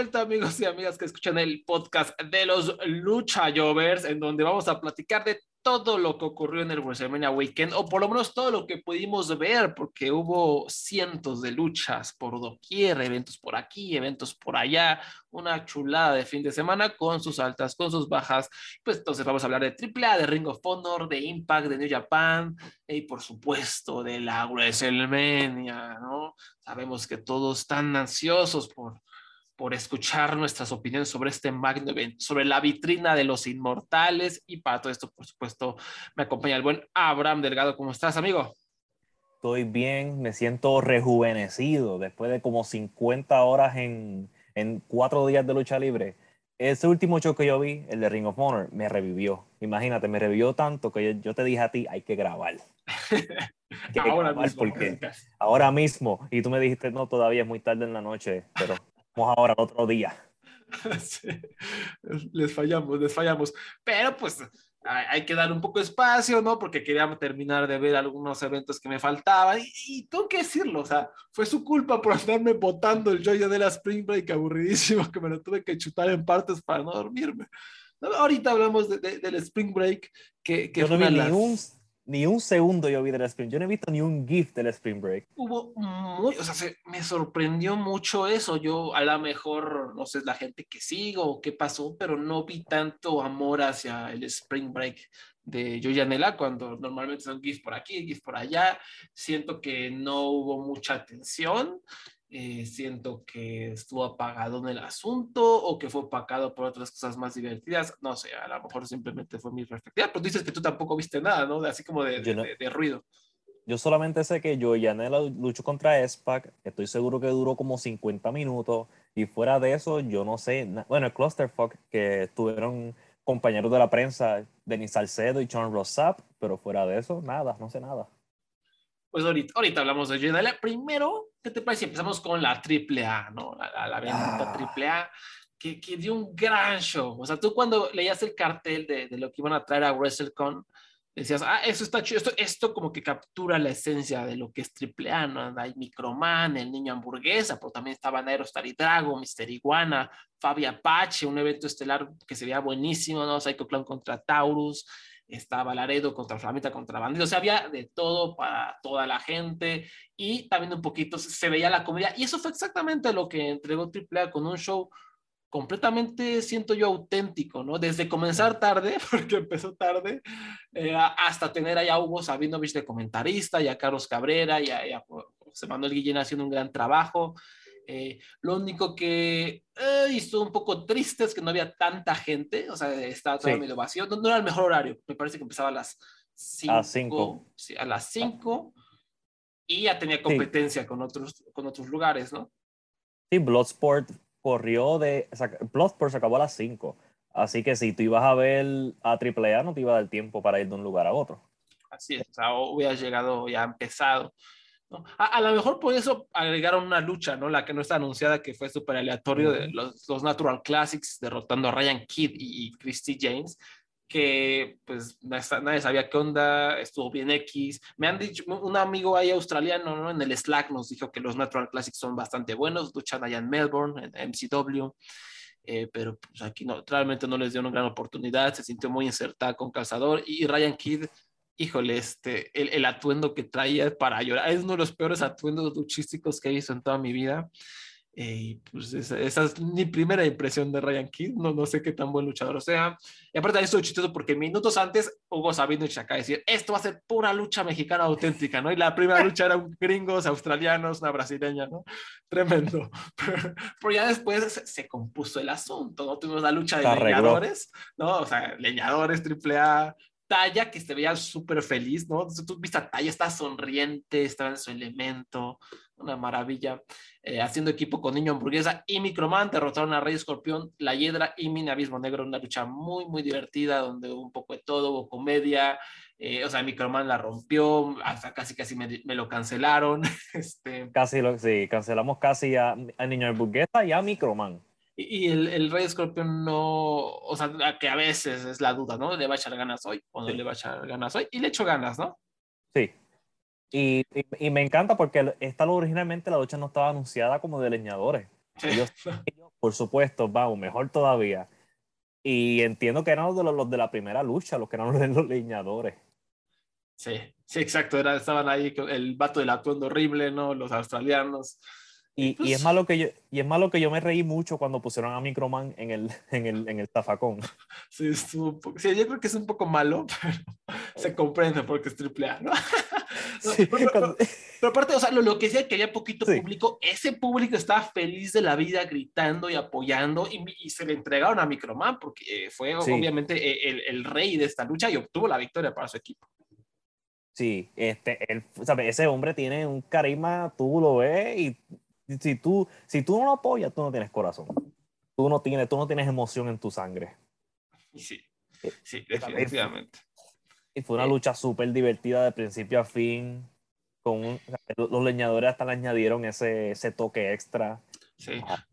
Vuelta, amigos y amigas que escuchan el podcast de los Lucha Jovers, en donde vamos a platicar de todo lo que ocurrió en el WrestleMania Weekend, o por lo menos todo lo que pudimos ver, porque hubo cientos de luchas por doquier, eventos por aquí, eventos por allá, una chulada de fin de semana con sus altas, con sus bajas. Pues entonces vamos a hablar de AAA, de Ring of Honor, de Impact, de New Japan y por supuesto de la WrestleMania, ¿no? Sabemos que todos están ansiosos por por escuchar nuestras opiniones sobre este magno evento, sobre la vitrina de los inmortales. Y para todo esto, por supuesto, me acompaña el buen Abraham Delgado. ¿Cómo estás, amigo? Estoy bien, me siento rejuvenecido después de como 50 horas en, en cuatro días de lucha libre. Ese último show que yo vi, el de Ring of Honor, me revivió. Imagínate, me revivió tanto que yo, te dije a ti, hay que grabar. ahora mismo. Porque ahora mismo. Y tú me dijiste, no, todavía es muy tarde en la noche, pero ahora otro día. les fallamos, les fallamos. Pero pues hay, que dar un poco de espacio, ¿no? Porque queríamos terminar de ver algunos eventos que me faltaban. Y, tengo que decirlo, o sea, fue su culpa por andarme botando el joyo de la Spring Break aburridísimo que me lo tuve que chutar en partes para no dormirme. Ahorita hablamos del Spring Break, que, que Yo no vi ni un ni un segundo yo vi del Spring. Yo no he visto ni un GIF del Spring Break. Hubo muy, o sea, me sorprendió mucho eso. Yo a lo mejor, no sé, la gente que sigo o qué pasó, pero no vi tanto amor hacia el Spring Break de Joyanela cuando normalmente son GIF por aquí, GIF por allá. Siento que no hubo mucha atención. Eh, siento que estuvo apagado en el asunto o que fue apagado por otras cosas más divertidas. No sé, a lo mejor simplemente fue mi perspectiva, pero dices que tú tampoco viste nada, ¿no? Así como de, de, ruido. Yo solamente sé que yo Yanela luchó contra SPAC, estoy seguro que duró como 50 minutos y fuera de eso yo no sé, bueno, el Clusterfuck que estuvieron compañeros de la prensa, Denis Salcedo y John Rossap, pero fuera de eso, nada, no sé nada. Pues ahorita, ahorita hablamos de Yanela. Primero, ¿qué te parece? Empezamos con la AAA, ¿no? La, la, bendita AAA, que, que, dio un gran show. O sea, tú cuando leías el cartel de, de lo que iban a traer a WrestleCon, decías, ah, eso está chido, esto, esto como que captura la esencia de lo que es AAA, ¿no? Hay Microman, el niño hamburguesa, pero también estaban Aerostar y Drago, Mister Iguana, Fabi Apache, un evento estelar que se veía buenísimo, ¿no? Psycho Clown contra Taurus, estaba Laredo contra Flamita contra Bandido, o sea, había de todo para toda la gente y también un poquito se veía la comedia y eso fue exactamente lo que entregó AAA con un show completamente, siento yo, auténtico, ¿no? Desde comenzar tarde, porque empezó tarde, eh, hasta tener allá a Hugo Sabinovich de comentarista, y a Carlos Cabrera, y a, y a José Manuel Guillén haciendo un gran trabajo. Eh, lo único que eh, hizo un poco triste es que no había tanta gente, o sea, estaba todo medio vacío. No, era el mejor horario, me parece que empezaba a las 5. A, las 5 y ya tenía competencia con, otros, con otros lugares, ¿no? Sí, Bloodsport corrió de. Bloodsport se acabó a las 5. Así que si tú ibas a ver a AAA, no te iba a dar tiempo para ir de un lugar a otro. Así es, o sea, hubieras llegado ya empezado. A, lo mejor por eso agregaron una lucha, ¿no? La que no está anunciada, que fue súper aleatorio, de los, los, Natural Classics, derrotando a Ryan Kidd y, Christy James, que pues nadie sabía qué onda, estuvo bien X. Me han dicho, un amigo ahí australiano, ¿no? En el Slack nos dijo que los Natural Classics son bastante buenos, luchan allá en Melbourne, en MCW. Eh, pero pues aquí no, realmente no les dio una gran oportunidad, se sintió muy insertada con Calzador y Ryan Kidd híjole, este, el, atuendo que traía para llorar, es uno de los peores atuendos luchísticos que he visto en toda mi vida. y pues esa, es mi primera impresión de Ryan Kidd. No, no sé qué tan buen luchador sea. Y aparte de eso, chistoso porque minutos antes Hugo Sabinovich acá decir, esto va a ser pura lucha mexicana auténtica, ¿no? Y la primera lucha era gringos, australianos, una brasileña, ¿no? Tremendo. Pero, ya después se, compuso el asunto, ¿no? Tuvimos la lucha de leñadores, ¿no? O sea, leñadores, triple A, Talla, que se veía súper feliz, ¿no? Entonces, tú viste a Talla, está sonriente, estaba en su elemento, una maravilla. Eh, haciendo equipo con Niño Hamburguesa y Microman, derrotaron a Rey Escorpión, La Hiedra y Mini Abismo Negro, una lucha muy, muy divertida, donde hubo un poco de todo, hubo comedia, eh, o sea, Microman la rompió, hasta casi, casi me, lo cancelaron. este... Casi, lo, sí, cancelamos casi a, a Niño Hamburguesa y a Microman. Y, el, el, Rey Escorpión no, o sea, que a veces es la duda, ¿no? ¿Le va a echar ganas hoy o no le va a echar ganas hoy? Y le echo ganas, ¿no? Sí, y, y, me encanta porque esta originalmente la lucha no estaba anunciada como de leñadores. Ellos, por supuesto, vamos, mejor todavía. Y entiendo que eran los de, los, de la primera lucha, los que eran los, leñadores. Sí, sí, exacto. Era, estaban ahí el vato del atuendo horrible, ¿no? Los australianos. Y, y, es pues malo que yo, y es malo que yo me reí mucho cuando pusieron a Microman en el, en el, en el tafacón. Sí, sí, yo creo que es un poco malo, pero se comprende porque es triple A, ¿no? pero, aparte, o sea, lo, que decía que había poquito público, ese público estaba feliz de la vida, gritando y apoyando, y, se le entregaron a Microman, porque eh, fue obviamente e, el, el, rey de esta lucha y obtuvo la victoria para su equipo. Sí, este, él, ese hombre tiene un carisma, tú lo ves, y si tú, si tú no lo apoyas, tú no tienes corazón. Tú no tienes, tú no tienes emoción en tu sangre. Sí, eh, sí, definitivamente. Y fue una lucha súper divertida de principio a fin. Con los leñadores hasta le añadieron ese, ese toque extra. Sí. Ah,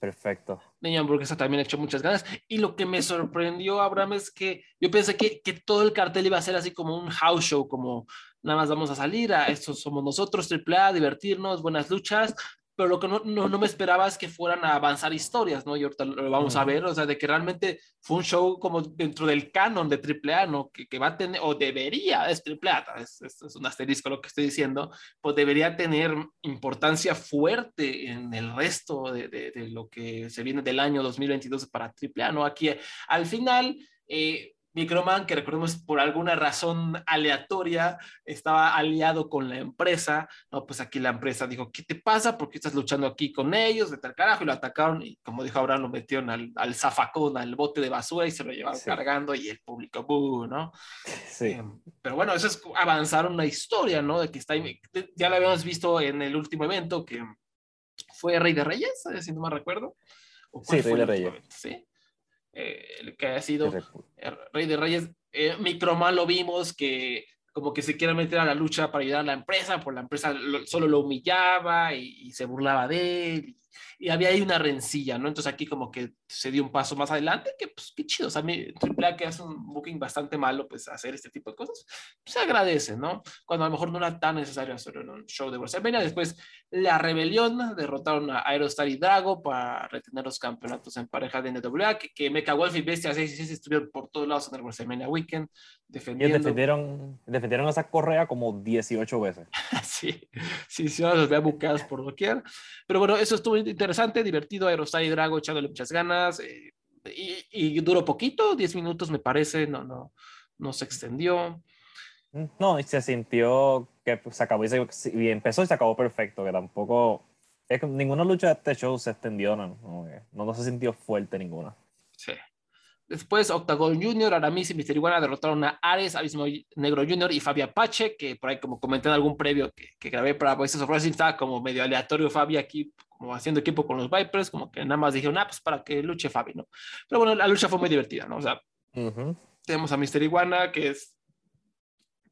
perfecto. Niña Hamburguesa también hecho muchas ganas. Y lo que me sorprendió, Abraham, es que yo pensé que, que, todo el cartel iba a ser así como un house show, como nada más vamos a salir, a esto somos nosotros, triple A, divertirnos, buenas luchas, pero lo que no, no, no, me esperaba es que fueran a avanzar historias, ¿no? Y ahorita lo vamos a ver, o sea, de que realmente fue un show como dentro del canon de AAA, ¿no? Que, que va a tener, o debería, es AAA, es, es, es, un asterisco lo que estoy diciendo, pues debería tener importancia fuerte en el resto de, de, de lo que se viene del año 2022 para AAA, ¿no? Aquí, al final, eh, Microman, que recordemos por alguna razón aleatoria, estaba aliado con la empresa, no, pues aquí la empresa dijo, ¿qué te pasa? ¿Por qué estás luchando aquí con ellos? De tal carajo, y lo atacaron, y como dijo Abraham, lo metieron al, al zafacón, al bote de basura, y se lo llevaron cargando, y el público, ¡buh! ¿no? Sí. Eh, pero bueno, eso es avanzar una historia, ¿no? De que está, ya lo habíamos visto en el último evento, que fue Rey de Reyes, si no me recuerdo. Sí, Rey de Reyes. sí eh, el que ha sido Rey de Reyes. Eh, Microman lo vimos que como que se quiere meter a la lucha para ayudar a la empresa, por la empresa solo lo humillaba y, y, se burlaba de él y había ahí una rencilla, ¿no? Entonces aquí como que se dio un paso más adelante, que pues qué chido, o sea, mi AAA que hace un booking bastante malo, pues hacer este tipo de cosas, se agradece, ¿no? Cuando a lo mejor no era tan necesario hacer un show de WrestleMania. Después, La Rebelión, derrotaron a Aerostar y Drago para retener los campeonatos en pareja de NWA, que, que Mecha Wolf y Bestia 6 estuvieron por todos lados en el WrestleMania Weekend, defendiendo. Ellos defendieron, defendieron esa correa como 18 veces. sí, sí, sí, los vea bucados por doquier. Pero bueno, eso estuvo interesante, divertido, Aerostar y Drago echándole muchas ganas, eh, y, y, duró poquito, 10 minutos me parece, no, no, no se extendió. No, y se sintió que se acabó y, se, y empezó y se acabó perfecto, que tampoco, es que ninguna lucha de este show se extendió, no, no, no se sintió fuerte ninguna. Sí. Después, Octagon Junior, Aramis y Mister Iguana derrotaron a Ares, Abismo Negro Junior y Fabi Apache, que por ahí, como comenté en algún previo que, que grabé para Voices of Wrestling, estaba como medio aleatorio Fabi aquí, como haciendo equipo con los Vipers, como que nada más dijeron, ah, pues para que luche Fabi, ¿no? Pero bueno, la lucha fue muy divertida, ¿no? O sea, tenemos a Mister Iguana, que es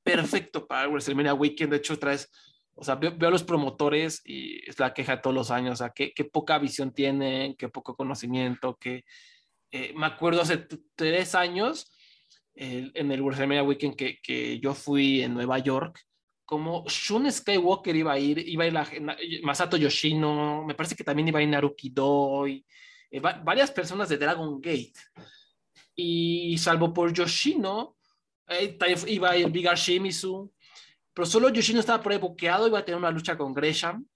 perfecto para WrestleMania Weekend, de hecho, traes, o sea, veo, a los promotores y es la queja de todos los años, o sea, qué, qué poca visión tienen, qué poco conocimiento, qué eh, me acuerdo hace tres años, en el WrestleMania Weekend que, que, yo fui en Nueva York, como Shun Skywalker iba a ir, iba a ir la, Masato Yoshino, me parece que también iba a ir Naruki Doi, eh, varias personas de Dragon Gate. Y salvo por Yoshino, eh, iba a ir Bigar Shimizu, pero solo Yoshino estaba por ahí boqueado, iba a tener una lucha con Gresham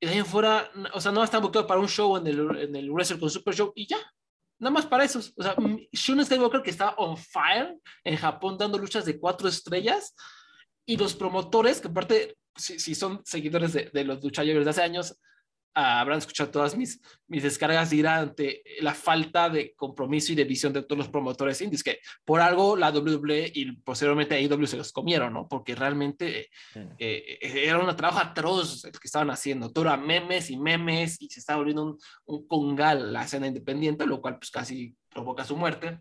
y de ahí fuera, o sea, no están buscando para un show en el, en el Wrestle con Super Show y ya. Nada más para eso. O sea, Shun Skywalker que estaba on fire en Japón dando luchas de cuatro estrellas y los promotores, que aparte, si, si son seguidores de, de los luchadores de hace años, habrán escuchado todas mis, mis descargas de ira ante la falta de compromiso y de visión de todos los promotores indies, que por algo la WWE y posteriormente AEW se los comieron, ¿no? Porque realmente eh, era un trabajo atroz el que estaban haciendo, todo era memes y memes y se estaba volviendo un, un congal la escena independiente, lo cual pues casi provoca su muerte.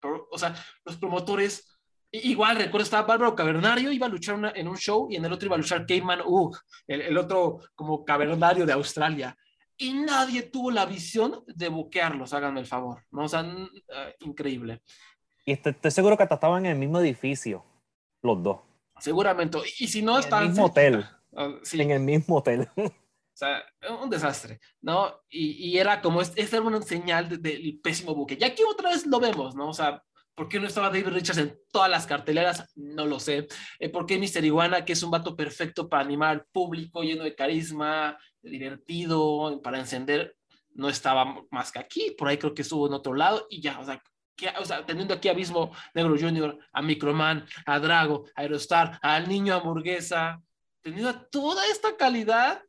Pero, o sea, los promotores Igual, recuerdo, estaba Bárbaro Cavernario, iba a luchar en un show y en el otro iba a luchar Cayman Ugh, el, el, otro como cavernario de Australia. Y nadie tuvo la visión de buquearlos, háganme el favor, ¿no? O sea, uh, increíble. Y estoy, estoy, seguro que hasta estaban en el mismo edificio, los dos. Seguramente. Y si no, están... En el mismo hotel. Uh, sí. En el mismo hotel. O sea, un desastre, ¿no? Y, y era como, esta era una señal del de, de pésimo buque. Y aquí otra vez lo vemos, ¿no? O sea, ¿Por qué no estaba David Richards en todas las carteleras? No lo sé. Eh, ¿Por qué Mr. Iguana, que es un vato perfecto para animar al público, lleno de carisma, divertido, para encender, no estaba más que aquí? Por ahí creo que estuvo en otro lado y ya, o sea, que, o sea teniendo aquí a mismo Negro Junior, a Microman, a Drago, a Aerostar, al niño hamburguesa, teniendo toda esta calidad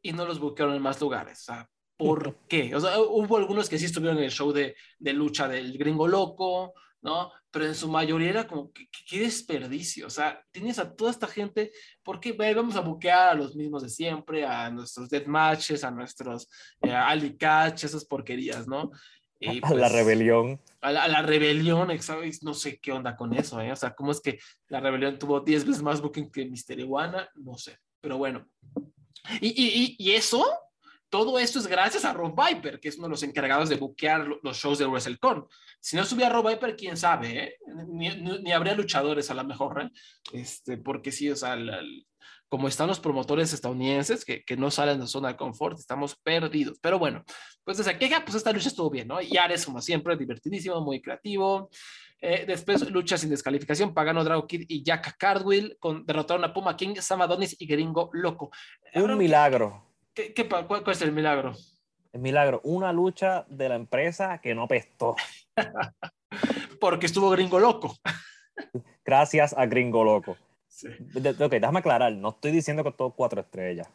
y no los buscaron en más lugares. O sea, ¿por qué? O sea, hubo algunos que sí estuvieron en el show de, de lucha del gringo loco, ¿no? Pero en su mayoría era como, qué, qué desperdicio, o sea, tienes a toda esta gente, porque vamos a buquear a los mismos de siempre, a nuestros death matches, a nuestros eh, Ali Catch, esas porquerías, ¿no? Y pues, a la rebelión. A la, a la rebelión, ¿sabes? No sé qué onda con eso, ¿eh? O sea, ¿cómo es que la rebelión tuvo 10 veces más booking que Mister Iguana? No sé, pero bueno. Y, y, y eso todo esto es gracias a Rob Viper, que es uno de los encargados de buquear los shows de WrestleCon. Si no estuviera Rob Viper, quién sabe, ¿eh? ni, habría luchadores a lo mejor, ¿eh? este, porque sí, o sea, la, como están los promotores estadounidenses que, que, no salen de zona de confort, estamos perdidos. Pero bueno, pues desde queja, pues esta lucha estuvo bien, ¿no? Y Ares, como siempre, divertidísimo, muy creativo. Eh, después, lucha sin descalificación, Pagano Drago Kid y Jack Cardwell con, derrotaron a Puma King, Sam Adonis y Gringo Loco. Un milagro. ¿Qué, qué, cuál, ¿Cuál es el milagro? El milagro, una lucha de la empresa que no pestó. Porque estuvo gringo loco. Gracias a gringo loco. Sí. Ok, déjame aclarar, no estoy diciendo que todo cuatro estrellas,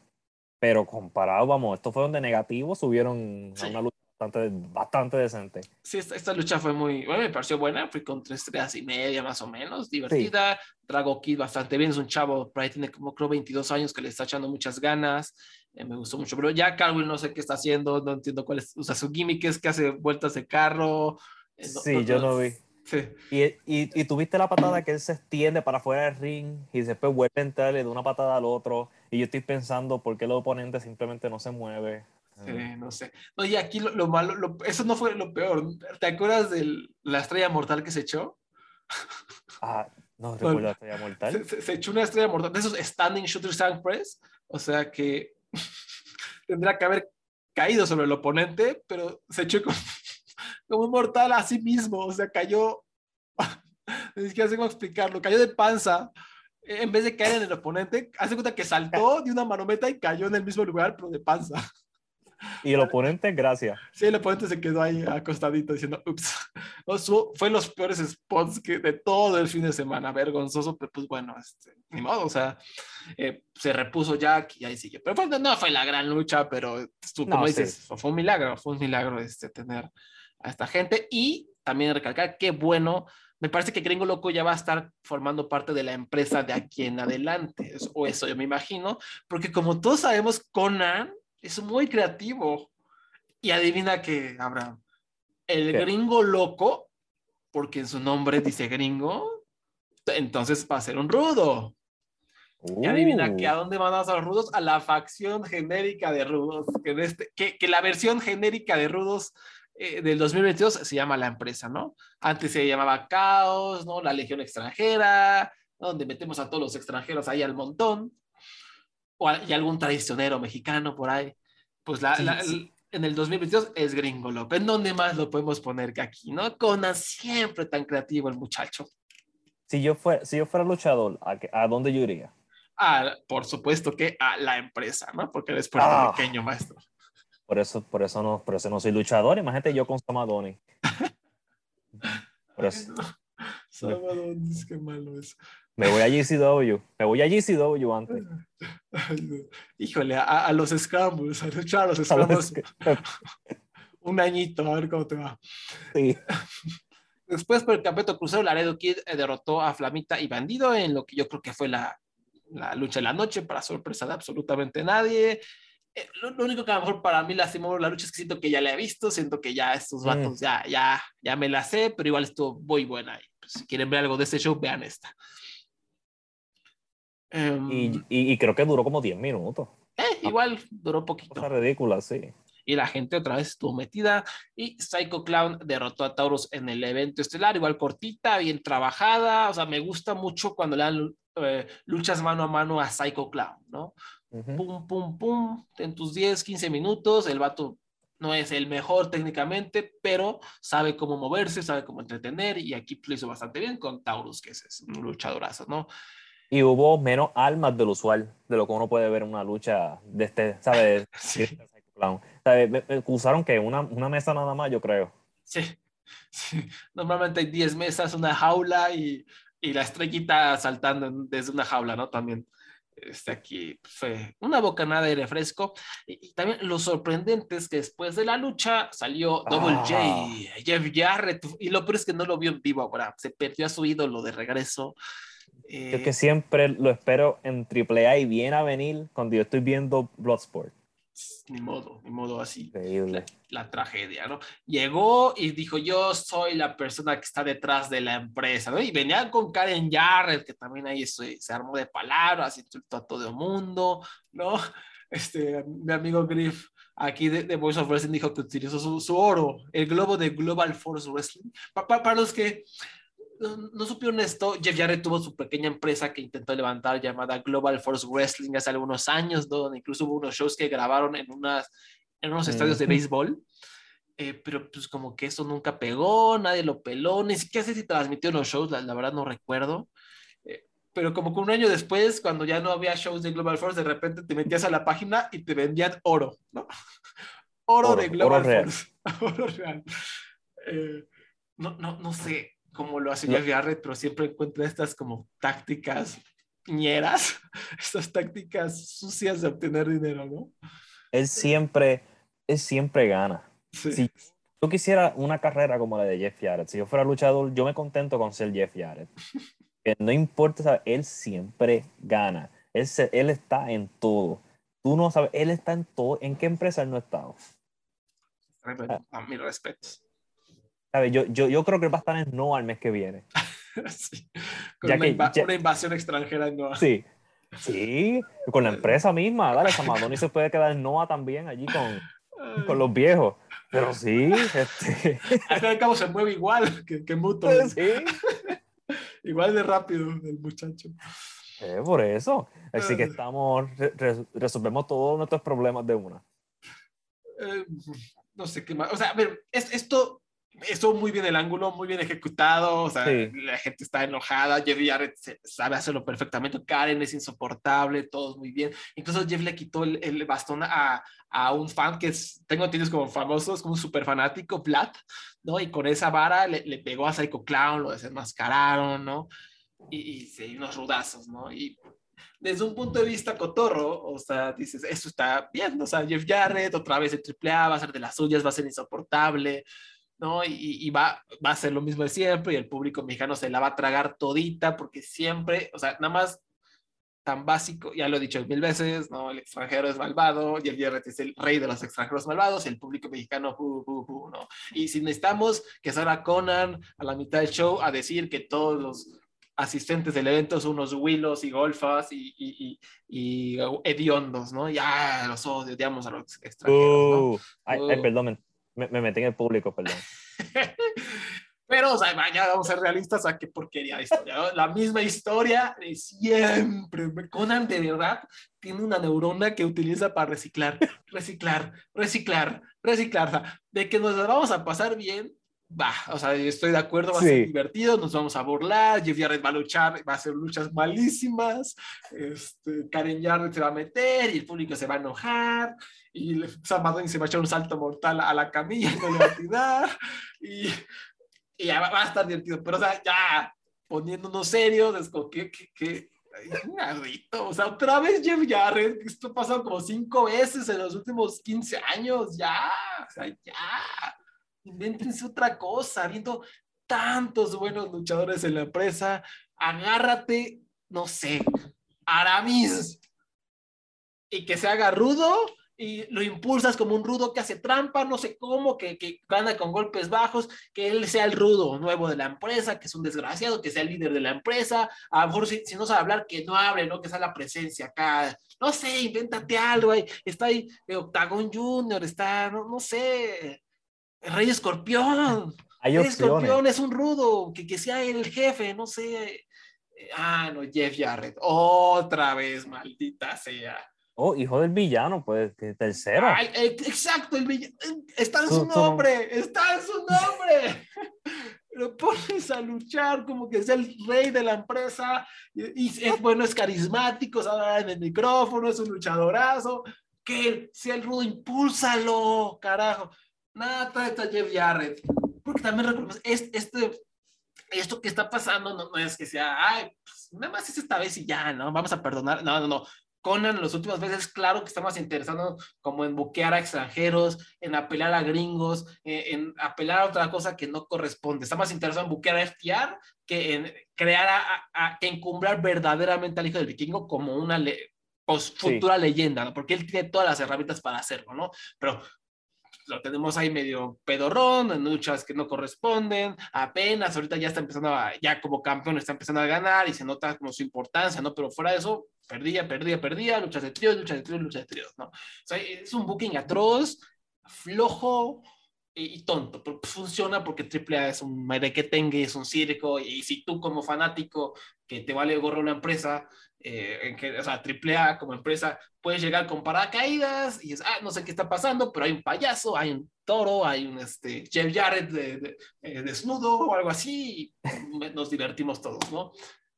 pero comparado, vamos, esto fue donde negativo subieron sí. a una lucha bastante, bastante decente. Sí, esta, esta, lucha fue muy, bueno, me pareció buena, fui con tres estrellas y media más o menos, divertida. Sí. Drago Kid bastante bien, es un chavo, por ahí tiene como creo 22 años que le está echando muchas ganas. Eh, me gustó mucho, pero ya Carwin no sé qué está haciendo, no entiendo cuál es, o sea, su gimmick es que hace vueltas de carro. Eh, no, sí, no, yo no vi. Sí. Y, y, y, tuviste la patada que él se extiende para afuera del ring y después vuelve a entrar, le da una patada al otro. Y yo estoy pensando por qué el oponente simplemente no se mueve. Sí, no sé. No, y aquí lo, lo malo, lo, eso no fue lo peor. ¿Te acuerdas de la estrella mortal que se echó? Ah, no recuerdo la estrella mortal. Se, se, se, echó una estrella mortal de esos standing shooter stand press. O sea que tendrá que haber caído sobre el oponente, pero se echó como, como un mortal a sí mismo, o sea, cayó, ni siquiera sé cómo explicarlo, cayó de panza, en vez de caer en el oponente, hace cuenta que saltó de una manometa y cayó en el mismo lugar, pero de panza. Y el oponente, gracias. Sí, el oponente se quedó ahí acostadito diciendo, ups. No, fue los peores spots que de todo el fin de semana, vergonzoso, pero pues bueno, este, ni modo, o sea, eh, se repuso Jack y ahí sigue. Pero pues, no fue la gran lucha, pero tú, como no, dices, sí. fue un milagro, fue un milagro este, tener a esta gente y también recalcar qué bueno. Me parece que Gringo Loco ya va a estar formando parte de la empresa de aquí en adelante, o eso yo me imagino, porque como todos sabemos, Conan es muy creativo. Y adivina que, Abraham, el ¿Qué? gringo loco, porque en su nombre dice gringo, entonces va a ser un rudo. Uh. Y adivina que a dónde van a ser los rudos? A la facción genérica de rudos. Que, en este, que, que la versión genérica de rudos eh, del 2022 se llama la empresa, ¿no? Antes se llamaba Caos, ¿no? La Legión Extranjera, donde metemos a todos los extranjeros ahí al montón o y algún traicionero mexicano por ahí. Pues la, sí, la, sí. en el 2022 es Gringo López. ¿En dónde más lo podemos poner que aquí, no? Conan siempre tan creativo el muchacho. Si yo fuera, si yo fuera luchador, ¿a, a dónde yo iría? A, por supuesto que a la empresa, ¿no? Porque eres Ah. puertorriqueño, maestro. Por eso, por eso no, por eso no soy luchador. Imagínate yo con Samadoni. Por eso, Salvador, es que malo es. Me voy a GCW. Me voy a GCW antes. Híjole, a, a los Scrambles, a luchar a los ¿Sabes Scrambles un añito, a ver cómo te va. Sí. Después, por el campeonato crucero, Laredo Kid eh, derrotó a Flamita y Bandido en lo que yo creo que fue la, la lucha de la noche, para sorpresa de absolutamente nadie. Eh, lo, lo único que a lo mejor para mí lastimó la lucha es que siento que ya la he visto, siento que ya estos Mm. vatos ya, ya, ya me la sé, pero igual estuvo muy buena. Y, pues, si quieren ver algo de este show, vean esta. Em, Y, y- y creo que duró como 10 minutos. eh, igual duró poquito. Cosa ridícula, sí. y la gente otra vez estuvo metida y Psycho Clown derrotó a Taurus en el evento estelar, igual cortita, bien trabajada, o sea, me gusta mucho cuando le dan eh, luchas mano a mano a Psycho Clown, ¿no? Ujú. Pum, pum, pum, en tus 10, 15 minutos, el vato no es el mejor técnicamente, pero sabe cómo moverse, sabe cómo entretener y aquí lo hizo bastante bien con Taurus, que es, es un luchadorazo, ¿no? Y hubo menos almas del usual de lo que uno puede ver en una lucha de este, ¿sabes? Sí. Usaron que una, una mesa nada más, yo creo. Sí, sí. Normalmente hay 10 mesas, una jaula y, y la estrellita saltando desde una jaula, ¿no? También este aquí fue una bocanada de refresco. Y, y también lo sorprendente es que después de la lucha salió Double J, Ah. Jeff Jarrett, y lo peor es que no lo vio en vivo ahora, se perdió a su ídolo de regreso. Yo Eh, que siempre lo espero en AAA y viene a venir cuando yo estoy viendo Bloodsport. ni modo, ni modo así. Increíble. la tragedia, ¿no? Llegó y dijo, yo soy la persona que está detrás de la empresa, ¿no? Y venían con Karen Jarrett, que también ahí se, se armó de palabras, insultó a todo el mundo, ¿no? Este, mi amigo Griff aquí de, de Voice of Wrestling dijo que utilizó su, su oro, el globo de Global Force Wrestling. Pa- pa- para los que no, no supieron esto, Jeff Jarrett tuvo su pequeña empresa que intentó levantar llamada Global Force Wrestling hace algunos años, ¿no? donde incluso hubo unos shows que grabaron en, unas, en unos estadios de béisbol. Eh, pero pues como que eso nunca pegó, nadie lo peló, ni siquiera sé si transmitió los shows, la, la verdad no recuerdo. Eh, pero como que un año después, cuando ya no había shows de Global Force, de repente te metías a la página y te vendían oro, ¿no? Oro, Oro, de Global oro real. Force. oro real. Eh, no, no, no sé cómo lo hace. Jeff Jarrett, pero siempre encuentra estas como tácticas ñeras, estas tácticas sucias de obtener dinero, ¿no? Él siempre, él siempre gana. Sí. Sí. Yo quisiera una carrera como la de Jeff Jarrett. Si yo fuera luchador, yo me contento con ser Jeff Jarrett. No importa, ¿sabes? él siempre gana. Él, se- él está en todo. Tú no sabes, él está en todo. ¿En qué empresa él no ha estado? A mis respetos. ¿Sabes? Yo, yo, yo creo que va a estar en No al mes que viene. Sí. Con Ya una, que- ya- una invasión extranjera no. Sí. Sí, con la empresa misma. Dale, Samadoni se puede quedar en Noah también allí con, con los viejos. Pero sí, este, Al fin y al cabo se mueve igual que, que Muto. sí. Igual de rápido el muchacho. Eh, por eso. Así que estamos, re- re- resolvemos todos nuestros problemas de una. Eh, no sé qué más. O sea, a ver, es- esto estuvo muy bien el ángulo, muy bien ejecutado. O sea, Sí. la gente está enojada. Jeff Jarrett sabe hacerlo perfectamente. Karen es insoportable, todos muy bien. Incluso Jeff le quitó el, el bastón a, a un fan que es, tengo tienes como famoso, es como un súper fanático, Vlad, ¿no? Y con esa vara le, le pegó a Psycho Clown, lo desenmascararon, ¿no? Y, y sí, unos rudazos, ¿no? Y desde un punto de vista cotorro, o sea, dices, esto está bien, o sea, Jeff Jarrett otra vez el AAA va a ser de las suyas, va a ser insoportable, ¿no? Y, y va, va a ser lo mismo de siempre y el público mexicano se la va a tragar todita porque siempre, o sea, nada más tan básico, ya lo he dicho mil veces, ¿no? El extranjero es malvado y el Jarrett es el rey de los extranjeros malvados y el público mexicano, bu, bu, ¿no? Y si necesitamos que salga Conan a la mitad del show a decir que todos los asistentes del evento son unos willos y golfas y, y, y, y hediondos, ¿no? Ya los odiamos a los extranjeros, ¿no? Uh, ay, ay, Uh. perdón, me, me metí en el público, perdón. Pero, o sea, ya vamos a ser realistas a qué porquería de historia. La misma historia de siempre. Conan de verdad tiene una neurona que utiliza para reciclar, reciclar, reciclar, reciclar. O sea, de que nos vamos a pasar bien, va, o sea, estoy de acuerdo, va a ser divertido, nos vamos a burlar, Jeff Jarrett va a luchar, va a hacer luchas malísimas, este, Karen Jarrett se va a meter y el público se va a enojar, y Sam Madden se va a echar un salto mortal a la camilla y no le va a tirar, y, y ya va, a estar divertido, pero o sea, ya poniéndonos serios, es como que, que, que o sea, otra vez Jeff Jarrett, esto ha pasado como cinco veces en los últimos 15 años, ya, o sea, ya invéntense otra cosa, viendo tantos buenos luchadores en la empresa, agárrate, no sé, Aramis, y que se haga rudo y lo impulsas como un rudo que hace trampa, no sé cómo, que, que gana con golpes bajos, que él sea el rudo nuevo de la empresa, que es un desgraciado, que sea el líder de la empresa, a lo mejor si, no sabe hablar, que no hable, ¿no? Que sea la presencia acá, no sé, invéntate algo, ahí. está ahí Octagon Junior, está, no, no sé, Rey Escorpión. Rey Escorpión es un rudo, que, que sea el jefe, no sé. Ah, no, Jeff Jarrett. Otra vez, maldita sea. Oh, hijo del villano, pues, tercero. Eh, exacto, el villano. Está en su, nombre, está en su nombre. Lo pones a luchar como que es el rey de la empresa y, es bueno, es carismático, sabe en el micrófono, es un luchadorazo. Que sea el rudo, impúlsalo, carajo. Nada, trae a Jeff Jarrett. Porque también recuerdo, este, esto que está pasando no, es que sea, ay, pues, nada más es esta vez y ya, ¿no? Vamos a perdonar. No, no, no. Conan, las últimas veces, claro que está más interesado como en buquear a extranjeros, en apelar a gringos, eh, en, apelar a otra cosa que no corresponde. Está más interesado en buquear a FTR que en crear, a, que encumbrar verdaderamente al hijo del vikingo como una futura leyenda, ¿no? Porque él tiene todas las herramientas para hacerlo, ¿no? Pero lo tenemos ahí medio pedorrón, en luchas que no corresponden, apenas ahorita ya está empezando a, ya como campeón está empezando a ganar y se nota como su importancia, ¿no? Pero fuera de eso, perdía, perdía, perdía, luchas de tríos, luchas de tríos, luchas de tríos, ¿no? O sea, es un booking atroz, flojo y, tonto, pero funciona porque AAA es un merequetengue, es un circo, y si tú como fanático que te vale gorro una empresa, eh, en que, o sea, AAA como empresa, puedes llegar con paracaídas y es, ah, no sé qué está pasando, pero hay un payaso, hay un toro, hay un este, Jeff Jarrett de, eh, desnudo o algo así, y nos divertimos todos, ¿no?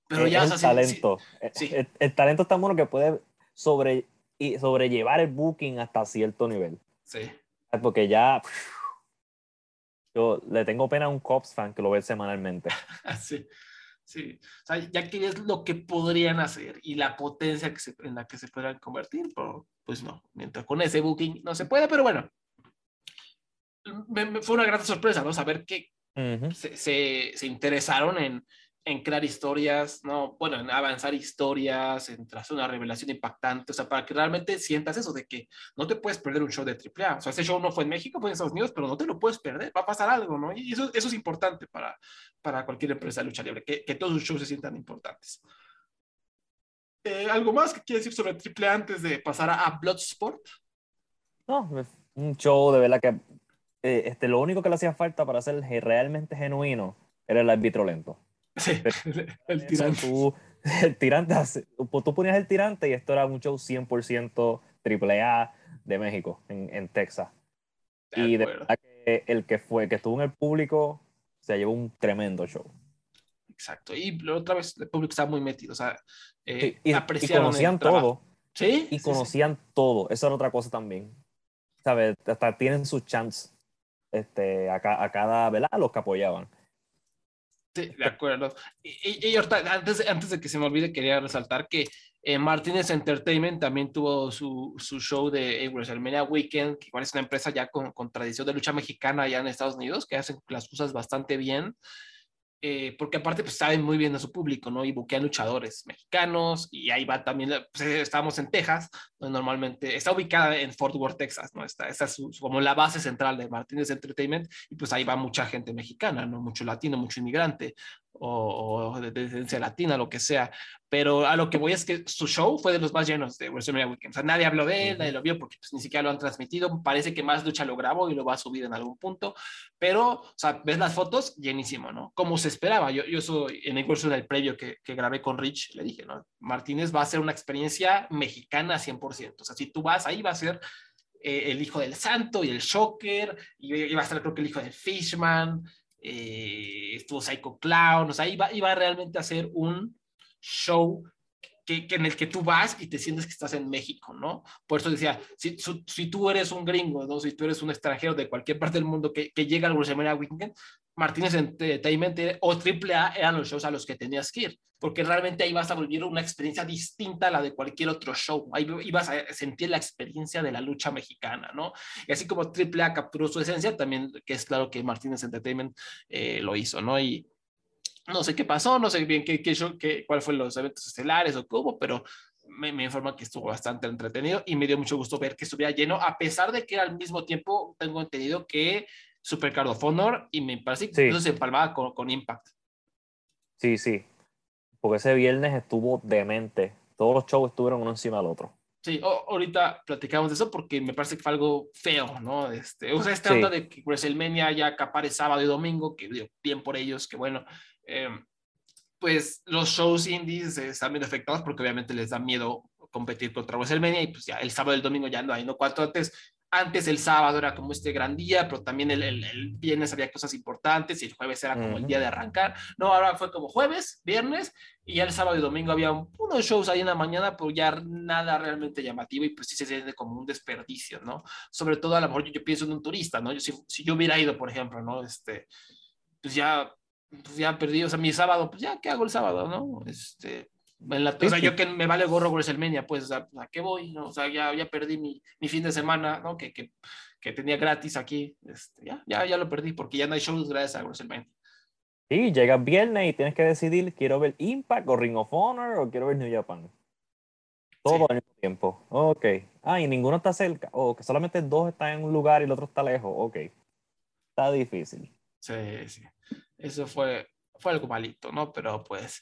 Pero ya es talento. Sí, El, talento está bueno que puede sobre, y sobrellevar el booking hasta cierto nivel. Sí. Porque ya. Yo le tengo pena a un Cops fan que lo ve semanalmente. sí. Sí, o sea, ya que es lo que podrían hacer y la potencia que se, en la que se podrían convertir, pero pues no, mientras con ese booking no se puede, pero bueno, me, fue una gran sorpresa, ¿no? Saber que se, se, se, interesaron en, en crear historias, ¿no? Bueno, en avanzar historias, en trazar una revelación impactante, o sea, para que realmente sientas eso de que no te puedes perder un show de AAA. O sea, ese show no fue en México, fue en Estados Unidos, pero no te lo puedes perder, va a pasar algo, ¿no? Y eso, es importante para, para cualquier empresa de lucha libre, que, todos sus shows se sientan importantes. Eh, ¿Algo más que quieres decir sobre AAA antes de pasar a, Bloodsport? No, un show de verdad que eh, este, lo único que le hacía falta para ser realmente genuino era el árbitro lento. Sí, el tirante. Tú, el tirante, tú ponías el tirante y esto era un show 100% AAA de México, en, en Texas. y de verdad que el que fue, que estuvo en el público, se llevó un tremendo show. Exacto. Y otra vez el público estaba muy metido, o sea, eh, y, conocían todo. Sí. Y conocían todo. Esa era otra cosa también. ¿Sabes? Hasta tienen sus chance este, a, a cada, ¿verdad? Los que apoyaban. Sí, de acuerdo. Y, antes, antes de que se me olvide, quería resaltar que eh, Martínez Entertainment también tuvo su, su show de eh, WrestleMania Weekend, que igual es una empresa ya con, con, tradición de lucha mexicana allá en Estados Unidos, que hacen las cosas bastante bien. Eh, porque aparte pues saben muy bien a su público, ¿no? Y buquean luchadores mexicanos y ahí va también, pues, estábamos en Texas, donde normalmente está ubicada en Fort Worth, Texas, ¿no? Esta, esta es como la base central de Martínez Entertainment y pues ahí va mucha gente mexicana, ¿no? Mucho latino, mucho inmigrante o, de descendencia latina, lo que sea. Pero a lo que voy es que su show fue de los más llenos de WrestleMania Weekend. O sea, nadie habló de él, nadie lo vio porque pues, ni siquiera lo han transmitido. Parece que más lucha lo grabó y lo va a subir en algún punto. Pero, o sea, ves las fotos, llenísimo, ¿no? Como se esperaba. Yo, yo soy, en el curso del previo que, que grabé con Rich, le dije, ¿no? Martínez va a ser una experiencia mexicana 100%. O sea, si tú vas ahí, va a ser eh, el hijo del santo y el Shocker, y iba a estar creo que el hijo del Fishman, eh, estuvo Psycho Clown, o sea, iba, iba realmente a ser un show que, en el que tú vas y te sientes que estás en México, ¿no? Por eso decía, si, si tú eres un gringo, ¿no? Si tú eres un extranjero de cualquier parte del mundo que, que llega al WrestleMania Weekend, Martínez Entertainment o AAA eran los shows a los que tenías que ir, porque realmente ahí vas a volver una experiencia distinta a la de cualquier otro show. Ahí ibas a sentir la experiencia de la lucha mexicana, ¿no? Y así como AAA capturó su esencia, también que es claro que Martínez Entertainment eh, lo hizo, ¿no? Y no sé qué pasó, no sé bien qué, qué, show, qué, cuál fue los eventos estelares o cómo, pero me, me, informa que estuvo bastante entretenido y me dio mucho gusto ver que estuviera lleno, a pesar de que al mismo tiempo tengo entendido que Super Card of Honor y me parece que eso se empalmaba con, con, Impact. Sí, sí, porque ese viernes estuvo demente, todos los shows estuvieron uno encima del otro. Sí, ahorita platicamos de eso porque me parece que fue algo feo, ¿no? Este, o sea, esta onda de que WrestleMania ya acapare sábado y domingo, que dio bien por ellos, que bueno, Em, pues los shows indies están bien afectados porque obviamente les da miedo competir contra WrestleMania y pues ya el sábado y el domingo ya no hay, ¿no? Cuanto antes, antes el sábado era como este gran día, pero también el, el, viernes había cosas importantes y el jueves era como el día de arrancar. No, ahora fue como jueves, viernes y ya el sábado y domingo había unos shows ahí en la mañana, pero ya nada realmente llamativo y pues sí se siente como un desperdicio, ¿no? Sobre todo a lo mejor yo, yo pienso en un turista, ¿no? Yo, si, si yo hubiera ido, por ejemplo, ¿no? Este, pues ya pues ya perdí, o sea, mi sábado, pues ya, ¿qué hago el sábado, no? Este, en la, o sea, yo que me vale gorro WrestleMania, pues, ¿a, qué voy? No? O sea, ya, ya perdí mi, mi fin de semana, ¿no? Que, que, que tenía gratis aquí, este, ya, ya, ya lo perdí, porque ya no hay shows gracias a WrestleMania. Sí, llega viernes y tienes que decidir, ¿quiero ver Impact o Ring of Honor o quiero ver New Japan? Todo al mismo tiempo. Ok. Ah, y ninguno está cerca. O que solamente dos están en un lugar y el otro está lejos. Ok. Está difícil. Sí, sí. Eso fue, fue algo malito, ¿no? Pero pues,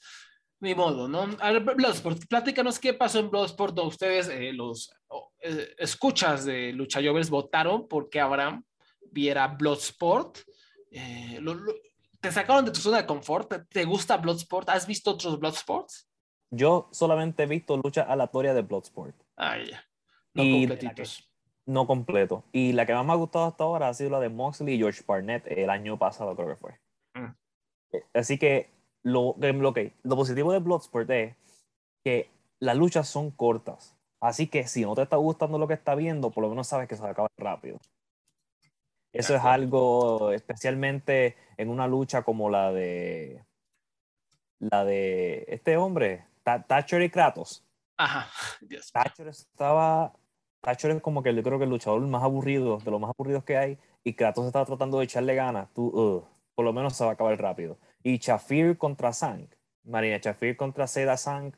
ni modo, ¿no? A ver, Bloodsport, platícanos qué pasó en Bloodsport, donde ustedes, eh, los eh, escuchas de Lucha Jovers, votaron porque Abraham viera Bloodsport. Eh, ¿Te sacaron de tu zona de confort? ¿Te, gusta Bloodsport? ¿Has visto otros Bloodsports? Yo solamente he visto lucha aleatoria de Bloodsport. Ah, ya. No completitos. no completo. Y la que más me ha gustado hasta ahora ha sido la de Moxley y George Barnett el año pasado, creo que fue. Así que lo, lo, lo positivo de Bloodsport es que las luchas son cortas. Así que si no te está gustando lo que está viendo, por lo menos sabes que se va a acabar rápido. Eso es algo, especialmente en una lucha como la de la de este hombre, Thatcher y Kratos. Ajá. Thatcher estaba, Thatcher es como que yo creo que el luchador más aburrido, de los más aburridos que hay, y Kratos estaba tratando de echarle ganas. Tú, por lo menos se va a acabar rápido. Y Chafir contra Sang, Marina Chafir contra Seda Sang,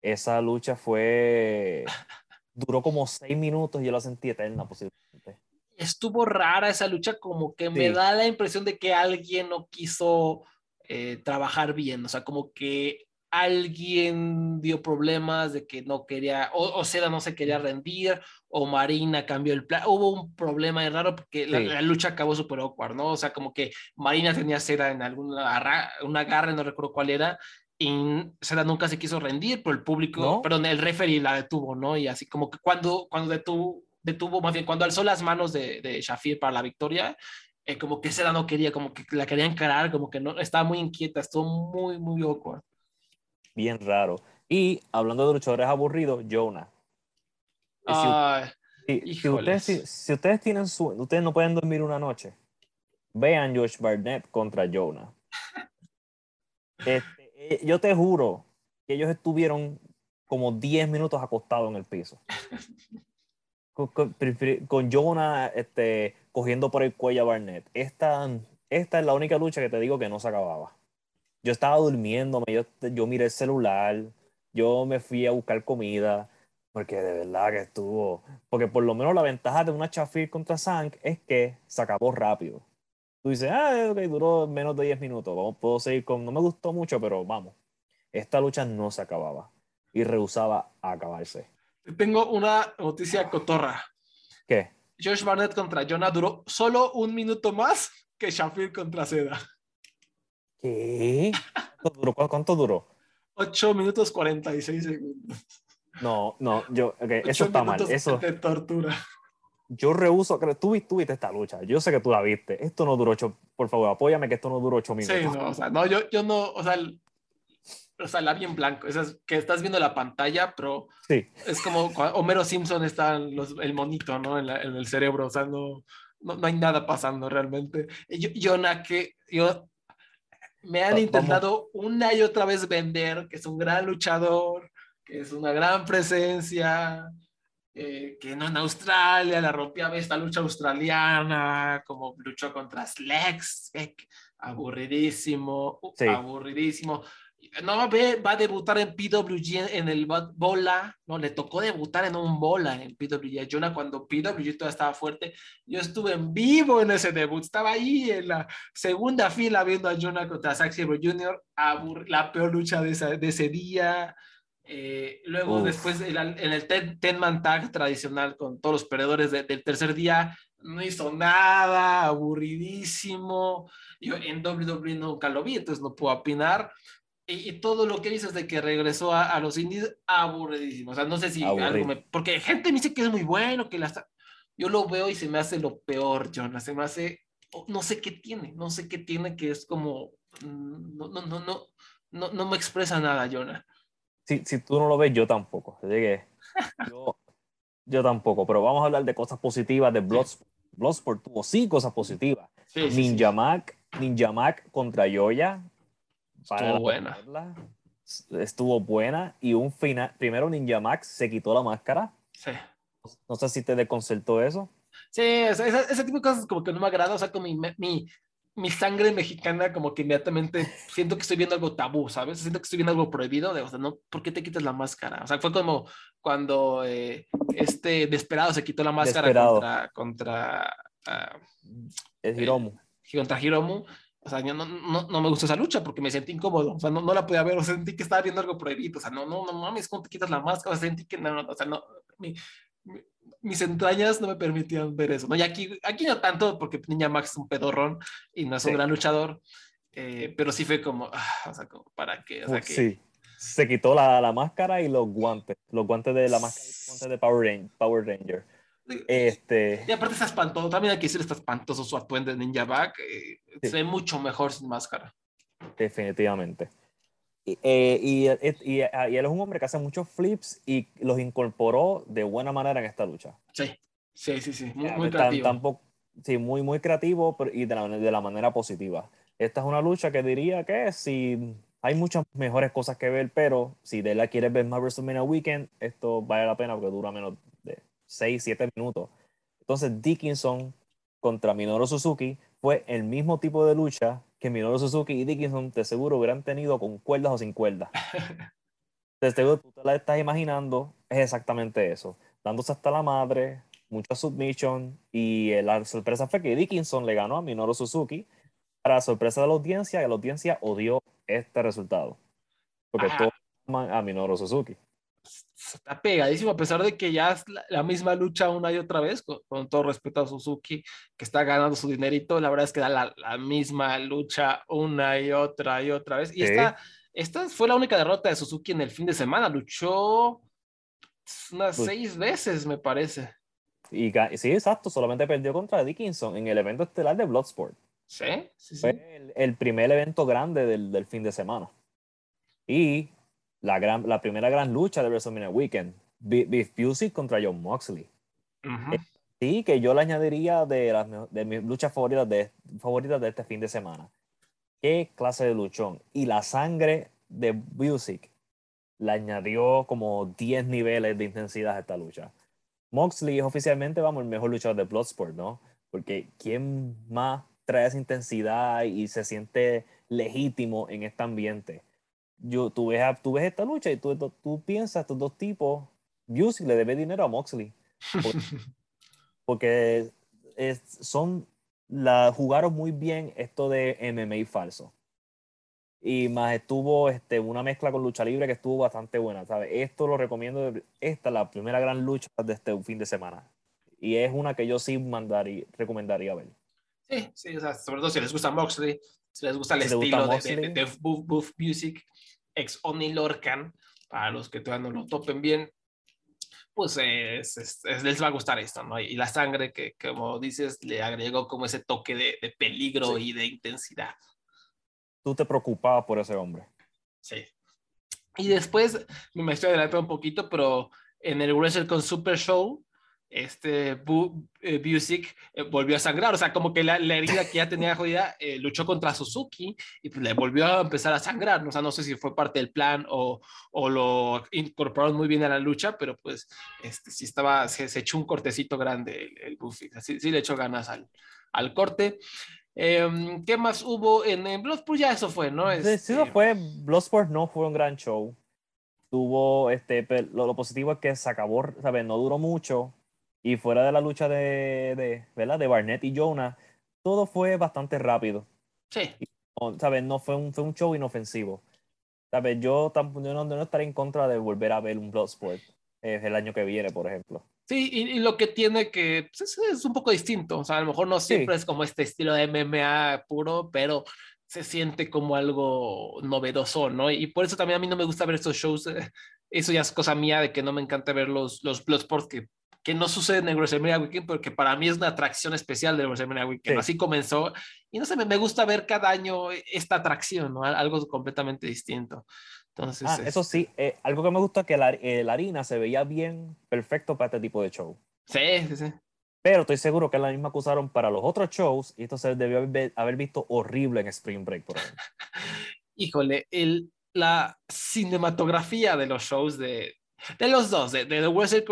esa lucha fue, duró como seis minutos y yo la sentí eterna posiblemente. Estuvo rara esa lucha, como que me da la impresión de que alguien no quiso eh, trabajar bien, o sea, como que alguien dio problemas de que no quería, o, Seda no se quería rendir, o Marina cambió el plan. Hubo un problema raro porque la, lucha acabó súper awkward, ¿no? O sea, como que Marina tenía Seda en alguna un agarre, no recuerdo cuál era, y Seda nunca se quiso rendir, pero el público, perdón, el referee la detuvo, ¿no? Y así como que cuando, cuando detuvo, detuvo, más bien, cuando alzó las manos de, de Shafir para la victoria, eh, como que Seda no quería, como que la quería encarar, como que no, estaba muy inquieta, estuvo muy, muy awkward bien raro. Y hablando de luchadores aburridos, Jonah. Si, ustedes, tienen su, ustedes no pueden dormir una noche, vean Josh Barnett contra Jonah. Este, eh, yo te juro que ellos estuvieron como 10 minutos acostados en el piso. Con, Jonah este, cogiendo por el cuello a Barnett. Esta, esta es la única lucha que te digo que no se acababa yo estaba durmiendo, yo, yo miré el celular, yo me fui a buscar comida, porque de verdad que estuvo, porque por lo menos la ventaja de una Chafir contra Sank es que se acabó rápido. Tú dices, ah, ok, duró menos de 10 minutos, vamos, puedo seguir con, no me gustó mucho, pero vamos. Esta lucha no se acababa y rehusaba a acabarse. Tengo una noticia cotorra. ¿Qué? Josh Barnett contra Jonah duró solo un minuto más que Shafir contra Seda. ¿Qué? ¿Cuánto duró? ¿Cuánto duró? 8 minutos 46 segundos. No, no, yo, okay, eso está mal. Eso, de tortura. yo rehuso, tú, tú viste esta lucha, yo sé que tú la viste. Esto no duró ocho, por favor, apóyame que esto no duró ocho minutos. Sí, no, o sea, no, yo, yo no, o sea, el- o sea, la vi en blanco, esas que estás viendo la pantalla, pero Sí. es como Homero Simpson está en los- el monito, ¿no? En, la- en el cerebro, o sea, no, no, no hay nada pasando realmente. Yo, Jonah, que yo, me han intentado una y otra vez vender que es un gran luchador, que es una gran presencia, eh, que no en Australia, la rompía esta lucha australiana, como luchó contra Slex, aburridísimo, uh, Sí. aburridísimo. No, ve, va a debutar en PWG en el bo- bola, no, le tocó debutar en un bola en PWG. Jonah, cuando PWG todavía estaba fuerte, yo estuve en vivo en ese debut, estaba ahí en la segunda fila viendo a Jonah contra Zack Sabre Jr., la peor lucha de, esa- de ese día. Eh, luego, Uf. después, en el, el ten, ten man tag tradicional con todos los perdedores de- del tercer día, no hizo nada, aburridísimo. Yo en WWE nunca lo vi, entonces no puedo opinar. Y, y todo lo que dices de que regresó a, a los indies, aburridísimo. O sea, no sé si Aburrido. algo me. Porque gente me dice que es muy bueno, que la está. Yo lo veo y se me hace lo peor, Jonah. Se me hace. No sé qué tiene, no sé qué tiene que es como. mm, No, no, no, no, no, no me expresa nada, Jonah. Si, si tú no lo ves, yo tampoco. Que yo, yo tampoco. Pero vamos a hablar de cosas positivas de Bloodsport. Bloodsport tuvo sí cosas positivas. Sí, sí, Ninja Mac, Ninja Mac contra Yoya. Para Estuvo buena. verla, Estuvo buena. Y un final. Primero Ninja Max se quitó la máscara. Sí. No sé si te desconcertó eso. Sí, ese, ese- tipo de cosas como que no me agrada, o sea, con mi, mi, mi sangre mexicana como que inmediatamente siento que estoy viendo algo tabú, ¿sabes? Siento que estoy viendo algo prohibido, de, o sea, no, ¿por qué te quitas la máscara? O sea, fue como cuando eh, este Desperado se quitó la máscara Desperado. contra, contra, ah, Es Hiromu. contra Hiromu. O sea, yo no, no, no me gustó esa lucha porque me sentí incómodo. O sea, no, no la podía ver. O sea, sentí que estaba viendo algo prohibido. O sea, no, no, no mames, ¿cómo te quitas la máscara? O sea, sentí que no, no, o sea, no. Mi, mi- mis entrañas no me permitían ver eso. ¿no? Y aquí, aquí no tanto porque Niña Max es un pedorrón y no es un Sí. gran luchador. eh, pero sí fue como, ah, o sea, como, ¿para qué? O sea, que, Sí. Se quitó la, la máscara y los guantes. Los guantes de la máscara y los guantes de Power, Ran- Power Ranger. Este. Y aparte está espantoso. También hay que decir, está espantoso su atuendo de Ninja Back. eh, Sí. Se ve mucho mejor sin máscara. Definitivamente. Y, eh, y, y- y- y él es un hombre que hace muchos flips y los incorporó de buena manera en esta lucha. Sí, sí, sí, sí. Muy, muy creativo. tampoco- sí, muy, muy creativo pero- y de la, de la manera positiva. Esta es una lucha que diría que si hay muchas mejores cosas que ver, pero si de la quieres ver más WrestleMania Weekend, esto vale la pena porque dura menos 6, 7 minutos. Entonces, Dickinson contra Minoru Suzuki fue el mismo tipo de lucha que Minoru Suzuki y Dickinson de seguro hubieran tenido con cuerdas o sin cuerdas. De seguro tú te la estás imaginando, es exactamente eso. Dándose hasta la madre, mucha submission y eh, la sorpresa fue que Dickinson le ganó a Minoru Suzuki para sorpresa de la audiencia y la audiencia odió este resultado. Porque Ajá. todos aman a Minoru Suzuki. Está pegadísimo, a pesar de que ya es la, la misma lucha una y otra vez, con, con todo respeto a Suzuki, que está ganando su dinerito, la verdad es que da la, la misma lucha una y otra y otra vez. Y Sí. esta, esta fue la única derrota de Suzuki en el fin de semana, luchó unas Pues- seis veces, me parece. Y sí, exacto, solamente perdió contra Dickinson en el evento estelar de Bloodsport. Sí, sí, sí. Fue el, el primer evento grande del, del fin de semana. Y la, gran, la primera gran lucha de WrestleMania Weekend, Be- Beef Busey contra John Moxley. Ujú. Sí, que yo le añadiría de, las, de mis luchas favoritas de, favoritas de este fin de semana. Qué clase de luchón. Y la sangre de Busey le añadió como 10 niveles de intensidad a esta lucha. Moxley es oficialmente, vamos, el mejor luchador de Bloodsport, ¿no? Porque ¿quién más trae esa intensidad y se siente legítimo en este ambiente? Yo, tú, ves, a- tú ves esta lucha y tú, tú piensas, estos dos tipos, Busey le debe dinero a Moxley porque es- son la, jugaron muy bien esto de MMA falso. Y más estuvo este, una mezcla con lucha libre que estuvo bastante buena, ¿sabes? Esto lo recomiendo. Esta es la primera gran lucha de este fin de semana. Y es una que yo sí mandaría, recomendaría ver. Sí, sí, o sea, sobre todo si les gusta Moxley, si les gusta el Si estilo gusta de, de, de Buff, Buff Music, ex Oni Lorcan, para los que todavía no lo topen bien, pues les va a gustar esto, ¿no? Y la sangre que, como dices, le agregó como ese toque de, peligro y de intensidad. Tú te preocupabas por ese hombre. Sí. Y después, me estoy adelantando un poquito, pero en el Wrestle con Super Show, este eh, Busick eh, volvió a sangrar, o sea, como que la, herida que ya tenía jodida eh, luchó contra Suzuki y pues, le volvió a empezar a sangrar, o sea, no sé si fue parte del plan o, o lo incorporaron muy bien a la lucha, pero pues este, sí estaba, se, echó un cortecito grande el, el así, sí le echó ganas al, al corte. Em, ¿Qué más hubo en, en, Bloodsport? Ya eso fue, ¿no? Sí, sí, eso este fue. Bloodsport no fue un gran show. Tuvo, este, lo, lo positivo es que se acabó, ¿sabes? No duró mucho y fuera de la lucha de, de, ¿verdad? de Barnett y Jonah, todo fue bastante rápido. Sí. ¿Sabes? No fue un, fue un show inofensivo. ¿Sabes? Yo, yo no, no estaré en contra de volver a ver un Bloodsport eh, el año que viene, por ejemplo. Sí, y, lo que tiene que pues, es, un poco distinto. O sea, a lo mejor no siempre es como este estilo de MMA puro, pero se siente como algo novedoso, ¿no? Y por eso también a mí no me gusta ver estos shows. Eh, eso ya es cosa mía de que no me encanta ver los, los Bloodsports que que no sucede en el WrestleMania Weekend, porque para mí es una atracción especial del WrestleMania Weekend. Así comenzó. Y no sé, me, gusta ver cada año esta atracción, ¿no? Algo completamente distinto. Entonces, ah, eso sí, eh, algo que me gusta es que la, eh, la, harina se veía bien perfecto para este tipo de show. Sí, sí, sí. Pero estoy seguro que es la misma que usaron para los otros shows y esto se debió haber, visto horrible en Spring Break, por ejemplo. Híjole, el, la cinematografía de los shows de, de los dos, de, de The Wrestle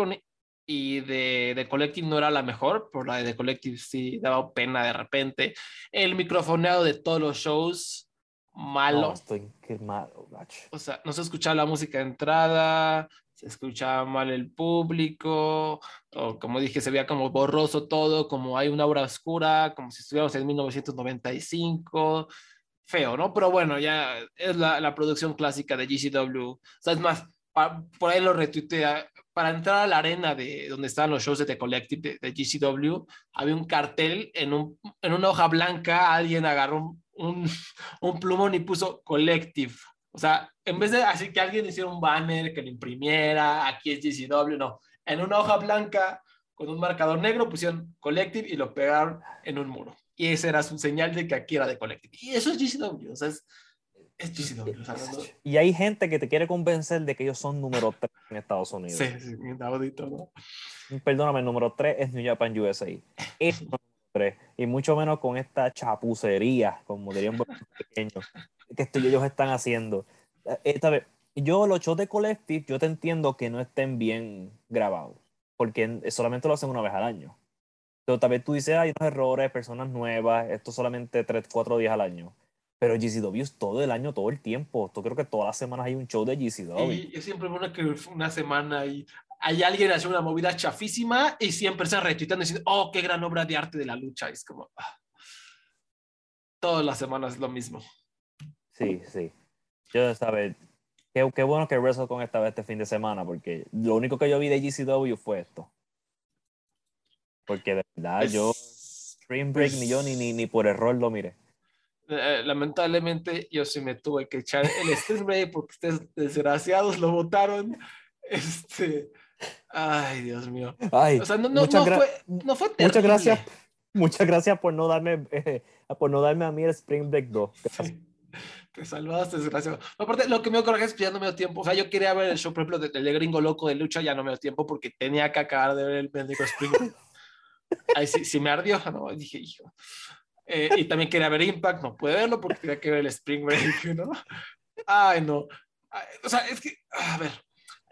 y de, de, Collective no era la mejor, por la de The Collective sí daba pena de repente. El microfoneado de todos los shows, malo. No, estoy qué malo, O sea, no se escuchaba la música de entrada, se escuchaba mal el público, o como dije, se veía como borroso todo, como hay una obra oscura, como si estuviéramos en 1995. Feo, ¿no? Pero bueno, ya es la, la producción clásica de GCW. O sea, es más, por ahí lo retuitea para entrar a la arena de donde estaban los shows de The Collective de, GCW, había un cartel en, un, en, una hoja blanca, alguien agarró un, un, plumón y puso Collective. O sea, en vez de así que alguien hiciera un banner, que lo imprimiera, aquí es GCW, no. En una hoja blanca con un marcador negro pusieron Collective y lo pegaron en un muro. Y esa era su señal de que aquí era de Collective. Y eso es GCW. O sea, es, y hay gente que te quiere convencer de que ellos son número 3 en Estados Unidos. Sí, sí, inaudito, ¿no? Perdóname, el número 3 es New Japan USA. Es número 3. Y mucho menos con esta chapucería, como dirían pequeños, que ellos están haciendo. Eh, esta vez, yo los shows de Collective, yo te entiendo que no estén bien grabados, porque solamente lo hacen una vez al año. Pero tal vez tú dices, hay unos errores, personas nuevas, esto solamente 3, 4 días al año pero GCW es todo el año, todo el tiempo. Yo creo que todas las semanas hay un show de GCW. Y yo siempre veo que una semana y hay alguien hace una movida chafísima y siempre se retuitan diciendo, oh, qué gran obra de arte de la lucha. es como, ah. todas las semanas es lo mismo. Sí, sí. Yo, ¿sabes? Qué, qué bueno que con esta vez este fin de semana, porque lo único que yo vi de GCW fue esto. Porque de verdad, pues, yo, Spring Break, ni yo ni, ni, ni por error lo miré. Eh, lamentablemente yo sí me tuve que echar el Spring Break porque ustedes desgraciados lo votaron. Este, ay, Dios mío. o sea, no, no, no fue, no fue Muchas gracias. Muchas gracias por no darme, eh, por no darme a mí el Spring Break 2. Te salvaste, desgraciado. Aparte, lo que me dio es que ya no me dio tiempo. O sea, yo quería ver el show, por ejemplo, del de gringo loco de lucha, ya no me dio tiempo porque tenía que acabar de ver el médico Spring Break. Ahí sí, sí me ardió, ¿no? Dije, hijo. Eh, y también quería ver Impact, no puede verlo porque tenía que ver el Spring Break, ¿no? Ay, no. o sea, es que, a ver,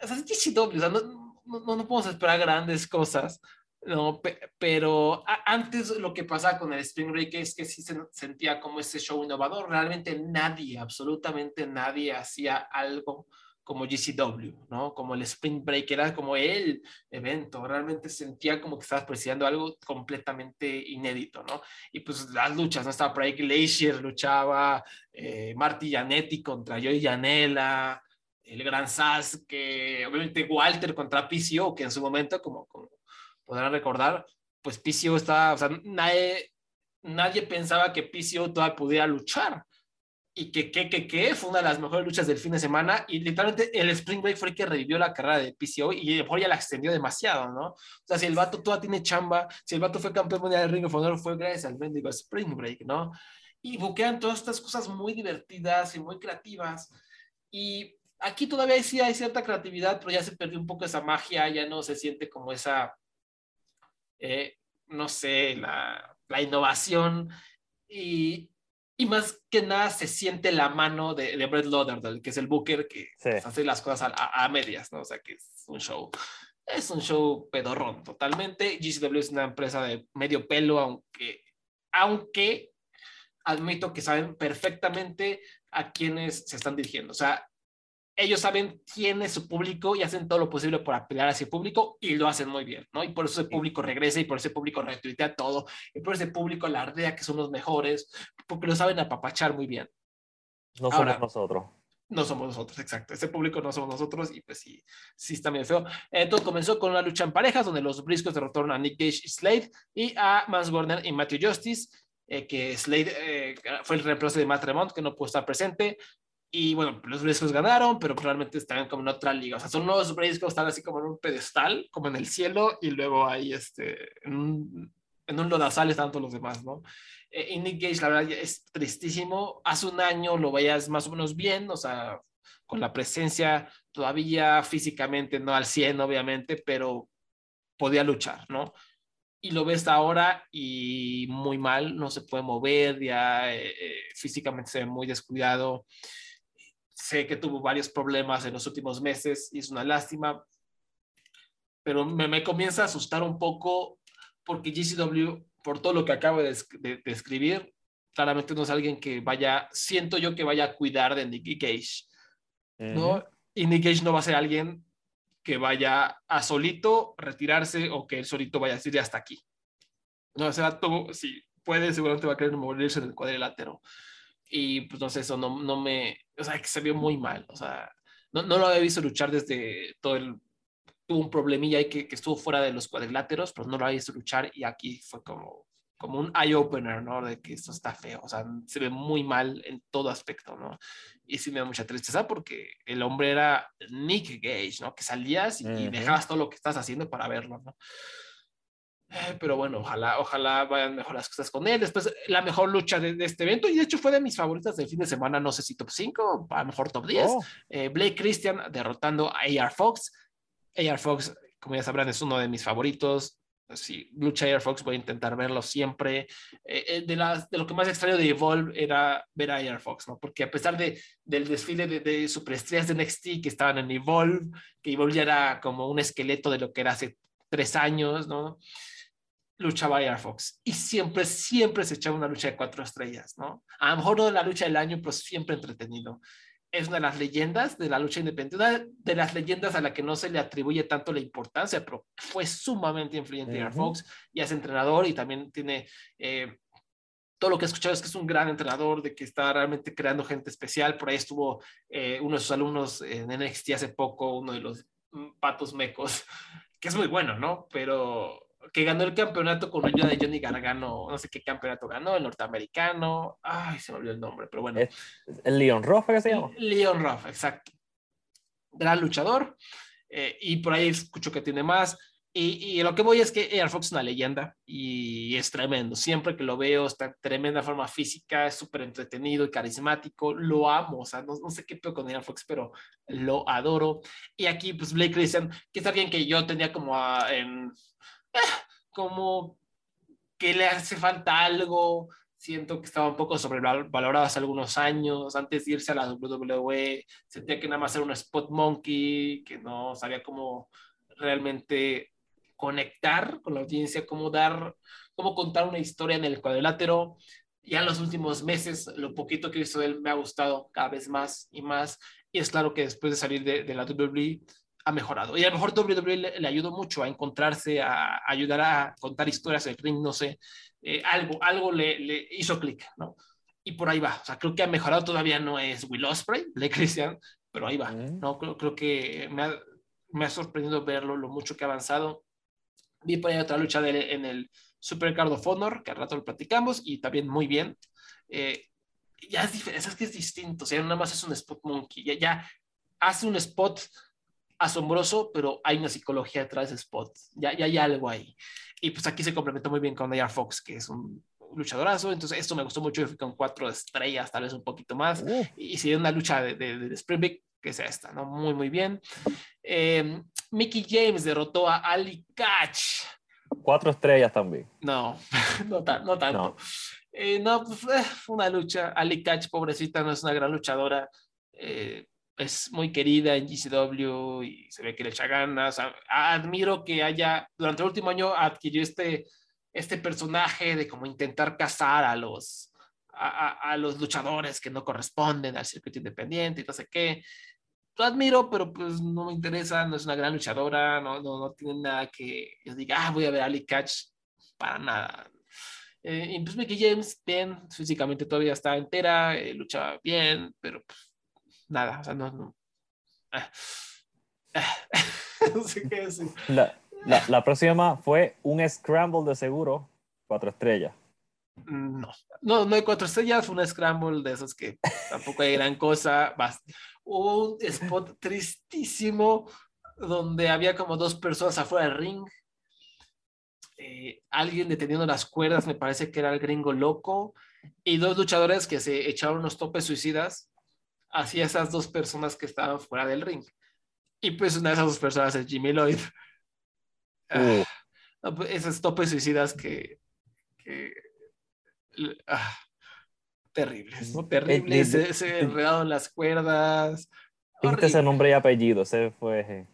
o sea, es o sea, no, no, no, podemos esperar grandes cosas, ¿no? pero antes lo que pasaba con el Spring Break es que sí se sentía como ese show innovador. Realmente nadie, absolutamente nadie hacía algo como GCW, ¿no? Como el Spring Break, era como el evento, realmente sentía como que estabas presidiendo algo completamente inédito, ¿no? Y pues las luchas, ¿no? Estaba por ahí Glacier, luchaba eh, Marty Janetti contra Joey Janela, el Gran Sass, que obviamente Walter contra PCO, que en su momento, como, como podrán recordar, pues PCO estaba, o sea, nadie, nadie pensaba que PCO todavía pudiera luchar, y que, que, que, que fue una de las mejores luchas del fin de semana y literalmente el Spring Break fue el que revivió la carrera de PCO y mejor ya la extendió demasiado, ¿no? O sea, si el vato todavía tiene chamba, si el vato fue campeón mundial de Ring of Honor fue gracias al mendigo Spring Break, ¿no? Y buquean todas estas cosas muy divertidas y muy creativas y aquí todavía sí hay cierta creatividad, pero ya se perdió un poco esa magia, ya no se siente como esa, eh, no sé, la, la innovación y, y más que nada se siente la mano de, de Brett Lauderdale, que es el booker que Sí. hace las cosas a, a medias, ¿no? O sea, que es un show. Es un show pedorrón totalmente. GCW es una empresa de medio pelo, aunque, aunque admito que saben perfectamente a quienes se están dirigiendo. O sea, ellos saben quién es su público y hacen todo lo posible por apelar a ese público y lo hacen muy bien, ¿no? Y por eso ese público regresa y por ese público retuitea todo y por ese público alardea que son los mejores, porque lo saben apapachar muy bien. No somos Ahora- nosotros. No somos nosotros, exacto. Ese público no somos nosotros y pues sí, sí está medio feo. Eh, todo comenzó con una lucha en parejas donde los Briscoes derrotaron a Nick Gage y Slade y a Mans Warner y Matthew Justice, eh, que Slade eh, fue el reemplazo de Matt Tremont, que no pudo estar presente. Y bueno, los Briscoes ganaron, pero realmente están como en otra liga. O sea, son los Briscoes, están así como en un pedestal, como en el cielo, y luego ahí este, en un, en un lodazal están todos los demás, ¿no? Eh, y Nick Gage, la verdad, es tristísimo. Hace un año lo veías más o menos bien, o sea, con la presencia todavía físicamente, no al 100, obviamente, pero podía luchar, ¿no? Y lo ves ahora y muy mal, no se puede mover, ya eh, eh, físicamente se ve muy descuidado. Sé que tuvo varios problemas en los últimos meses y es una lástima, pero me, me comienza a asustar un poco porque GCW, por todo lo que acabo de, de- de escribir, claramente no es alguien que vaya, siento yo que vaya a cuidar de Nicky Cage, ¿no? Ujú. Y Nick Cage no va a ser alguien que vaya a solito retirarse o que él solito vaya a decir "Ya hasta aquí. No, o sea, tú, si puede, seguramente va a querer morirse en el cuadrilátero. Y pues no sé, eso no, no me, o sea, que se vio muy mal, o sea, no, no lo había visto luchar desde todo el, tuvo un problemilla ahí que, que estuvo fuera de los cuadriláteros, pero no lo había visto luchar y aquí fue como, como un eye-opener, ¿no? De que esto está feo, o sea, se ve muy mal en todo aspecto, ¿no? Y sí me da mucha tristeza porque el hombre era Nick Gage, ¿no? Que salías y, y Ujú. dejabas todo lo que estás haciendo para verlo, ¿no? Pero bueno, ojalá, ojalá vayan mejor las cosas con él. Después, la mejor lucha de, de este evento, y de hecho fue de mis favoritas del fin de semana, no sé si top 5, a lo mejor top 10. Oh, Eh, Blake Christian derrotando a AR Fox. AR Fox, como ya sabrán, es uno de mis favoritos. Si lucha AR Fox, voy a intentar verlo siempre. Eh, eh, de, las, de lo que más extraño de Evolve era ver a AR Fox, ¿no? Porque a pesar de, del desfile de, de superestrellas de NXT que estaban en Evolve, que Evolve ya era como un esqueleto de lo que era hace tres años, ¿no? Luchaba AR Fox y siempre, siempre se echaba una lucha de cuatro estrellas, ¿no? A lo mejor no la lucha del año, pero siempre entretenido es una de las leyendas de la lucha independiente, una de las leyendas a la que no se le atribuye tanto la importancia, pero fue sumamente influyente uh -huh. Fox y es entrenador y también tiene eh, todo lo que he escuchado es que es un gran entrenador, de que está realmente creando gente especial. Por ahí estuvo eh, uno de sus alumnos en NXT hace poco, uno de los patos mecos, que es muy bueno, ¿no? Pero que ganó el campeonato con ayuda de Johnny Gargano, no sé qué campeonato ganó, el norteamericano, ay, se me olvidó el nombre, pero bueno. ¿Es el Leon Ruff que se llama? Leon Ruff, exacto. Gran luchador, eh, y por ahí escucho que tiene más, y, y, lo que voy es que Air Fox es una leyenda, y es tremendo, siempre que lo veo está en tremenda forma física, es súper entretenido y carismático, lo amo, o sea, no, no sé qué peor con Air Fox, pero lo adoro, y aquí pues Blake Christian, que es alguien que yo tenía como a, en como que le hace falta algo. Siento que estaba un poco sobrevalorado hace algunos años. Antes de irse a la WWE, sentía que nada más era un spot monkey, que no sabía cómo realmente conectar con la audiencia, cómo dar, cómo contar una historia en el cuadrilátero. Ya en los últimos meses, lo poquito que de él me ha gustado cada vez más y más. Y es claro que después de salir de, de la WWE, ha mejorado. Y a lo mejor WWE le, le ayudó mucho a encontrarse, a, a, ayudar a contar historias del ring, no sé, eh, algo, algo le, le hizo clic, ¿no? Y por ahí va. O sea, creo que ha mejorado, todavía no es Will Ospreay, Blake Christian, pero ahí va. ¿no? Creo, creo que me ha, me ha, sorprendido verlo, lo mucho que ha avanzado. Vi por ahí otra lucha de en el Supercard of Honor, que al rato lo platicamos, y también muy bien. Eh, ya es diferente, es que es distinto, o sea, nada más es un spot monkey, ya, ya hace un spot asombroso, pero hay una psicología detrás de spot, ya, ya hay algo ahí. Y pues aquí se complementó muy bien con Air Fox, que es un luchadorazo, entonces esto me gustó mucho, yo fui con cuatro estrellas, tal vez un poquito más, Uh, y, y si una lucha de, de, de Spring Break, que es esta, ¿no? Muy, muy bien. Eh, Mickey James derrotó a Ali Catch. cuatro estrellas también. No, no, tan- no tanto. No. Eh, no, pues, eh, una lucha. Ali Catch, pobrecita, no es una gran luchadora. Eh, es muy querida en GCW y se ve que le echa ganas. Admiro que haya, durante el último año adquirió este, este personaje de como intentar cazar a los, a- a los luchadores que no corresponden al circuito independiente y no sé qué. Lo admiro, pero pues no me interesa, no es una gran luchadora, no, no, no tiene nada que yo diga, ah, voy a ver a Ali Catch, para nada. Eh, y pues Mickey James, bien, físicamente todavía está entera, eh, lucha bien, pero pues, nada, o sea, no, no. No sé qué decir. La, la, la próxima fue un Scramble de seguro, cuatro estrellas. No, no, no hay cuatro estrellas, fue una scramble de esos que tampoco hay gran cosa. Hubo un spot tristísimo donde había como dos personas afuera del ring. Eh, alguien deteniendo las cuerdas, me parece que era el gringo loco, y dos luchadores que se echaron unos topes suicidas hacia esas dos personas que estaban fuera del ring. Y pues una de esas dos personas es Jimmy Lloyd. Ah, Uh, no, pues, esos topes suicidas que, que ah, terribles, ¿no? terribles, eh, se, se enredado en las cuerdas. Dijiste ese nombre y apellido, ese fue. eh,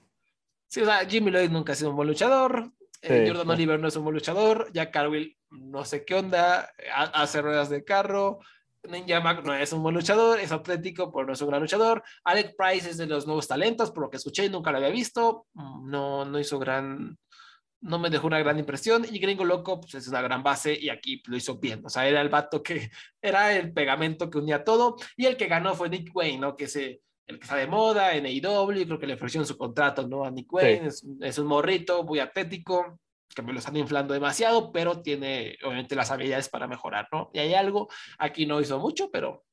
Sí, o sea, Jimmy Lloyd nunca ha sido un buen luchador. eh, Sí. Jordan Oliver no es un buen luchador. Jack Carville no sé qué onda. ha- Hace ruedas de carro. Ninja Mac no es un buen luchador. Es atlético, pero no es un gran luchador. Alec Price es de los nuevos talentos, por lo que escuché y nunca lo había visto. Mm, No, no hizo gran. No me dejó una gran impresión. Y Gringo Loco, pues es una gran base y aquí lo hizo bien. O sea, era el vato que era el pegamento que unía todo. Y el que ganó fue Nick Wayne, ¿no? Que se el que está de moda en AEW, creo que le ofrecieron su contrato, ¿no? A Nick Wayne, es, es un morrito muy atlético, que me lo están inflando demasiado, pero tiene obviamente las habilidades para mejorar, ¿no? Y hay algo, aquí no hizo mucho, pero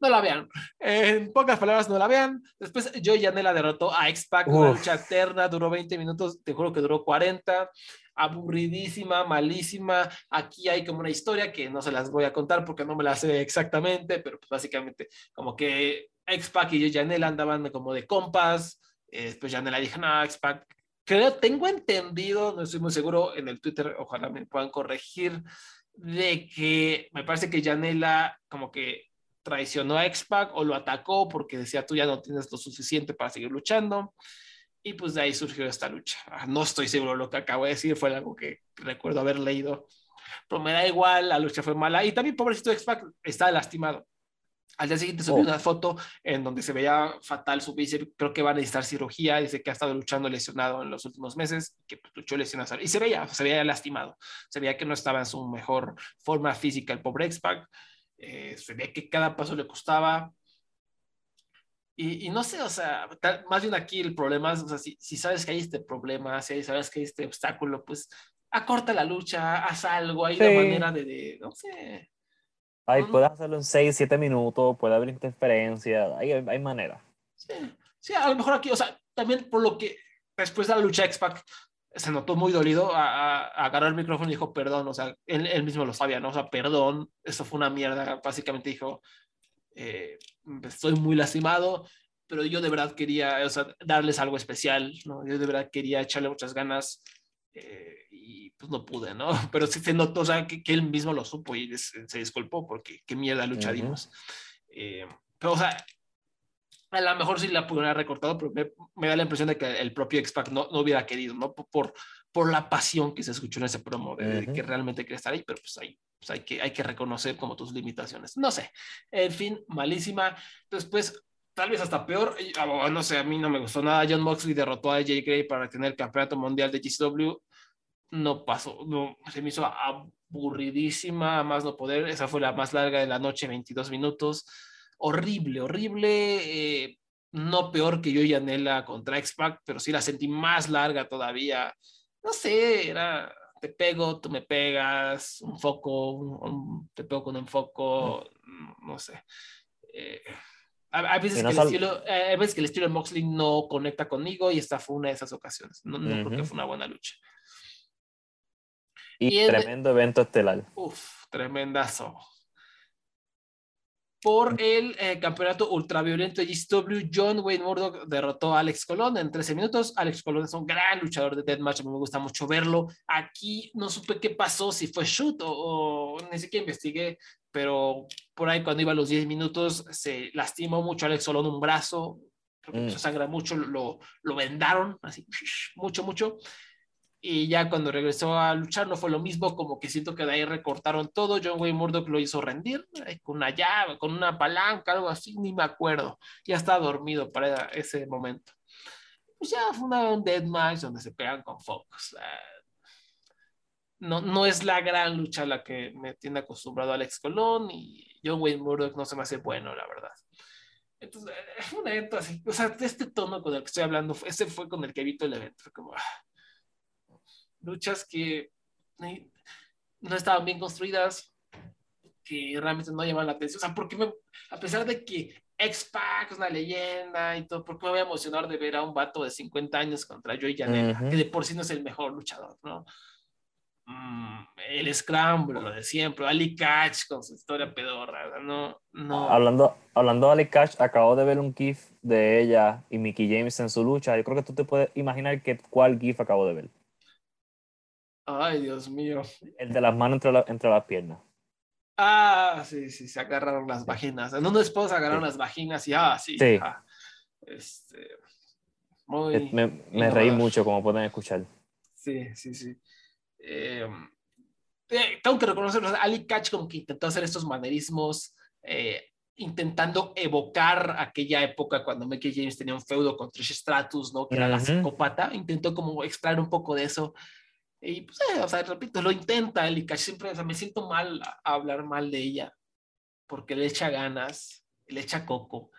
no la vean. En pocas palabras, no la vean. Después, Joey Janela derrotó a X-Pac, una lucha eterna, duró 20 minutos, te juro que duró 40, aburridísima, malísima. Aquí hay como una historia que no se las voy a contar porque no me la sé exactamente, pero pues básicamente como que X-Pac y Janela andaban como de compas. Eh, después Janela dijo, no, X-Pac, creo, tengo entendido, no estoy muy seguro, en el Twitter, ojalá me puedan corregir, de que me parece que Janela como que traicionó a X-Pac o lo atacó porque decía tú ya no tienes lo suficiente para seguir luchando. Y pues de ahí surgió esta lucha. Ah, No estoy seguro lo que acabo de decir, fue algo que recuerdo haber leído. Pero me da igual, la lucha fue mala. Y también, pobrecito X-Pac, estaba lastimado. Al día siguiente subió Oh. una foto en donde se veía fatal su bíceps. Creo que va a necesitar cirugía. Dice que ha estado luchando lesionado en los últimos meses, que pues, luchó lesionado. Y se veía, se veía lastimado. Se veía que no estaba en su mejor forma física el pobre X-Pac. Eh, se veía que cada paso le costaba. Y, y no sé, o sea, tal- más bien aquí el problema es, o sea, si, si sabes que hay este problema, si sabes que hay este obstáculo, pues acorta la lucha, haz algo, hay una Sí. manera de, de, no sé, Ay, No, puedes hacerlo en 6, 7 minutos, puede haber interferencia, hay, hay manera. Sí, sí, a lo mejor aquí, o sea, también por lo que después de la lucha X-Pac se notó muy dolido, a, a- agarró el micrófono y dijo perdón, o sea, él, él mismo lo sabía, ¿no? O sea, perdón, eso fue una mierda, básicamente dijo, eh, estoy muy lastimado, pero yo de verdad quería, o sea, darles algo especial, ¿no? Yo de verdad quería echarle muchas ganas eh, y pues no pude, ¿no? Pero sí se notó, o sea, que, que él mismo lo supo y des- se disculpó porque qué mierda lucha dimos. Eh, pero, o sea, a lo mejor sí la pudieron haber recortado, pero me, me da la impresión de que el propio X-Pac no, no hubiera querido, ¿no? Por, por, por la pasión que se escuchó en ese promo, de, que realmente quería estar ahí, pero pues ahí pues hay, que, hay que reconocer como tus limitaciones. No sé, en fin, malísima. Después, tal vez hasta peor, ah, no sé, a mí no me gustó nada. John Moxley derrotó a AJ Gray para tener el campeonato mundial de GCW. No pasó, no, se me hizo aburridísima, más no poder. Esa fue la más larga de la noche, 22 minutos. Horrible, horrible. eh, no peor que yo y Anela contra X-Pac, pero sí la sentí más larga todavía. No sé, era te pego, tú me pegas, un foco, un- un- te pego con un foco, no sé. Eh, hay, veces que el estilo, hay veces que el estilo de Moxley no conecta conmigo y esta fue una de esas ocasiones. No, no creo que fue una buena lucha. Y, tremendo evento estelar. Uf, tremendazo por el eh, campeonato ultraviolento GCW, John Wayne Murdoch derrotó a Alex Colón en 13 minutos. Alex Colón es un gran luchador de deathmatch, me gusta mucho verlo. Aquí no supe qué pasó, si fue shoot o, ni siquiera investigué, pero por ahí cuando iba a los 10 minutos se lastimó mucho a Alex Colón un brazo, creo que mm. sangra mucho, lo, lo vendaron así, mucho, mucho y ya cuando regresó a luchar no fue lo mismo, como que siento que de ahí recortaron todo, John Wayne Murdoch lo hizo rendir eh, con una llave, con una palanca, algo así, ni me acuerdo, ya estaba dormido para ese momento. Pues ya fue una, un deathmatch donde se pegan con focos. No, no es la gran lucha a la que me tiene acostumbrado Alex Colón y John Wayne Murdoch no se me hace bueno, la verdad. Entonces, es un evento así, o sea, de este tono con el que estoy hablando, ese fue con el que evito el evento, como, ah, luchas que no estaban bien construidas, que realmente no llaman la atención. O sea, porque a pesar de que X-Pac es una leyenda y todo, ¿por qué me voy a emocionar de ver a un vato de 50 años contra Joey Janela, que de por sí no es el mejor luchador, ¿no? Mm, el Scramble, lo de siempre, Ali Catch con su historia pedorra, no, no. Hablando, hablando de Ali Catch, acabo de ver un GIF de ella y Mickey James en su lucha. Yo creo que tú te puedes imaginar que, cuál GIF acabo de ver. Ay, Dios mío. El de las manos entre, entre las piernas. Ah, sí, sí, se agarraron las vaginas. En un esposo agarraron las vaginas y ah, sí. sí. este, muy me, me reí mucho, como pueden escuchar. Sí, sí, sí. Em, eh, tengo que reconocerlo. Ali Catch como que intentó hacer estos manerismos, eh, intentando evocar aquella época cuando Mickey James tenía un feudo con Trish Stratus, ¿no? Que era la psicópata. Intentó como extraer un poco de eso y pues, eh, o sea, repito, lo intenta el siempre, o sea, me siento mal a hablar mal de ella, porque le echa ganas, le echa coco,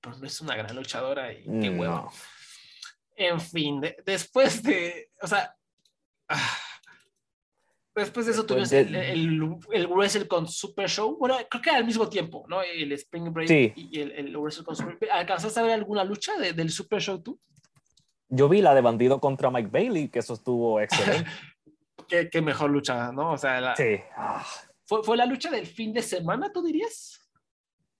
pero no es una gran luchadora y qué huevo. En fin, después de, o sea, ah, después de eso tuvimos el, el, el, Wrestle con Super Show, bueno, creo que al mismo tiempo, ¿no? El Spring Break y el, el, Wrestle con Super ¿Alcanzaste a ver alguna lucha del Super Show tú? Yo vi la de Bandido contra Mike Bailey, que eso estuvo excelente. qué, mejor lucha, ¿no? O sea, sí. ¿fue, ¿fue, la lucha del fin de semana, tú dirías?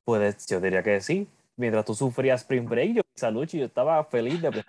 Pues yo diría que sí. Mientras tú sufrías Spring Break, yo vi esa lucha y yo estaba feliz de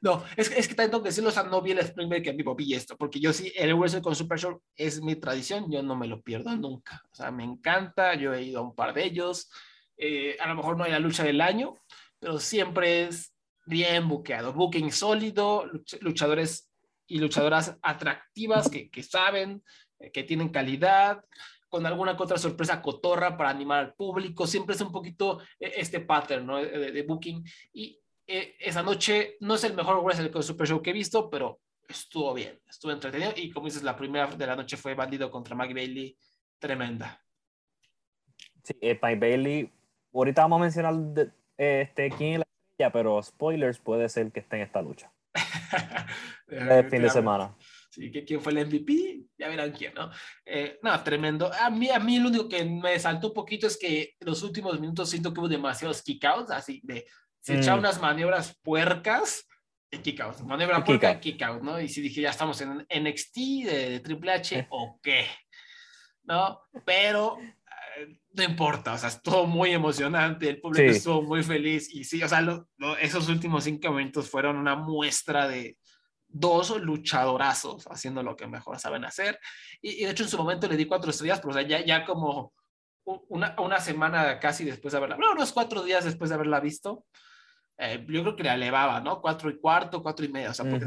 No, es, es que tanto que decirlo, o sea, no vi el Spring Break en vivo, vi esto, porque yo sí, el Wrestle con Super Show es mi tradición, yo no me lo pierdo nunca. O sea, me encanta, yo he ido a un par de ellos. Eh, a lo mejor no hay la lucha del año, pero siempre es bien buqueado, booking sólido, luchadores y luchadoras atractivas que, que saben, eh, que tienen calidad, con alguna que otra sorpresa cotorra para animar al público, siempre es un poquito eh, este pattern ¿no? de, booking. Y eh, esa noche no es el mejor wrestling Super Show que he visto, pero estuvo bien, estuvo entretenido y como dices, la primera de la noche fue Bandido contra Mike Bailey, tremenda. Sí, Mike Bailey, ahorita vamos a mencionar este, quién es la pero spoilers puede ser que esté en esta lucha. el fin de semana. Sí, quién fue el MVP, ya verán quién, ¿no? Eh, no, tremendo. A mí, a mí lo único que me saltó un poquito es que los últimos minutos siento que hubo demasiados kickouts, así de se echaron mm. unas maniobras puercas y kickouts. Maniobra puerca, kickout, ¿no? Y si dije, ya estamos en NXT de, Triple H, ¿o qué? ¿No? Pero no importa, o sea, estuvo muy emocionante, el público estuvo muy feliz y sí, o sea, esos últimos cinco minutos fueron una muestra de dos luchadorazos haciendo lo que mejor saben hacer y, de hecho en su momento le di cuatro estrellas, pero o sea, ya, ya como una, una semana casi después de haberla, unos cuatro días después de haberla visto, eh, yo creo que le elevaba, ¿no? Cuatro y cuarto, cuatro y medio, o sea, porque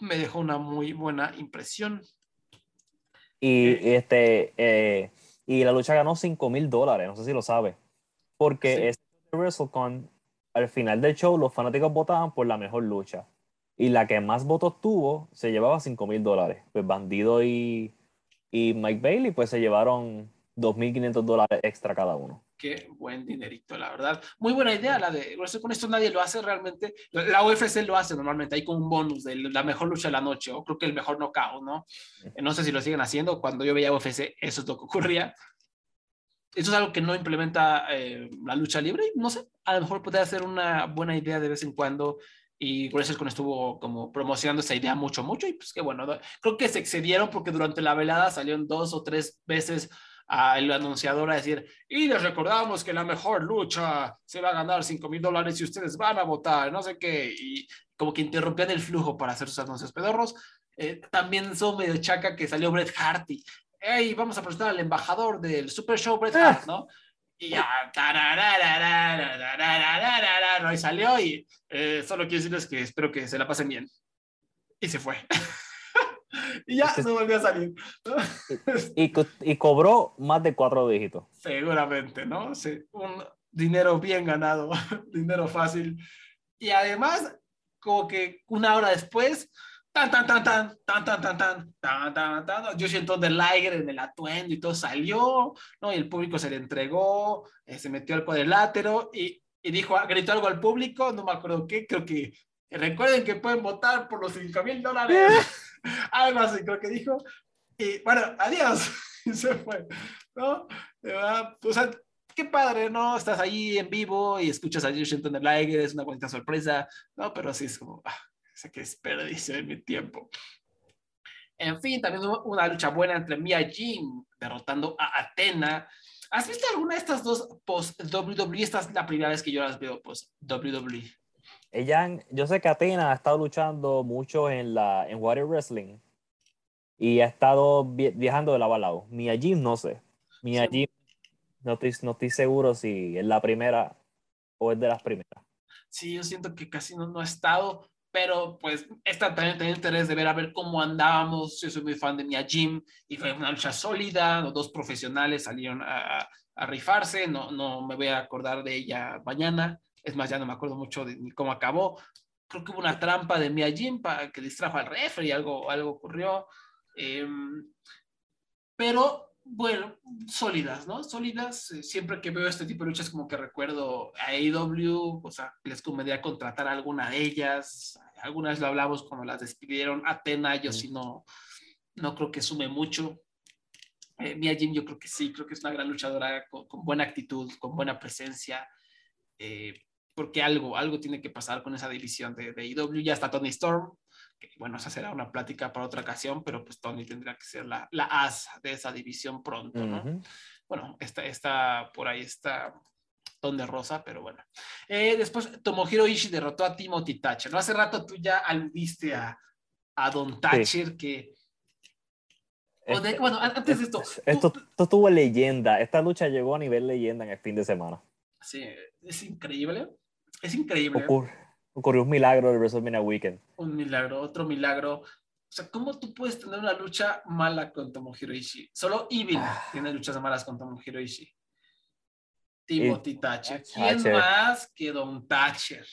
me dejó una muy buena impresión. Y eh, este... Eh y la lucha ganó 5 mil dólares, no sé si lo sabe. Porque este WrestleCon, al final del show, los fanáticos votaban por la mejor lucha. Y la que más votos tuvo se llevaba 5 mil dólares. Pues Bandido y, y Mike Bailey pues se llevaron 2.500 dólares extra cada uno qué buen dinerito, la verdad. Muy buena idea la de, con esto nadie lo hace realmente. La UFC lo hace normalmente, hay con un bonus de la mejor lucha de la noche, o creo que el mejor knockout, ¿no? No sé si lo siguen haciendo, cuando yo veía UFC eso es lo que ocurría. eso es algo que no implementa eh, la lucha libre. No sé, a lo mejor podría ser una buena idea de vez en cuando. Y con estuvo como promocionando esa idea mucho, mucho. Y pues que bueno, creo que se excedieron porque durante la velada salieron dos o tres veces al anunciador a decir, y les recordamos que la mejor lucha se va a ganar 5 mil dólares y ustedes van a votar, no sé qué, y como que interrumpían el flujo para hacer sus anuncios pedorros. Eh, también son medio chaca que salió Bret Hart y, hey, vamos a presentar al embajador del Super Show Bret Hart, ¿no? Y ya, y salió y solo quiero decirles que espero que se la pasen bien. Y se fue. Y ya no volvió a salir. y, y, cobró más de cuatro dígitos. Seguramente, ¿no? Sí, un dinero bien ganado, dinero fácil. Y además, como que una hora después, tan, tan, tan, tan, tan, tan, tan, tan, tan, tan, tan, yo siento de Liger en el atuendo y todo salió, ¿no? Y el público se le entregó, se metió al cuadrilátero y, y dijo, gritó algo al público, no me acuerdo qué, creo que recuerden que pueden votar por los 5 mil dólares, algo así creo que dijo, y bueno, adiós, y se fue, ¿no? O sea, qué padre, ¿no? Estás ahí en vivo y escuchas a Washington Liger, es una bonita sorpresa, ¿no? Pero así es como, ah, sé que desperdicio de mi tiempo. En fin, también hubo una lucha buena entre Mia Jim derrotando a Atena. ¿Has visto alguna de estas dos post WWE? Esta es la primera vez que yo las veo post WWE. Ella, yo sé que Atena ha estado luchando mucho en la en Warrior Wrestling y ha estado viajando de lado a lado. Mia Jim no sé. Mia Jim no estoy, no estoy seguro si es la primera o es de las primeras. Sí, yo siento que casi no, no ha estado pero pues esta también tenía interés de ver a ver cómo andábamos. Yo soy muy fan de Mia Jim y fue una lucha sólida. Los dos profesionales salieron a, a, rifarse. No, no me voy a acordar de ella mañana. Es más, ya no me acuerdo mucho de cómo acabó. Creo que hubo una trampa de Mia Jim para que distrajo al refri, algo, algo ocurrió. Em, pero bueno, sólidas, ¿no? Sólidas. Eh, siempre que veo este tipo de luchas, como que recuerdo a AEW, o sea, les convendría contratar a alguna de ellas. Algunas lo hablamos cuando las despidieron. Atena, yo sí no, no creo que sume mucho. Eh, Mia Jim, yo creo que sí, creo que es una gran luchadora con, buena actitud, con buena presencia. Eh, porque algo, algo tiene que pasar con esa división de, de AEW. Ya está Tony Storm, bueno, esa será una plática para otra ocasión, pero pues Tony tendría que ser la, la as de esa división pronto, ¿no? Bueno, está, está por ahí está de Rosa, pero bueno. Eh, después Tomohiro Ishii derrotó a Timothy Thatcher, ¿no? Hace rato tú ya aludiste a, a Don Thatcher que... Este, bueno, antes de esto... Esto, esto tuvo leyenda, esta lucha llegó a nivel leyenda en el fin de semana. Sí, es increíble, es increíble. Ocurrió un milagro el WrestleMania Weekend. Un milagro, otro milagro. O sea, ¿cómo tú puedes tener una lucha mala con Tomohiro Ishii? Solo Evil ah. tiene luchas malas con Tomohiro Ishii. Timothy Thatcher. ¿Quién más que Don Thatcher?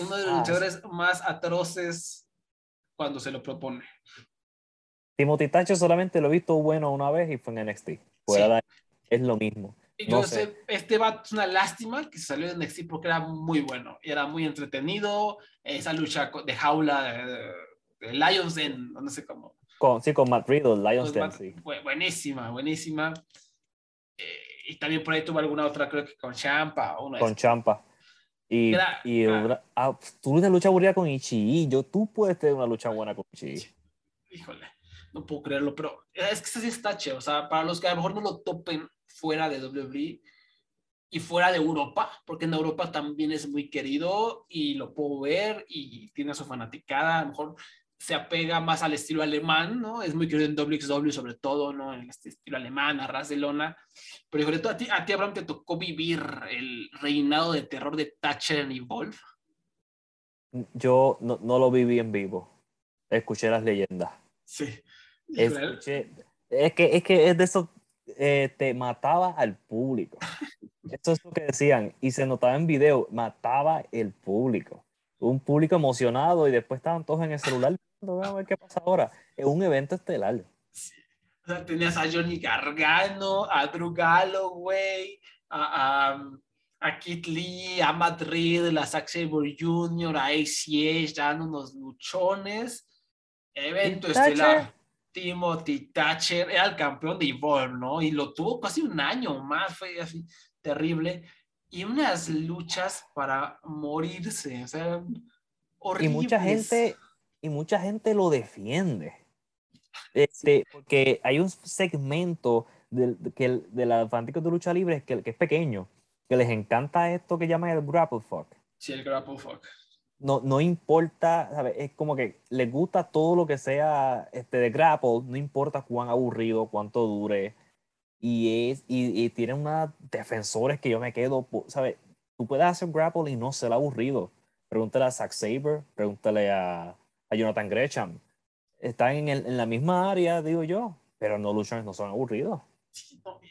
Uno de los ah, luchadores más atroces cuando se lo propone. Timothy Thatcher solamente lo he visto bueno una vez y fue en NXT. Fuera es lo mismo. Yo sé. este va es una lástima que se salió de NXT porque era muy bueno, era muy entretenido, esa lucha de jaula de, Lions Den, no sé cómo. Con, sí, con Matt Riddle, Lions Den, sí. Buenísima, buenísima. Eh, y también por ahí tuvo alguna otra, creo que con Champa. Una con Champa. Y, y ah, tú una lucha aburrida con Ichi, yo tú puedes tener una lucha buena con Ichi. Híjole, no puedo creerlo, pero es que sí está che, o sea, para los que a lo mejor no lo topen, fuera de WWE y fuera de Europa, porque en Europa también es muy querido y lo puedo ver y tiene su fanaticada, a lo mejor se apega más al estilo alemán, ¿no? Es muy querido en WXW sobre todo, ¿no? En este estilo alemán, a ras de lona. Pero sobre todo a ti, a ti, Abraham, te tocó vivir el reinado de terror de Thatcher y Wolf. Yo no, no lo viví en vivo. Escuché las leyendas. Sí. Escuché. Es que, es que es de esos eh, te mataba al público. Eso es lo que decían. Y se notaba en video, mataba el público. Un público emocionado y después estaban todos en el celular. A ver qué pasa ahora. Es un evento estelar. O sea, tenías a Johnny Gargano, a Drew Galloway, a, a, a Kit Lee, a Madrid, a Zack Sabre Jr., a ACH, dando unos luchones. Evento estelar. Timothy Thatcher era el campeón de Evolve, ¿no? Y lo tuvo casi un año más, fue así terrible. Y unas luchas para morirse, o sea, horribles. Y mucha gente, y mucha gente lo defiende. Este, porque hay un segmento del, que, de la fanáticos de lucha libre que, que es pequeño, que les encanta esto que llaman el grapple fuck. Sí, el grapple fuck. No, no importa, ¿sabes? Es como que les gusta todo lo que sea este, de grapple, no importa cuán aburrido, cuánto dure. Y, es, y, y tienen unos defensores que yo me quedo, ¿sabes? Tú puedes hacer grapple y no ser aburrido. Pregúntale a Zack Saber, pregúntale a, Jonathan Gresham. Están en, el, en, la misma área, digo yo, pero no luchan, no son aburridos.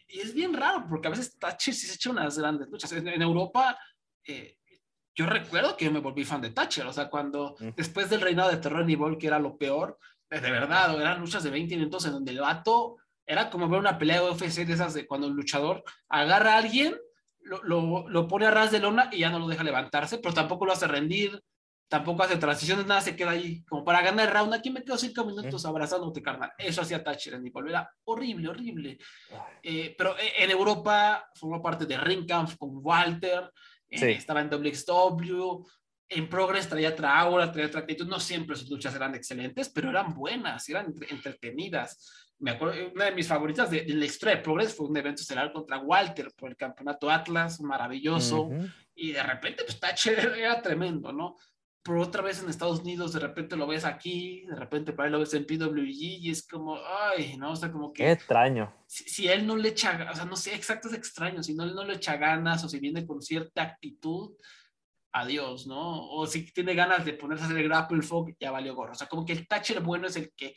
Es bien raro, porque a veces Thatcher sí se echa unas grandes luchas. En, en Europa, eh, yo recuerdo que yo me volví fan de Thatcher, o sea, cuando mm. después del reinado de terror en que era lo peor, de verdad, eran luchas de 20 minutos en donde el vato era como ver una pelea de UFC de esas de cuando el luchador agarra a alguien, lo, lo, lo, pone a ras de lona y ya no lo deja levantarse, pero tampoco lo hace rendir, tampoco hace transiciones, nada, se queda ahí como para ganar el round. Aquí me quedo cinco minutos mm. abrazándote, carnal. Eso hacía Thatcher en Nicole, era horrible, horrible. Eh, pero en Europa formó parte de Ring Camp con Walter, sí. eh, estaba en WXW, en Progress traía otra aura, traía otra actitud. No siempre sus luchas eran excelentes, pero eran buenas, eran entretenidas. Me acuerdo, una de mis favoritas de, de la historia de Progress fue un evento estelar contra Walter por el campeonato Atlas, maravilloso. Uh -huh. Y de repente, pues Thatcher era tremendo, ¿no? Pero otra vez en Estados Unidos, de repente lo ves aquí, de repente para ahí lo ves en PWG y es como, ay, ¿no? O sea, como que... Qué extraño. Si, si, él no le echa, o sea, no sé, exacto es extraño, si no, él no le echa ganas o si viene con cierta actitud, adiós, ¿no? O si tiene ganas de ponerse a hacer el grapple fog, ya valió gorro. O sea, como que el Thatcher bueno es el que,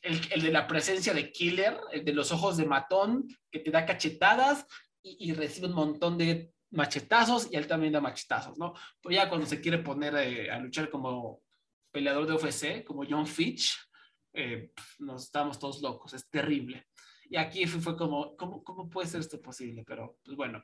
el, el de la presencia de killer, el de los ojos de matón, que te da cachetadas y, y recibe un montón de machetazos y él también da machetazos, ¿no? Pero ya cuando se quiere poner eh, a luchar como peleador de UFC, como John Fitch, eh, nos estamos todos locos, es terrible. Y aquí fue, fue como, ¿cómo, ¿cómo, puede ser esto posible? Pero, pues bueno.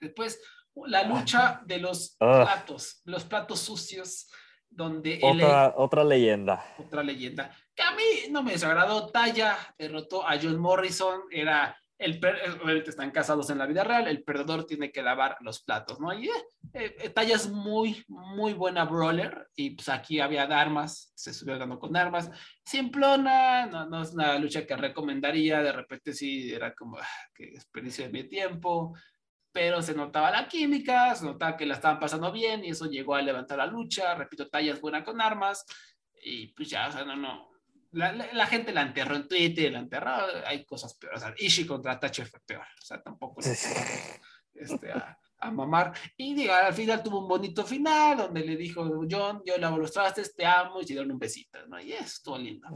Después, la lucha de los uh. platos, los platos sucios, donde... Otra, él, otra leyenda. Otra leyenda. Que a mí no me desagradó. Taya derrotó a John Morrison, era el obviamente están casados en la vida real, el perdedor tiene que lavar los platos, ¿no? Y eh, eh, Talla es muy, muy buena brawler, y pues aquí había armas, se subió dando con armas, simplona, no, no es una lucha que recomendaría, de repente sí era como, ah, que desperdicio de mi tiempo, pero se notaba la química, se notaba que la estaban pasando bien, y eso llegó a levantar la lucha, repito, Talla es buena con armas, y pues ya, o sea, no, no, la, la, la, gente la enterró en Twitter, la enterró, hay cosas peores. O sea, Ishii contra Thatcher fue peor. O sea, tampoco este, a, a, mamar. Y digo, al final tuvo un bonito final donde le dijo, John, yo lavo los trastes, te amo, y se dieron un besito, ¿no? Y eso estuvo lindo.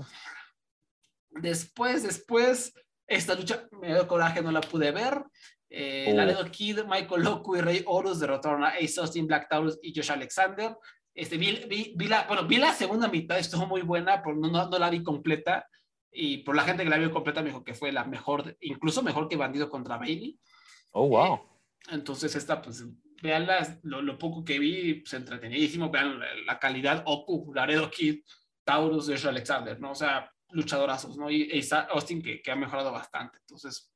Después, después, esta lucha me dio coraje, no la pude ver. Eh, oh. Laredo Kid, Michael Loco y Rey Horus derrotaron a Ace Austin, Black Taurus y Josh Alexander. Este, vi, vi, vi, la, bueno, vi la segunda mitad, estuvo muy buena, pero no, no, no, la vi completa. Y por la gente que la vio completa me dijo que fue la mejor, incluso mejor que Bandido contra Bailey. Oh, wow. Entonces, esta, pues, vean las, lo, lo, poco que vi, pues entretenidísimo. Vean la, la calidad Oku, Laredo Kid, Taurus, Joshua Alexander, ¿no? O sea, luchadorazos, ¿no? Y, y Austin que, que ha mejorado bastante. Entonces,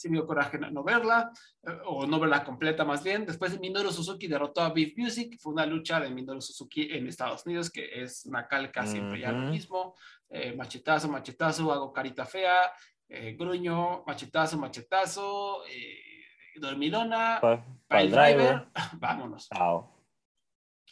sí me dio coraje no verla, eh, o no verla completa más bien. Después Minoru Suzuki derrotó a Beef Music, fue una lucha de Minoru Suzuki en Estados Unidos, que es una calca siempre uh -huh. ya lo mismo. Eh, machetazo, machetazo, hago carita fea, eh, gruño, machetazo, machetazo, eh, dormilona, pa, pa el driver, driver. vámonos.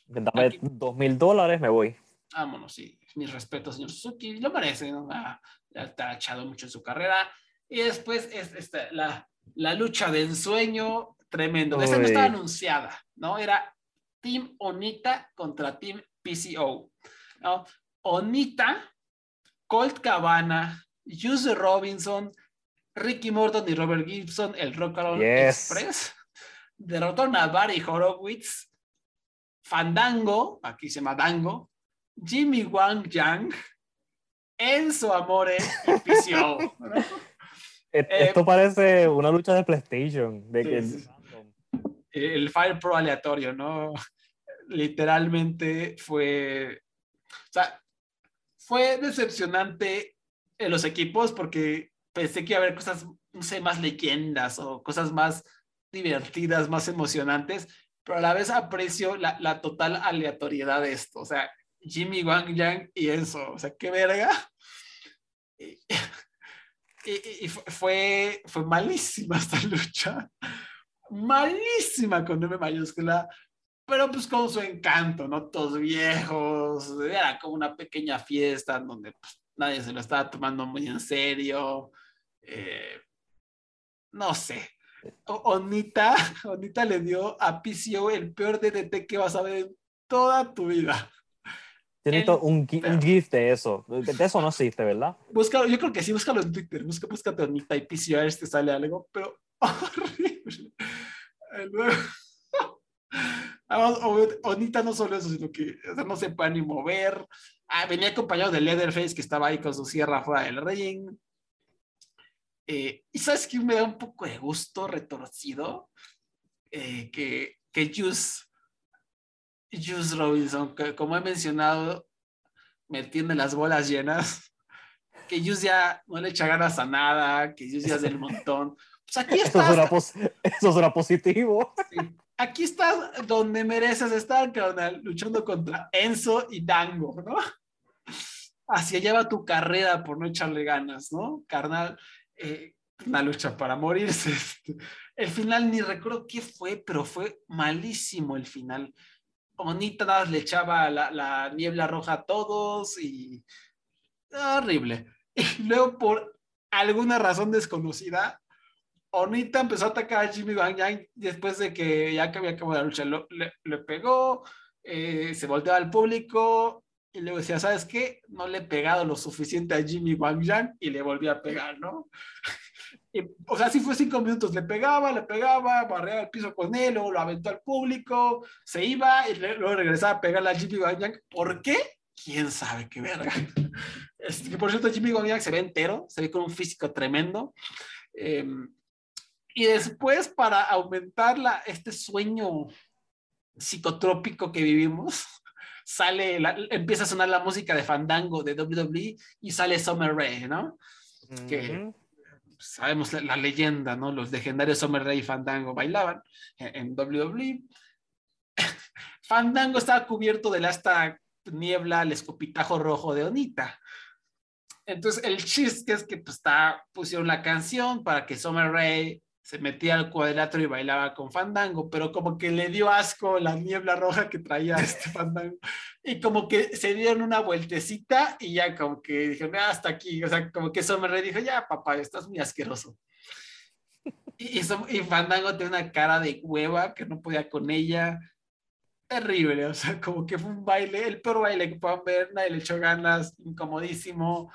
Dame dos mil dólares, me voy. Vámonos, sí. Mis respetos, señor Suzuki, lo merece, ¿no? Ah, ha echado mucho en su carrera. Y después es esta, la, la lucha de ensueño, tremendo. Esa no estaba anunciada, ¿no? Era Team Onita contra Team PCO. ¿no? Onita, Colt Cabana, Juice Robinson, Ricky Morton y Robert Gibson, el Rock and yes. Express, derrotaron a Barry Horowitz, Fandango, aquí se llama Dango, Jimmy Wang Yang, Enzo Amore y PCO. ¿no? Esto eh, parece una lucha de PlayStation. De sí, que... El Fire Pro aleatorio, ¿no? Literalmente fue. O sea, fue decepcionante en los equipos porque pensé que iba a haber cosas, no sé, más leyendas o cosas más divertidas, más emocionantes, pero a la vez aprecio la, la total aleatoriedad de esto. O sea, Jimmy Wang Yang y eso, o sea, qué verga. Y, y, fue, fue malísima esta lucha. Malísima con M mayúscula pero pues con su encanto, ¿no? Todos viejos, era como una pequeña fiesta donde pues, nadie se lo estaba tomando muy en serio. Eh, no sé. Onita, Onita le dio a PCO el peor DDT que vas a ver en toda tu vida. Un, un, GIF de eso. De eso no existe, ¿verdad? Búscalo, yo creo que sí, búscalo en Twitter. Busca, búscate Onita y PCO a ver si te sale algo, pero horrible. Luego, Onita no solo eso, sino que no se puede ni mover. Ah, venía acompañado de Leatherface que estaba ahí con su sierra fuera del ring. Eh, y sabes que me da un poco de gusto retorcido eh, que, que Juice, Juice Robinson, que como he mencionado, me tiene las bolas llenas. Que Juice ya no le echa ganas a nada, que Juice ya es del montón. Pues aquí está. Eso será, positivo. Sí aquí estás donde mereces estar, carnal, luchando contra Enzo y Dango, ¿no? Hacia allá va tu carrera por no echarle ganas, ¿no? Carnal, eh, una lucha para morirse. El final ni recuerdo qué fue, pero fue malísimo el final. Onita nada le echaba la, la niebla roja a todos y horrible. Y luego por alguna razón desconocida, Onita empezó a atacar a Jimmy Wang Yang después de que ya que había acabado la lucha. le, pegó, eh, se volteaba al público y luego decía, ¿sabes qué? No le he pegado lo suficiente a Jimmy Wang Yang y le volví a pegar, ¿no? O sea, si fue cinco minutos, le pegaba, le pegaba, barreaba el piso con él, luego lo aventó al público, se iba y luego regresaba a pegarle a Jimmy Yang. ¿Por qué? ¿Quién sabe qué verga? Este, que por cierto, Jimmy Yang se ve entero, se ve con un físico tremendo. Eh, y después, para aumentar este sueño psicotrópico que vivimos, sale, empieza a sonar la música de Fandango de WWE y sale Summer Rae, ¿no? Que sabemos la, leyenda, ¿no? Los legendarios Summer Rae y Fandango bailaban en, WWE. Fandango estaba cubierto de la esta niebla, el escopitajo rojo de Onita. Entonces, el chiste es que pues, está, pusieron la canción para que Summer Rae se metía al cuadrilátero y bailaba con Fandango, pero como que le dio asco la niebla roja que traía este Fandango. Y como que se dieron una vueltecita y ya como que dijeron, ah, hasta aquí. O sea, como que eso me dijo, ya, papá, estás muy asqueroso. Y, y, Fandango tiene una cara de hueva que no podía con ella. Terrible, o sea, como que fue un baile, el peor baile que puedan ver, nadie le echó ganas, incomodísimo,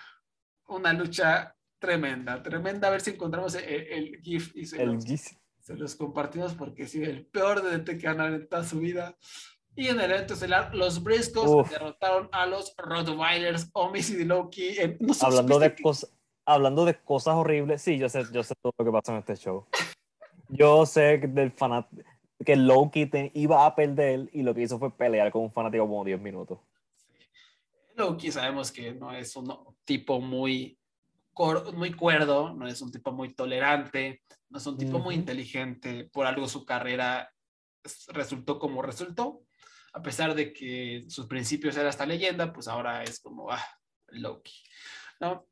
una lucha tremenda, tremenda. A ver si encontramos el, GIF y se, los, se los compartimos porque sí, el peor DDT que han en toda su vida. Y en el evento estelar, los Briscos derrotaron a los Rottweilers, Omis y Loki. hablando, de cosas, hablando de cosas horribles, sí, yo sé, yo sé todo lo que pasa en este show. Yo sé del fanat que Loki iba a perder y lo que hizo fue pelear con un fanático como 10 minutos. Loki sabemos que no es un tipo muy muy cuerdo, no es un tipo muy tolerante, no es un tipo muy inteligente, por algo su carrera resultó como resultó, a pesar de que sus principios era esta leyenda, pues ahora es como, ah, Loki, ¿no?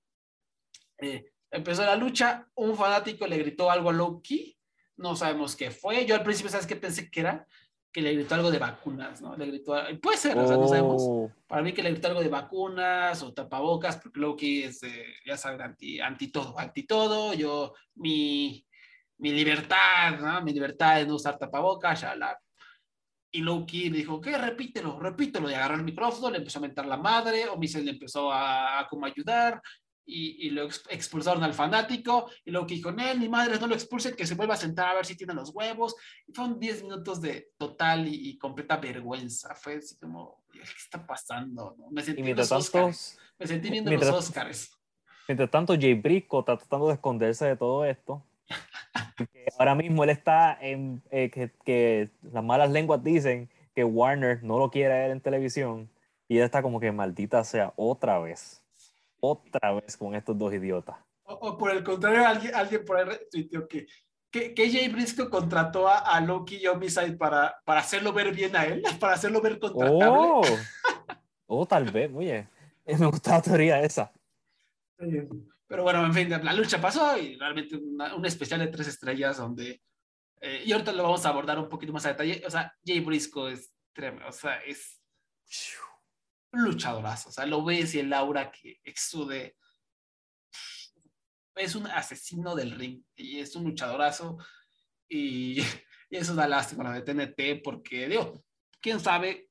Eh, empezó la lucha, un fanático le gritó algo a Loki, no sabemos qué fue, yo al principio, ¿sabes qué pensé que era? Que le gritó algo de vacunas, ¿no? Le gritó, puede ser, o sea, no sabemos. Oh. Para mí que le gritó algo de vacunas o tapabocas, porque Loki es, ya saben, anti, anti todo, anti todo. Yo, mi, mi libertad, ¿no? Mi libertad de no usar tapabocas, ya la. Y Loki le dijo, ¿qué? Repítelo, repítelo. Y agarró el micrófono, le empezó a mentar la madre, o Michelle le empezó a, a como ayudar, y, y, lo expulsaron al fanático, y luego que dijo, él, mi madre, no lo expulsen, que se vuelva a sentar a ver si tiene los huevos. Y fueron 10 minutos de total y, completa vergüenza. Fue así como, ¿qué está pasando? Me sentí viendo los Oscars. Me sentí viendo los Oscars. Mientras tanto, Jay Brisco está tratando de esconderse de todo esto. ahora mismo él está en eh, que, que las malas lenguas dicen que Warner no lo quiere ver en televisión Y ella está como que maldita sea otra vez. Otra vez con estos dos idiotas. O, por el contrario, alguien, alguien por ahí tuiteó que, que, que Jay Briscoe contrató a, a Loki y Homicide para, para hacerlo ver bien a él, para hacerlo ver contratable. Oh, oh tal vez, oye. Me gusta la teoría esa. Pero bueno, en fin, la lucha pasó y realmente un especial de tres estrellas donde... Eh, y ahorita lo vamos a abordar un poquito más a detalle. O sea, Jay Briscoe es tremendo, o sea, es luchadorazo. O sea, lo ves y el aura que exude es un asesino del ring y es un luchadorazo y, y eso da lástima la de TNT porque, digo, quién sabe,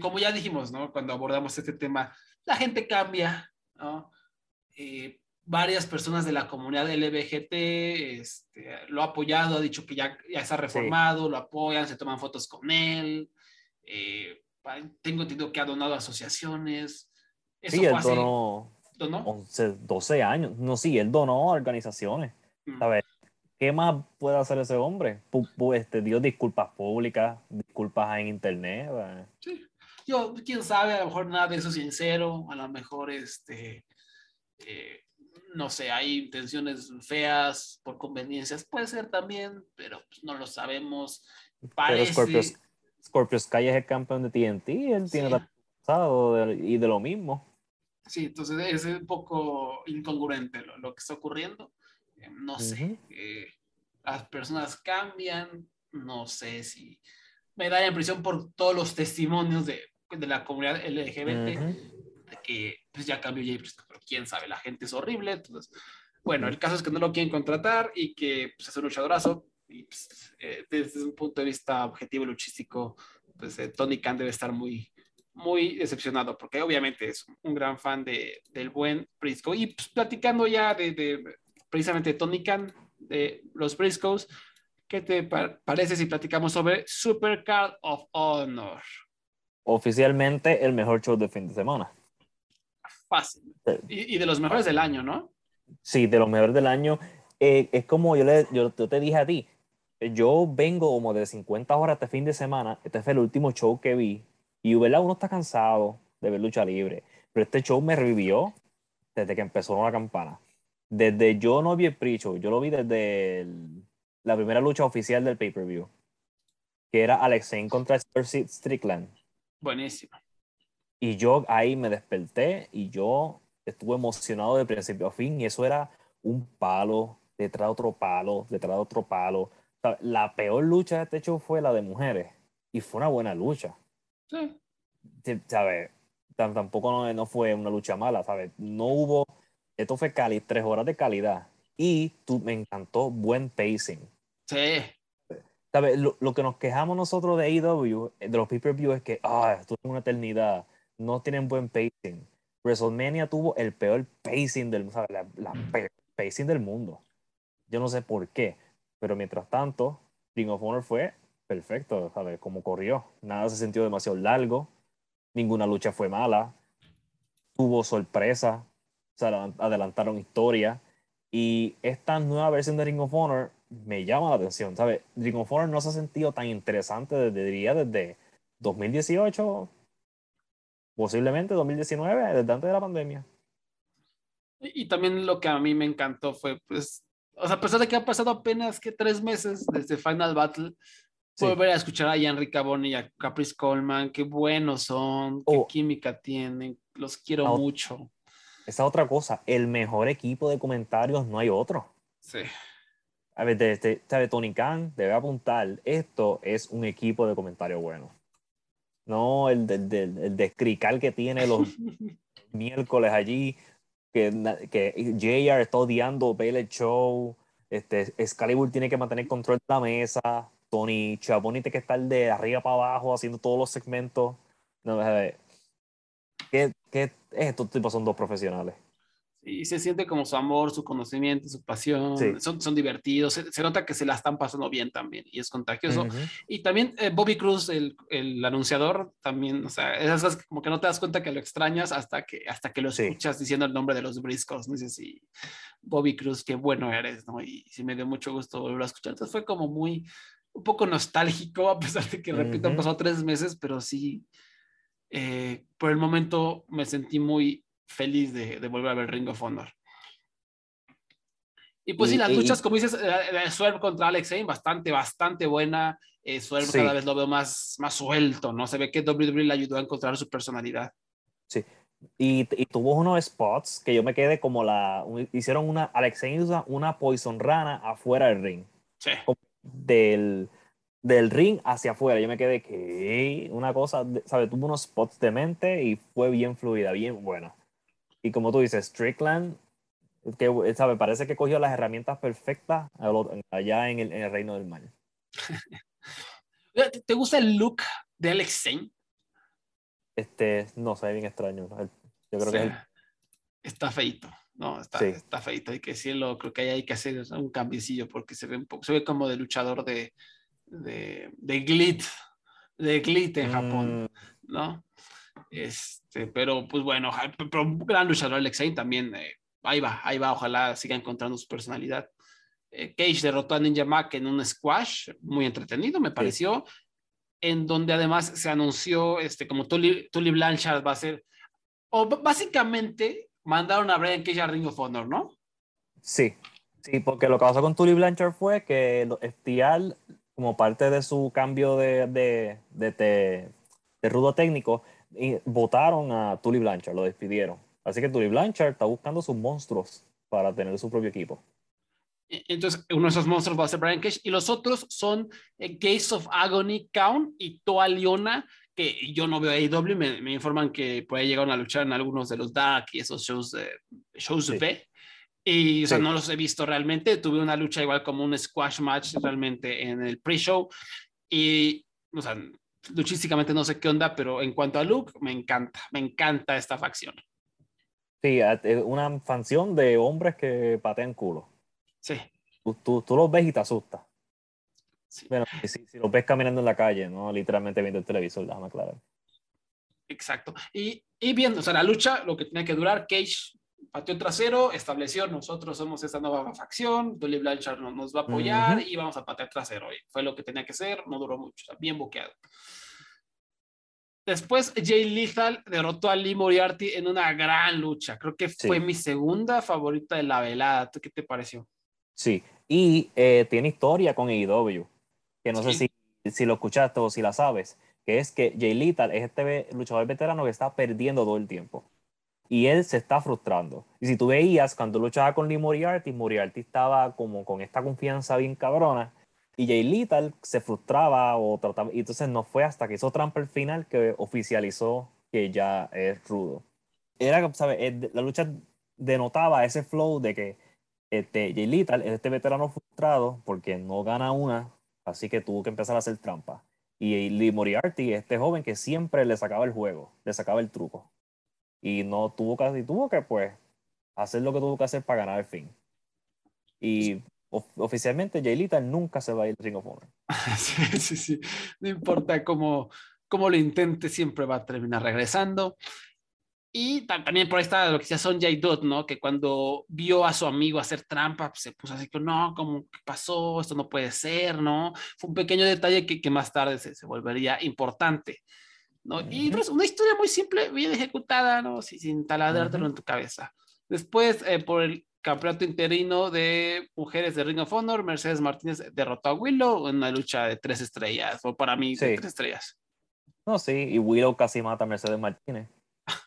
como ya dijimos, ¿no? Cuando abordamos este tema, la gente cambia, ¿no? Eh, varias personas de la comunidad LBGT este, lo ha apoyado, ha dicho que ya, ya está reformado, lo apoyan, se toman fotos con él. Eh, tengo entendido que ha donado asociaciones. Eso sí, fue así. ¿Donó? 11, 12 años. No, sí, él donó a organizaciones. Mm. ¿Qué más puede hacer ese hombre? este, dio disculpas públicas, disculpas en internet. Sí. Yo, quién sabe, a lo mejor nada de eso sincero, a lo mejor este, eh, no sé, hay intenciones feas por conveniencias, puede ser también, pero pues, no lo sabemos. Parece... Pero Scorpio, Sky es el campeón de TNT, él tiene el pasado y de lo mismo. Sí, entonces es un poco incongruente lo, que está ocurriendo. Eh, no sé, eh, las personas cambian, no sé si me da la impresión por todos los testimonios de, de la comunidad LGBT de que pues ya cambió James, pero quién sabe, la gente es horrible. Entonces, bueno, el caso es que no lo quieren contratar y que pues, es un luchadorazo. Y pues, eh, desde un punto de vista objetivo luchístico, pues Tony Khan debe estar muy, muy decepcionado, porque obviamente es un gran fan de, del buen Briscoe. Y pues, platicando ya de, de, precisamente Tony Khan, de los Briscoes, ¿qué te parece si platicamos sobre Supercard of Honor? Oficialmente el mejor show de fin de semana. Fácil. Y, y de los mejores del año, ¿no? Sí, de los mejores del año. Eh, es como yo, le, yo, yo te dije a ti, yo vengo como de 50 horas este fin de semana, este fue el último show que vi y ¿verdad? uno está cansado de ver lucha libre, pero este show me revivió desde que empezó la campana. Desde yo no vi el pre-show, yo lo vi desde la primera lucha oficial del pay-per-view, que era Alexei contra Strickland. Buenísimo. Y yo ahí me desperté y yo estuve emocionado de principio a fin y eso era un palo detrás de otro palo, detrás de otro palo. La peor lucha de este show fue la de mujeres y fue una buena lucha. Sí. ¿Sabes? Tampoco no, no, fue una lucha mala, ¿sabes? No hubo, esto fue cali, tres horas de calidad y tú, me encantó buen pacing. Sí. ¿Sabes? Lo, lo, que nos quejamos nosotros de AEW, de los pay-per-view, es que, ah, esto es una eternidad, no tienen buen pacing. WrestleMania tuvo el peor pacing del, ¿sabes? La, la pacing del mundo. Yo no sé por qué, pero mientras tanto, Ring of Honor fue perfecto, ¿sabes? Como corrió. Nada se sintió demasiado largo, ninguna lucha fue mala, tuvo sorpresa, se adelantaron historia. Y esta nueva versión de Ring of Honor me llama la atención, ¿sabes? Ring of Honor no se ha sentido tan interesante desde, diría, desde 2018, posiblemente 2019, desde antes de la pandemia. Y, también lo que a mí me encantó fue, pues, o sea, a pesar de que ha pasado apenas que tres meses desde Final Battle, Volver a escuchar a Jan Ricaboni y a Caprice Coleman, qué buenos son, qué oh. química tienen, los quiero mucho. Esa otra cosa, el mejor equipo de comentarios no hay otro. Sí. A ver, de, de, Tony Khan debe apuntar, esto es un equipo de comentarios bueno. No el de, el de que tiene los miércoles allí, que, que JR está odiando ver show, este, Excalibur tiene que mantener control de la mesa, Tony Chaboni tiene que estar de arriba para abajo haciendo todos los segmentos. No, ¿qué, ¿Qué Estos tipos son dos profesionales. Y se siente como su amor, su conocimiento, su pasión. Son, son divertidos. Se, nota que se la están pasando bien también y es contagioso. Y también eh, Bobby Cruz, el, el, anunciador, también, o sea, esas cosas que como que no te das cuenta que lo extrañas hasta que, hasta que lo escuchas diciendo el nombre de los briscos. No sé si Bobby Cruz, qué bueno eres, ¿no? Y sí me dio mucho gusto volver a escuchar. Entonces fue como muy, un poco nostálgico, a pesar de que, repito, han pasado tres meses, pero sí, eh, por el momento me sentí muy feliz de, de, volver a ver Ring of Honor. Y pues sí, las luchas, como dices, eh, Swerve contra Alex Zane, bastante, bastante buena. Eh, Swerve sí. cada vez lo veo más, más suelto, ¿no? Se ve que WWE le ayudó a encontrar su personalidad. Sí, y, y, tuvo unos spots que yo me quedé como la. Hicieron una. Alex Zane usa una Poison Rana afuera del ring. Sí. Del, del ring hacia afuera. Yo me quedé que. Una cosa, ¿sabes? Tuvo unos spots de mente y fue bien fluida, bien buena. Y como tú dices, Strickland que sabe parece que cogió las herramientas perfectas allá en el, en el reino del mal ¿Te gusta el look de Alex Zane? Este, no, se ve bien extraño. Yo creo sí. que es el... está feito. No, está, sí. está feito. Hay que decirlo. Creo que ahí hay que hacer un cambiecillo porque se ve un poco, se ve como de luchador de, de, de Glit, de Glit en Japón, mm. ¿no? Este, pero pues bueno, pero un gran luchador Alex Zane también. Eh, ahí va, ahí va, ojalá siga encontrando su personalidad. Eh, Cage derrotó a Ninja Mac en un squash muy entretenido, me pareció, sí. en donde además se anunció, este, como Tully, Tully Blanchard va a ser, o básicamente mandaron a Brian Cage a Ring of Honor, ¿no? Sí, sí, porque lo que pasó con Tully Blanchard fue que FTR, como parte de su cambio de, de, de, de, de rudo técnico, votaron a Tully Blanchard, lo despidieron. Así que Tully Blanchard está buscando sus monstruos para tener su propio equipo. Entonces, uno de esos monstruos va a ser Brian Cage y los otros son eh, Gates of Agony, Count y Toa Liona, que yo no veo AEW, me, me, informan que por ahí llegaron a luchar en algunos de los Dark y esos shows, eh, shows sí. B. Y o sea, sí. no los he visto realmente. Tuve una lucha igual como un squash match realmente en el pre-show. Y, o sea, luchísticamente no sé qué onda, pero en cuanto a look, me encanta, me encanta esta facción. Sí, una facción de hombres que patean culo. Sí. Tú, tú, tú los ves y te asustas. Sí. Bueno, si, si los ves caminando en la calle, no literalmente viendo el televisor, déjame aclarar. Exacto. Y, y viendo, o sea, la lucha, lo que tenía que durar, Cage pateó trasero, estableció, nosotros somos esta nueva facción, Dolly Blanchard nos, nos va a apoyar uh -huh. y vamos a patear trasero. Y fue lo que tenía que ser, no duró mucho, bien boqueado. Después, Jay Lethal derrotó a Lee Moriarty en una gran lucha. Creo que fue sí. mi segunda favorita de la velada. ¿Qué te pareció? Sí, y eh, tiene historia con AEW, que no sí. sé si, si lo escuchaste o si la sabes, que es que Jay Lethal es este luchador veterano que está perdiendo todo el tiempo. Y él se está frustrando. Y si tú veías, cuando luchaba con Lee Moriarty, Moriarty estaba como con esta confianza bien cabrona y Jay Lethal se frustraba o trataba, y entonces no fue hasta que hizo trampa al final que oficializó que ya es rudo. Era, ¿sabes? La lucha denotaba ese flow de que este, Jay Lethal es este veterano frustrado porque no gana una, así que tuvo que empezar a hacer trampa. Y Lee Moriarty, este joven que siempre le sacaba el juego, le sacaba el truco. Y no tuvo que, y tuvo que pues hacer lo que tuvo que hacer para ganar el fin. Y oficialmente Jay Lethal nunca se va a ir Ring of Honor. Sí, sí, sí. No importa cómo, cómo lo intente, siempre va a terminar regresando. Y también por ahí está lo que decía Son Jay Dutt, ¿no? Que cuando vio a su amigo hacer trampa, pues se puso así que no, ¿cómo pasó? Esto no puede ser, ¿no? Fue un pequeño detalle que, que más tarde se, se, volvería importante, ¿no? Uh -huh. Y pues, una historia muy simple, bien ejecutada, ¿no? Sin, sin taladrártelo uh -huh. en tu cabeza. Después, eh, por el campeonato interino de mujeres de Ring of Honor, Mercedes Martínez derrotó a Willow en una lucha de tres estrellas, o para mí, sí. tres estrellas. No, sí, y Willow casi mata a Mercedes Martínez.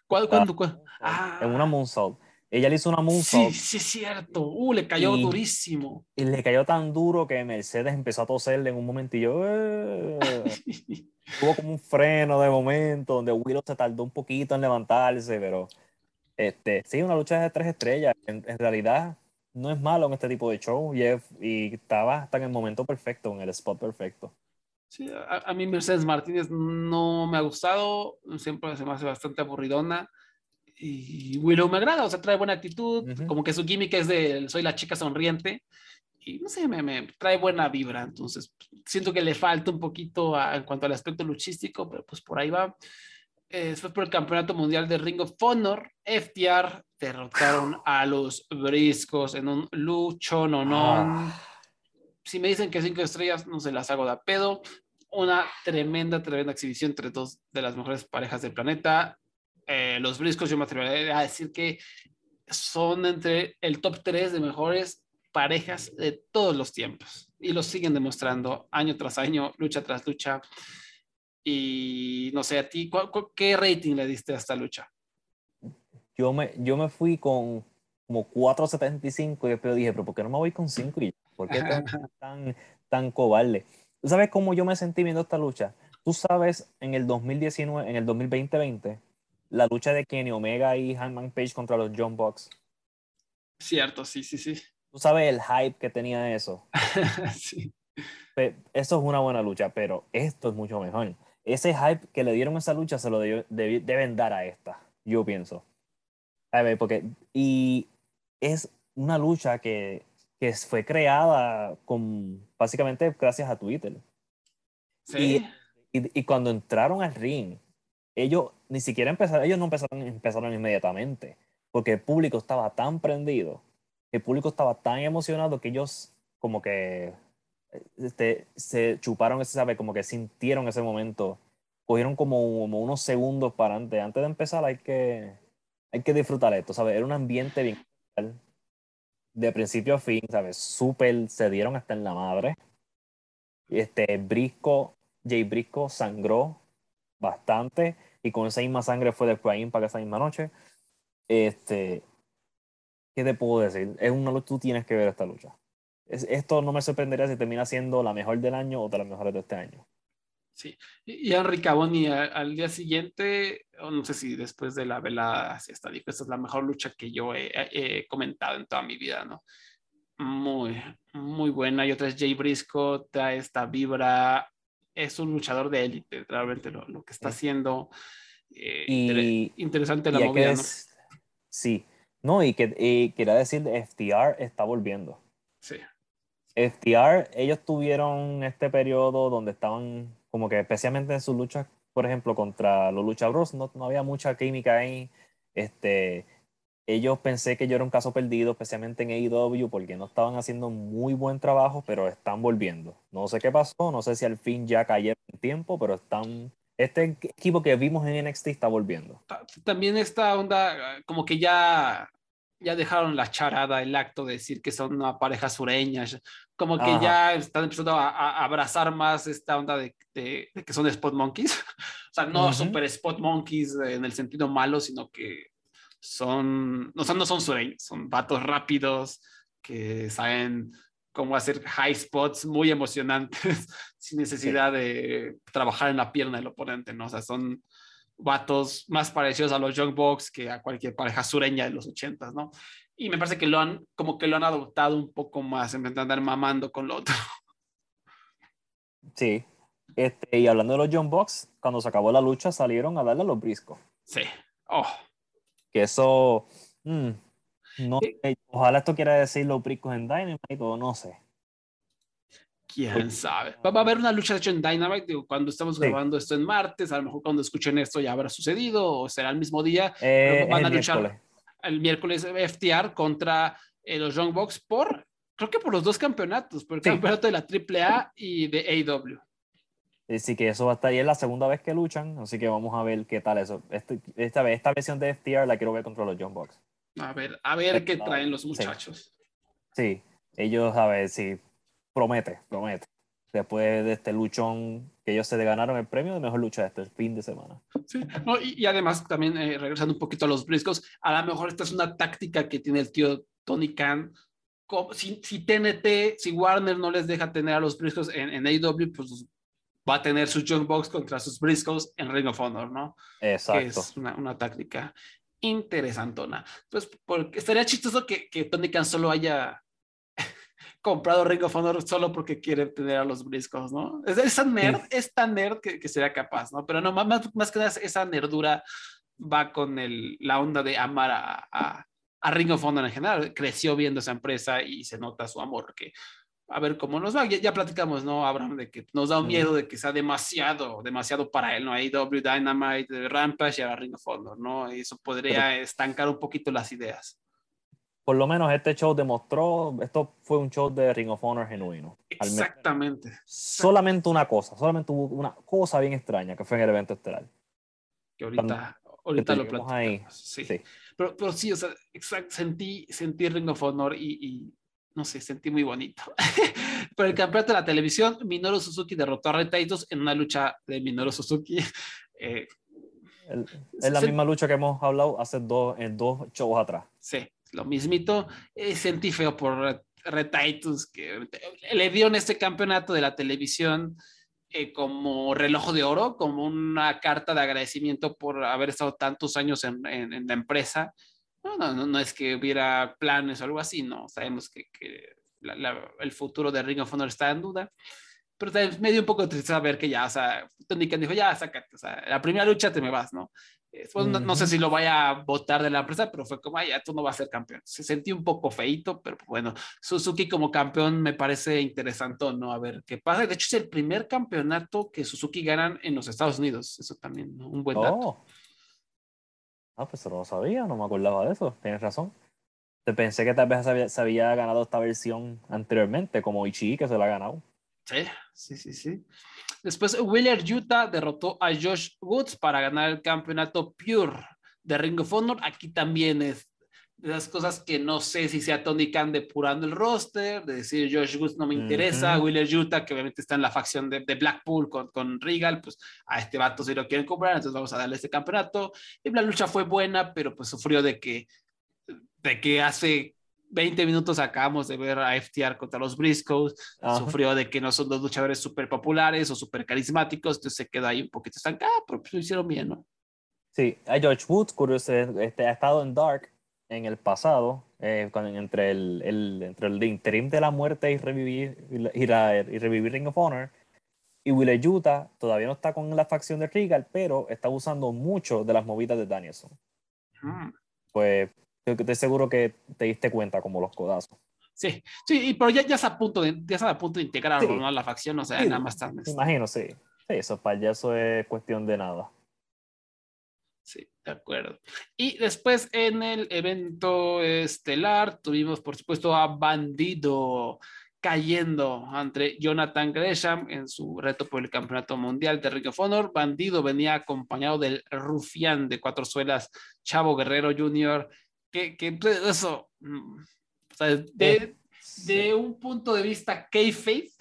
¿Cuándo? ¿Cuándo? ¿Cuándo? Ah. En una moonsault. Ella le hizo una moonsault. Sí, sí, es cierto. Uh, le cayó y, durísimo. Y le cayó tan duro que Mercedes empezó a toserle en un momentillo. Eh. Tuvo como un freno de momento, donde Willow se tardó un poquito en levantarse, pero este, sí, una lucha de tres estrellas. En, en realidad, no es malo en este tipo de show y, es, y estaba hasta en el momento perfecto, en el spot perfecto. Sí, a, a, mí Mercedes Martínez no me ha gustado, siempre se me hace bastante aburridona. Y Willow me agrada, o sea, trae buena actitud, uh -huh. como que su gimmick es de soy la chica sonriente. Y no sé, me, me, trae buena vibra. Entonces, siento que le falta un poquito a, en cuanto al aspecto luchístico, pero pues por ahí va. Eh, fue por el campeonato mundial de Ring of Honor. FTR derrotaron a los briscos en un lucho no, no. Ah si me dicen que cinco estrellas, no se las hago de pedo. una tremenda, tremenda exhibición entre dos de las mejores parejas del planeta. Eh, los Briscos, yo me atrevería a decir que son entre el top 3 de mejores parejas de todos los tiempos y lo siguen demostrando año tras año, lucha tras lucha. Y no sé, a ti, ¿qué rating le diste a esta lucha? Yo me, yo me fui con como 4.75 y después dije, pero ¿por qué no me voy con 5? Y ¿Por qué tan, tan, tan cobarde? ¿Tú sabes cómo yo me sentí viendo esta lucha? Tú sabes, en el 2019, en el 2020, la lucha de Kenny Omega y Hanman Page contra los John Box. Cierto, sí, sí, sí. Tú sabes el hype que tenía eso. sí. Eso es una buena lucha, pero esto es mucho mejor. Ese hype que le dieron a esa lucha se lo deben dar a esta, yo pienso. A ver, porque, y es una lucha que, que fue creada con, básicamente gracias a Twitter. Sí. Y, y, cuando entraron al ring, ellos ni siquiera empezaron, ellos no empezaron, empezaron inmediatamente, porque el público estaba tan prendido, el público estaba tan emocionado que ellos como que este, se chuparon ese, sabe, como que sintieron ese momento, cogieron como, como unos segundos para antes, antes de empezar hay que, hay que disfrutar esto, ¿sabes? Era un ambiente bien de principio a fin, ¿sabes? Súper, se dieron hasta en la madre. Este, Brisco, Jay Brisco sangró bastante y con esa misma sangre fue del Prime para esa misma noche. Este, ¿qué te puedo decir? Es una lucha, tú tienes que ver esta lucha. esto no me sorprendería si termina siendo la mejor del año o de las mejores de este año. Sí, y Henry Caboni al día siguiente, o no sé si después de la velada, si está dijo, esta es la mejor lucha que yo he, comentado en toda mi vida, ¿no? Muy, muy buena. Y otra es Jay Brisco, trae esta vibra, es un luchador de élite, realmente lo, lo, que está haciendo. Eh, y, interesante la movida, ¿no? Sí, no, y que quería decir, FTR está volviendo. Sí. FTR, ellos tuvieron este periodo donde estaban como que especialmente en sus luchas, por ejemplo, contra los luchadores, no, no había mucha química ahí. Este, ellos pensé que yo era un caso perdido, especialmente en AEW, porque no estaban haciendo muy buen trabajo, pero están volviendo. No sé qué pasó, no sé si al fin ya cayeron en tiempo, pero están. Este equipo que vimos en NXT está volviendo. También esta onda, como que ya ya dejaron la charada, el acto de decir que son una pareja sureña, como que ya están empezando a, abrazar más esta onda de, de, que son spot monkeys, o sea, no super spot monkeys en el sentido malo, sino que son, no, no son sureños, son vatos rápidos que saben cómo hacer high spots muy emocionantes sin necesidad de trabajar en la pierna del oponente, ¿no? O sea, son vatos más parecidos a los Young Bucks que a cualquier pareja sureña de los ochentas, ¿no? Y me parece que lo han, como que lo han adoptado un poco más en vez de andar mamando con lo otro. Sí. Este, y hablando de los Young Bucks, cuando se acabó la lucha salieron a darle a los briscos. Sí. Oh. Que eso... Mm, no, ojalá esto quiera decir los briscos en Dynamite o no sé. Quién sabe. Va, a haber una lucha hecho en Dynamite. cuando estamos grabando esto en martes, a lo mejor cuando escuchen esto ya habrá sucedido o será el mismo día. Eh, van a luchar el miércoles FTR contra eh, los Young Bucks por, creo que por los dos campeonatos, por el campeonato de la AAA y de AEW. Así que eso va a estar ahí, es la segunda vez que luchan, así que vamos a ver qué tal eso. Este, esta, vez, esta versión de FTR la quiero ver contra los Young Bucks. A ver, a ver qué traen los muchachos. Sí, ellos, a ver, si promete, promete. Después de este luchón que ellos se ganaron el premio de mejor lucha de este fin de semana. Sí, y, además también eh, regresando un poquito a los briscos, a lo mejor esta es una táctica que tiene el tío Tony Khan. Si, si TNT, si Warner no les deja tener a los briscos en, en AEW, pues va a tener su Young Box contra sus briscos en Ring of Honor, ¿no? Exacto. Que es una, una táctica interesantona. Pues porque estaría chistoso que, que Tony Khan solo haya comprado Ring of Honor solo porque quiere tener a los briscos, ¿no? Es, esa nerd, es tan nerd que, que, sería capaz, ¿no? Pero no, más, más que nada esa nerdura va con el, la onda de amar a, a, a, Ring of Honor en general. Creció viendo esa empresa y se nota su amor, que a ver cómo nos va. Ya, ya platicamos, ¿no, Abraham? De que nos da un miedo de que sea demasiado, demasiado para él, ¿no? AEW, Dynamite, Rampage y ahora Ring of Honor, ¿no? Y eso podría estancar un poquito las ideas por lo menos este show demostró, esto fue un show de Ring of Honor genuino. Exactamente. Solamente una cosa, solamente hubo una cosa bien extraña que fue en el evento estelar. Que ahorita, ahorita lo platicamos. Ahí. Sí. sí. Pero, pero, sí, o sea, exact, sentí, sentí Ring of Honor y, y no sé, sentí muy bonito. Por el campeonato de la televisión, Minoru Suzuki derrotó a Red en una lucha de Minoru Suzuki. Eh, es la misma lucha que hemos hablado hace dos, en dos shows atrás. Sí, lo mismito. Eh, sentí feo por Red que le dieron este campeonato de la televisión eh, como reloj de oro, como una carta de agradecimiento por haber estado tantos años en, en la empresa no, no, no, es que hubiera planes o algo así, no. Sabemos que, que el futuro de Ring of Honor está en duda. Pero me dio un poco de tristeza ver que ya, o sea, Tony Khan dijo, ya, sácate, o sea, la primera lucha te me vas, ¿no? no, sé si lo vaya a votar de la empresa, pero fue como, ay, ya tú no vas a ser campeón. Se sentí un poco feito, pero bueno, Suzuki como campeón me parece interesante, ¿no? A ver qué pasa. De hecho, es el primer campeonato que Suzuki ganan en los Estados Unidos. Eso también, un buen dato. Oh. Ah, pues no lo sabía, no me acordaba de eso, tienes razón. Pensé que tal vez se había, ganado esta versión anteriormente, como Ichi, que se la ha ganado. Sí, sí, sí, sí. Después, Wheeler Utah derrotó a Josh Woods para ganar el campeonato Pure de Ring of Honor. Aquí también es de las cosas que no sé si sea Tony Khan depurando el roster, de decir Josh Woods no me interesa, Wheeler Utah, que obviamente está en la facción de, de, Blackpool con, con Regal, pues a este vato si lo quieren comprar, entonces vamos a darle este campeonato. Y la lucha fue buena, pero pues sufrió de que, de que hace 20 minutos acabamos de ver a FTR contra los Briscoes, sufrió de que no son dos luchadores súper populares o súper carismáticos, entonces se quedó ahí un poquito estancado, pero pues lo hicieron bien, ¿no? Sí, a George Woods, curioso, este, ha estado en Dark, en el pasado, eh, entre, el, el, entre el interim de la muerte y revivir, y, revivir Ring of Honor, y Wille Utah todavía no está con la facción de Regal, pero está usando mucho de las movidas de Danielson. Hmm. Pues estoy seguro que te diste cuenta como los codazos. Sí, sí, pero ya, ya, está a punto de, ya está a punto de integrar a la facción, o sea, nada más tarde. Imagino, sí. Sí, eso para ya eso es cuestión de nada. Sí, de acuerdo. Y después en el evento estelar tuvimos, por supuesto, a Bandido cayendo ante Jonathan Gresham en su reto por el Campeonato Mundial de Ring of Honor. Bandido venía acompañado del rufián de cuatro suelas, Chavo Guerrero Jr., que, que pues, eso, mm, de, de, un punto de vista K-Faith,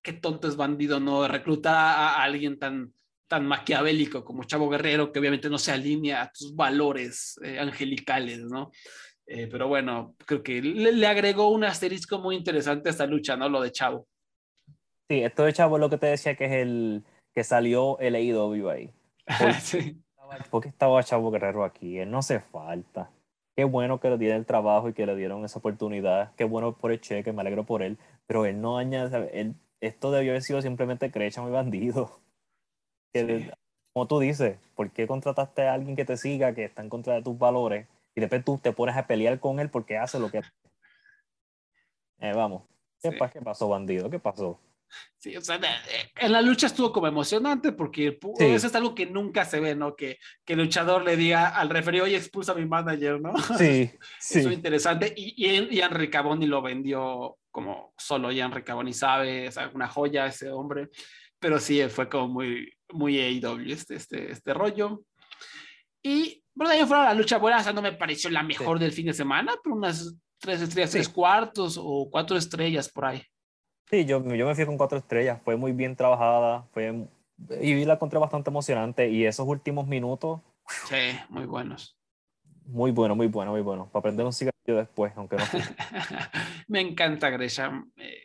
qué tonto es Bandido no reclutar a alguien tan tan maquiavélico como Chavo Guerrero, que obviamente no se alinea a tus valores eh, angelicales, ¿no? Eh, pero bueno, creo que le, agregó un asterisco muy interesante a esta lucha, ¿no? Lo de Chavo. Sí, esto de Chavo es lo que te decía que es el que salió el AEW ahí. ¿Por qué estaba Chavo Guerrero aquí? Él no hace falta. Qué bueno que le dieron el trabajo y que le dieron esa oportunidad. Qué bueno por el cheque, me alegro por él. Pero él no añade, él, esto debió haber sido simplemente crecha muy bandido como tú dices, ¿por qué contrataste a alguien que te siga, que está en contra de tus valores, y después tú te pones a pelear con él porque hace lo que... Eh, vamos, ¿Qué, pasó, bandido? ¿Qué pasó? Sí, o sea, en la lucha estuvo como emocionante porque eso es algo que nunca se ve, ¿no? Que, que el luchador le diga al referee, oye, expulsa a mi manager, ¿no? Sí, sí. Eso es interesante. Y, y Ian Ricaboni lo vendió como solo Ian Ricaboni sabe, es una joya ese hombre. Pero sí, fue como muy, muy AEW este, este, este rollo. Y bueno, ahí fuera la lucha buena, o sea, no me pareció la mejor del fin de semana, pero unas tres estrellas, tres cuartos o cuatro estrellas por ahí. Sí, yo, yo me fui con cuatro estrellas, fue muy bien trabajada, fue, y la encontré bastante emocionante, y esos últimos minutos... Sí, muy buenos. Muy bueno, muy bueno, muy bueno. Para aprender un cigarrillo después, aunque no. me encanta Gresham. Eh,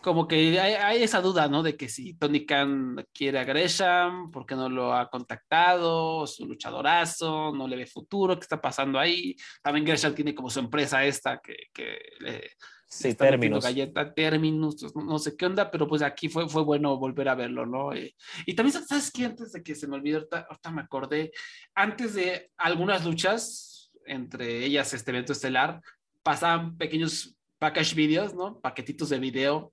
como que hay, esa duda, ¿no? De que si Tony Khan quiere a Gresham, ¿por qué no lo ha contactado? Su luchadorazo, no le ve futuro, ¿qué está pasando ahí? También Gresham tiene como su empresa esta que, que le, sí, términos. galleta, términos, no sé qué onda, pero pues aquí fue, fue bueno volver a verlo, ¿no? Eh, y también, ¿sabes qué? Antes de que se me olvide, ahorita, ahorita me acordé, antes de algunas luchas, entre ellas este evento estelar, pasaban pequeños package videos, ¿no? Paquetitos de video,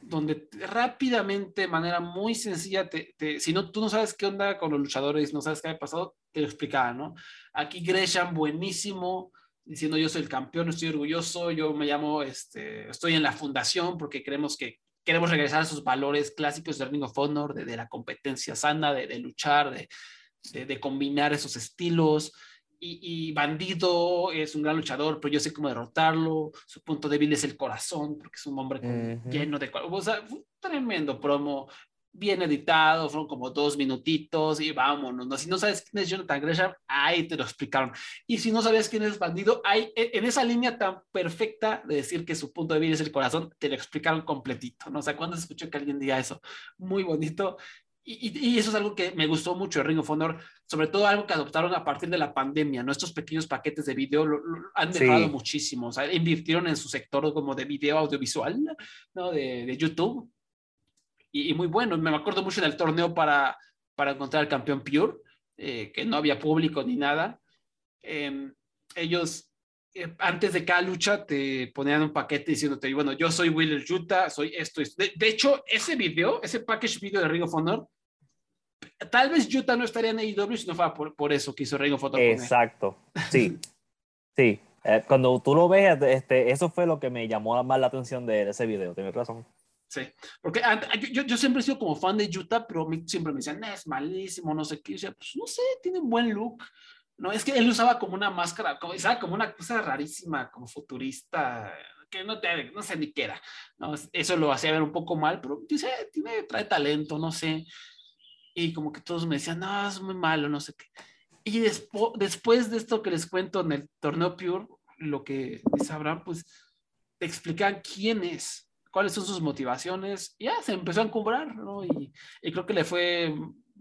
donde rápidamente, de manera muy sencilla, te, si no, tú no sabes qué onda con los luchadores, no sabes qué ha pasado, te lo explicaba, ¿no? Aquí Gresham, buenísimo, diciendo yo soy el campeón, estoy orgulloso, yo me llamo, este, estoy en la fundación porque creemos que queremos regresar a esos valores clásicos de Ring of Honor, de, la competencia sana, de, luchar, de, de, combinar esos estilos. Y, Bandido es un gran luchador, pero yo sé cómo derrotarlo. Su punto débil es el corazón, porque es un hombre lleno de... O sea, fue un tremendo promo bien editado, fueron como dos minutitos y vámonos. ¿no? Si no sabes quién es Jonathan Gresham, ahí te lo explicaron. Y si no sabes quién es Bandido, ahí, e, en esa línea tan perfecta de decir que su punto de vista es el corazón, te lo explicaron completito. ¿no? O sea, cuando se escuchó que alguien diga eso, muy bonito. Y, y, eso es algo que me gustó mucho de Ring of Honor, sobre todo algo que adoptaron a partir de la pandemia, ¿no? Estos pequeños paquetes de video lo, han mejorado muchísimo, o sea, invirtieron en su sector como de video audiovisual, ¿no? De, de YouTube, y, muy bueno. Me acuerdo mucho del torneo para, para encontrar al campeón Pure, eh, que no había público ni nada. Em, ellos, eh, antes de cada lucha, te ponían un paquete diciéndote, bueno, yo soy Wheeler Yuta, soy esto. De, de, hecho, ese video, ese package video de Ring of Honor, tal vez Yuta no estaría en AEW si no fuera por, por eso que hizo Ring of Honor. Exacto, sí, sí. Eh, cuando tú lo ves, este, eso fue lo que me llamó más la atención de ese video, tienes razón. Sí, porque yo, yo, siempre he sido como fan de Utah, pero siempre me decían, es malísimo, no sé qué. Yo pues no sé, tiene un buen look. No, es que él usaba como una máscara, como, usaba como una cosa rarísima, como futurista, que no, te, no sé ni qué era. ¿no? Eso lo hacía ver un poco mal, pero dice, tiene, trae talento, no sé. Y como que todos me decían, no, es muy malo, no sé qué. Y después después de esto que les cuento en el torneo Pure, lo que sabrán, pues te explican quién es cuáles son sus motivaciones. Y ya se empezó a encumbrar, ¿no? Y, creo que le fue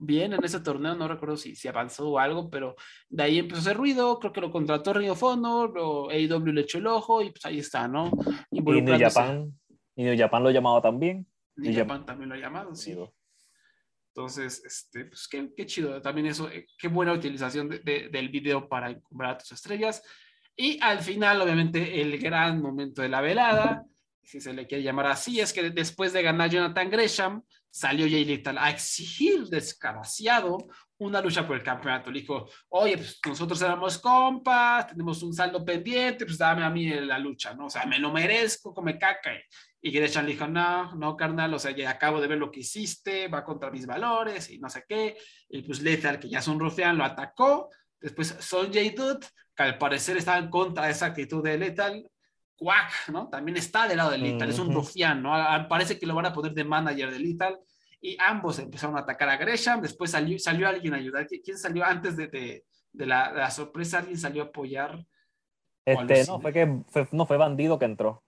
bien en ese torneo, no recuerdo si, si avanzó o algo, pero de ahí empezó a hacer ruido, creo que lo contrató Río Fondo, lo AEW le echó el ojo y pues ahí está, ¿no? Y New Japan, y New Japan lo llamado también. New Japan también lo ha llamado, sí. Entonces, este, pues qué, qué chido, también eso, eh, qué buena utilización de, del video para encumbrar a tus estrellas. Y al final, obviamente, el gran momento de la velada, si se le quiere llamar así, es que después de ganar Jonathan Gresham, salió Jay Little a exigir desgraciado una lucha por el campeonato. Le dijo, oye, pues nosotros éramos compas, tenemos un saldo pendiente, pues dame a mí la lucha, ¿no? O sea, me lo merezco, come caca. Y Gresham le dijo, no, no, carnal, o sea, ya acabo de ver lo que hiciste, va contra mis valores y no sé qué. Y pues Lethal, que ya es un rufián, lo atacó. Después Sonjay Dutt, que al parecer estaba en contra de esa actitud de Lethal, Quack, ¿no? También está del lado de Lethal, es un rufián, ¿no? Parece que lo van a poner de manager de Lethal y ambos empezaron a atacar a Gresham, después salió, salió alguien a ayudar. ¿Quién salió antes de, de, de, la, sorpresa? ¿Alguien salió a apoyar? Este, no, fue que fue, no fue Bandido que entró.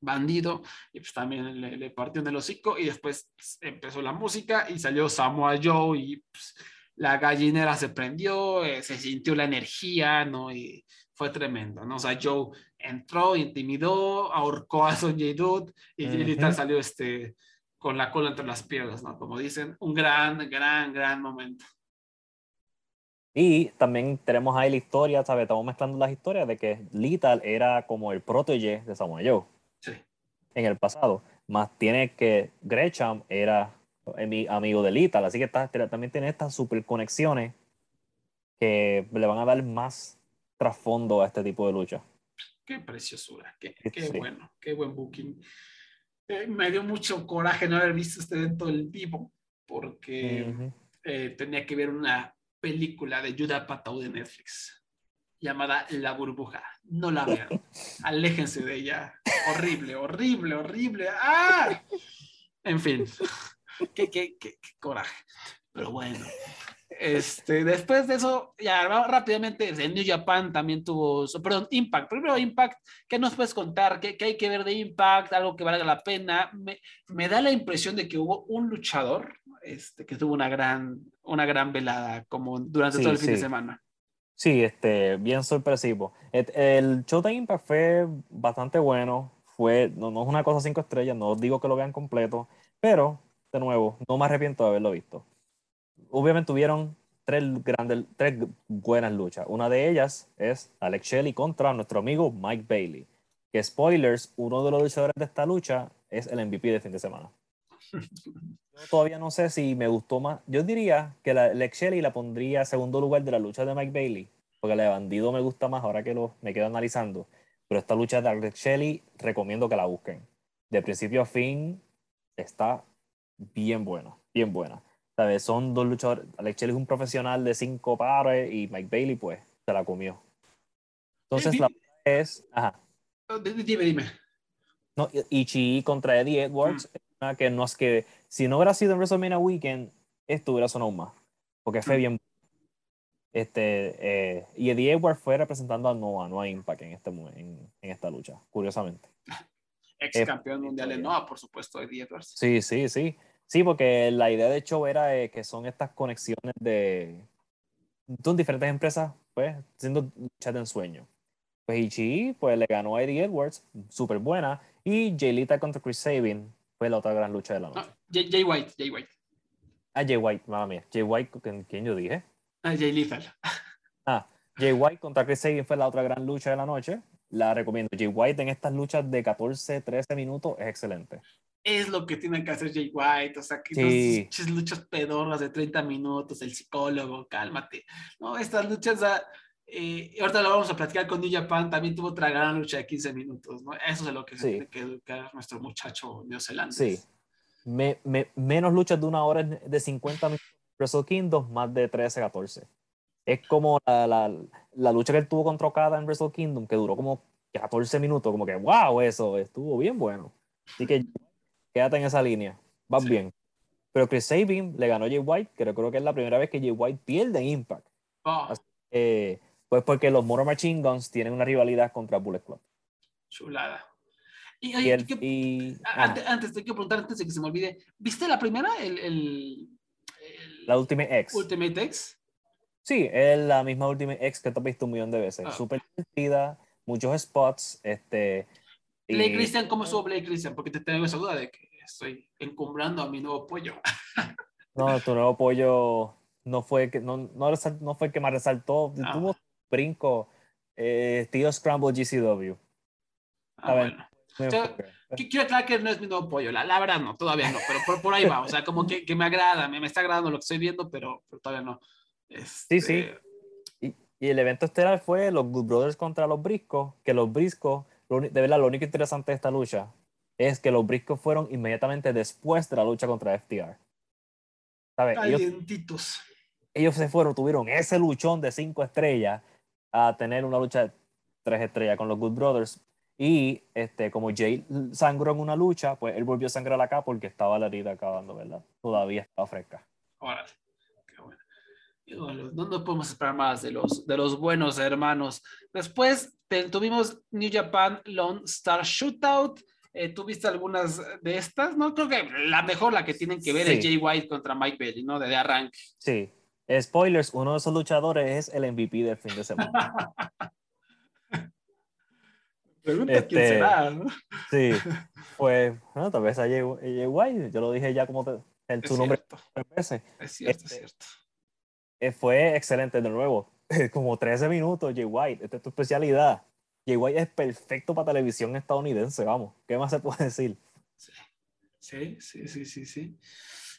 Bandido, y pues también le, partió en el hocico y después pues, empezó la música y salió Samoa Joe y pues, la gallinera se prendió, eh, se sintió la energía, ¿no? Y fue tremendo, ¿no? O sea, Joe entró, intimidó, ahorcó a Sonjay y uh salió este, con la cola entre las piernas, ¿no? Como dicen, un gran, gran, gran momento. Y también tenemos ahí la historia, ¿sabes? Estamos mezclando las historias de que Lethal era como el protege de Samoa Joe. Sí. En el pasado. Más tiene que Gresham era mi amigo de Lethal. Así que también tiene estas super conexiones que le van a dar más trasfondo a este tipo de lucha. Qué preciosura, qué, qué bueno, qué buen booking. Eh, me dio mucho coraje no haber visto este evento en vivo, porque eh, tenía que ver una película de Judah Patou de Netflix llamada La Burbuja. No la vean. Aléjense de ella. Horrible, horrible, horrible. ¡Ah! En fin. qué, qué, qué coraje. Pero bueno. Este, después de eso, ya rápidamente, en New Japan también tuvo, perdón, Impact. Primero Impact, ¿qué nos puedes contar? ¿Qué, hay que ver de Impact? Algo que valga la pena. Me, me, da la impresión de que hubo un luchador este, que tuvo una gran, una gran velada, como durante todo el fin de semana. Sí, este, bien sorpresivo. El, show de Impact fue bastante bueno. Fue, no, no es una cosa cinco estrellas, no digo que lo vean completo, pero, de nuevo, no me arrepiento de haberlo visto obviamente tuvieron tres, grandes, tres buenas luchas. Una de ellas es Alex Shelley contra nuestro amigo Mike Bailey. Que spoilers, uno de los luchadores de esta lucha es el MVP de fin de semana. Yo todavía no sé si me gustó más. Yo diría que la Alex Shelley la pondría segundo lugar de la lucha de Mike Bailey. porque la de bandido me gusta más ahora que lo, me quedo analizando. Pero esta lucha de Alex Shelley, recomiendo que la busquen. De principio a fin, está bien buena, bien buena. ¿Sabes? Son dos luchadores. Alex Shelley es un profesional de cinco pares y Mike Bailey, pues, se la comió. Entonces, la es. Ajá. Di- Dime, dime. No, Ichi contra Eddie Edwards, es una que no es que. Si no hubiera sido en WrestleMania Weekend, esto hubiera sonado más. Porque fue Mm. bien. Este, eh, y Eddie Edwards fue representando a Noah, no a Impact en, este, en, en esta lucha, curiosamente. Ex Eh, campeón mundial de. Noah, por supuesto, Eddie Edwards. Sí, sí, sí. Sí, porque la idea de show era eh, que son estas conexiones de. Son diferentes empresas, pues, haciendo luchas de ensueño. Pues Ichi, pues le ganó a Eddie Edwards, súper buena. Y Jaylita contra Chris Sabin fue la otra gran lucha de la noche. No, Jay, Jay White, Jay White. Ah, Jay White, mamá mía. Jay White, ¿con quién yo dije? Ah, Jay Lethal. Ah, Jay White contra Chris Sabin fue la otra gran lucha de la noche. La recomiendo. Jay White en estas luchas de 14, 13 minutos es excelente. Es lo que tiene que hacer Jay White, o sea, que Sí. no luchas pedorras de 30 minutos, el psicólogo, cálmate. No, estas luchas, eh, ahorita lo vamos a platicar con New Japan, también tuvo otra gran lucha de 15 minutos, ¿no? Eso es lo que se Sí. tiene que educar nuestro muchacho neozelandés. Sí. Me- me- menos luchas de una hora de 50 minutos. Wrestle Kingdom, más de 13, 14. Es como la, la, la lucha que él tuvo contra Okada en Wrestle Kingdom, que duró como 14 minutos. Como que, wow, eso estuvo bien bueno. Así que quédate en esa línea. Vas Sí. bien. Pero Chris Sabin le ganó a Jay White, que creo que es la primera vez que Jay White pierde en Impact. Oh, Así- Eh, pues porque los Motor Machine Guns tienen una rivalidad contra Bullet Club. chulada. Y, Y, oye, el- ¿qué- y- ah, antes, antes te quiero preguntar, antes de que se me olvide, ¿viste la primera? El, el, el la Ultimate X. Ultimate X. Sí, es la misma Ultimate X que te has visto un millón de veces. Ah. Súper divertida, muchos spots. Este, y- Blake Christian, ¿cómo estuvo Blake Christian? Porque te tengo esa duda de que estoy encumbrando a mi nuevo pollo. No, tu nuevo pollo no fue que no, no, no fue el que más resaltó. Ah. Tuvo brinco, eh, estilo Scramble GCW. Ah, A ver. bueno. Quiero aclarar que no es mi nuevo pollo, la, la verdad no, todavía no, pero por, por ahí va, o sea, como que, que me agrada, me, me está agradando lo que estoy viendo, pero, pero todavía no. Este, Sí, sí. Y, y el evento estelar fue los Good Brothers contra los Briscos, que los Briscos, de verdad, lo único interesante de esta lucha es que los Briscos fueron inmediatamente después de la lucha contra FTR. ¿Sabes? Ellos Calientitos. ellos se fueron, tuvieron ese luchón de cinco estrellas a tener una lucha de tres estrellas con los Good Brothers. Y este, como Jay sangró en una lucha, pues él volvió a sangrar acá porque estaba la herida acabando, ¿verdad? Todavía estaba fresca. Órale, qué bueno. Bueno, no, no podemos esperar más de los, de los buenos hermanos. Después tuvimos New Japan Lone Star Shootout. Eh, ¿Tuviste algunas de estas? No, creo que la mejor, la que tienen que ver es Sí. Jay White contra Mike Bailey, ¿no? De, de arranque. Sí. Spoilers, uno de esos luchadores es el MVP del fin de semana. Pregunta quién Este, será, ¿no? Sí. Pues, bueno, tal vez a Jay, Jay White, yo lo dije ya como te- Es tu nombre tres veces. es cierto, es Este, cierto. Eh, fue excelente de nuevo. Como 13 minutos, Jay White. Esta es tu especialidad. Jay White es perfecto para televisión estadounidense, vamos. ¿Qué más se puede decir? Sí, sí, sí, sí, sí.